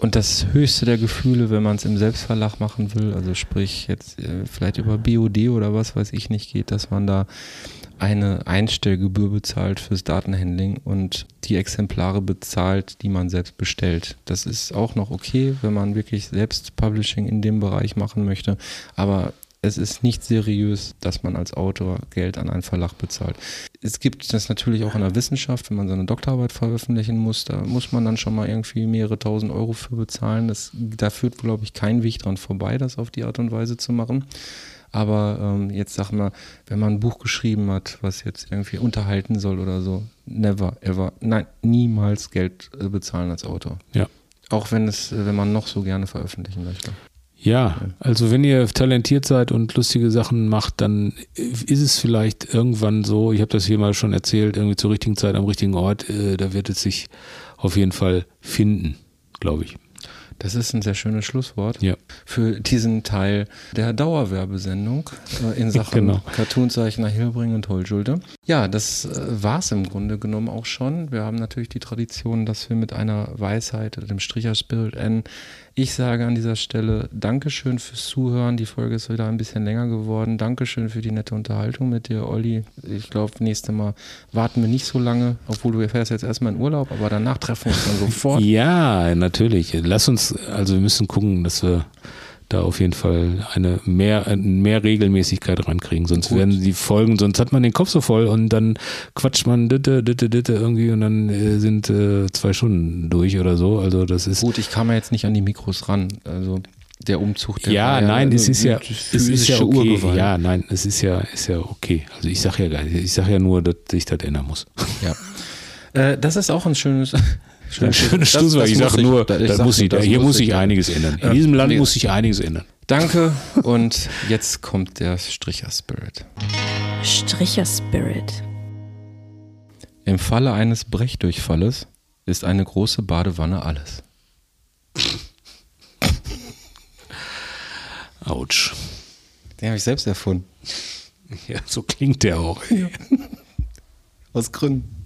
Und das höchste der Gefühle, wenn man es im Selbstverlag machen will, also sprich jetzt äh, vielleicht über BOD oder was weiß ich nicht geht, dass man da eine Einstellgebühr bezahlt fürs Datenhandling und die Exemplare bezahlt, die man selbst bestellt. Das ist auch noch okay, wenn man wirklich selbst Publishing in dem Bereich machen möchte, aber es ist nicht seriös, dass man als Autor Geld an einen Verlag bezahlt. Es gibt das natürlich auch in der Wissenschaft, wenn man seine Doktorarbeit veröffentlichen muss, da muss man dann schon mal irgendwie mehrere tausend Euro für bezahlen. Das, da führt, glaube ich, kein Weg dran vorbei, das auf die Art und Weise zu machen. Aber ähm, jetzt sag mal, wenn man ein Buch geschrieben hat, was jetzt irgendwie unterhalten soll oder so, never, ever, nein, niemals Geld äh, bezahlen als Autor. Ja. Auch wenn es, äh, wenn man noch so gerne veröffentlichen möchte. Ja, also wenn ihr talentiert seid und lustige Sachen macht, dann ist es vielleicht irgendwann so, ich habe das hier mal schon erzählt, irgendwie zur richtigen Zeit am richtigen Ort, äh, da wird es sich auf jeden Fall finden, glaube ich. Das ist ein sehr schönes Schlusswort Ja. für diesen Teil der Dauerwerbesendung äh, in Sachen Genau. Cartoonzeichner Hilbring und Holschulde. Ja, das äh, war es im Grunde genommen auch schon. Wir haben natürlich die Tradition, dass wir mit einer Weisheit, dem Stricher Spirit enden. Ich sage an dieser Stelle Dankeschön fürs Zuhören. Die Folge ist wieder ein bisschen länger geworden. Dankeschön für die nette Unterhaltung mit dir, Olli. Ich glaube, nächstes Mal warten wir nicht so lange, obwohl du fährst jetzt erstmal in Urlaub, aber danach treffen wir uns dann sofort. Ja, natürlich. Lass uns, also wir müssen gucken, dass wir da auf jeden Fall eine mehr, äh, mehr Regelmäßigkeit rankriegen. Sonst Gut. werden die Folgen, sonst hat man den Kopf so voll und dann quatscht man ditte, ditte, ditte irgendwie und dann äh, sind äh, zwei Stunden durch oder so. Also das ist. Gut, ich kam ja jetzt nicht an die Mikros ran. Also der Umzug, der ja, nein, es ist ja, es ist ja okay. Urgewalt. Ja, nein, es ist ja, ist ja okay. Also ich sage ja gar nicht, ich sage ja nur, dass sich das ändern muss. Ja. Äh, das ist auch ein schönes. Das- Schlusswort. das Ich muss sage nur, ich das sag muss das hier muss sich ich. einiges ändern. In Ja. diesem Land Nee. muss sich einiges ändern. Danke und jetzt kommt der Stricher-Spirit. Stricher-Spirit. Im Falle eines Brechdurchfalles ist eine große Badewanne alles. Autsch. Den habe ich selbst erfunden. Ja, so klingt der auch. Aus Gründen.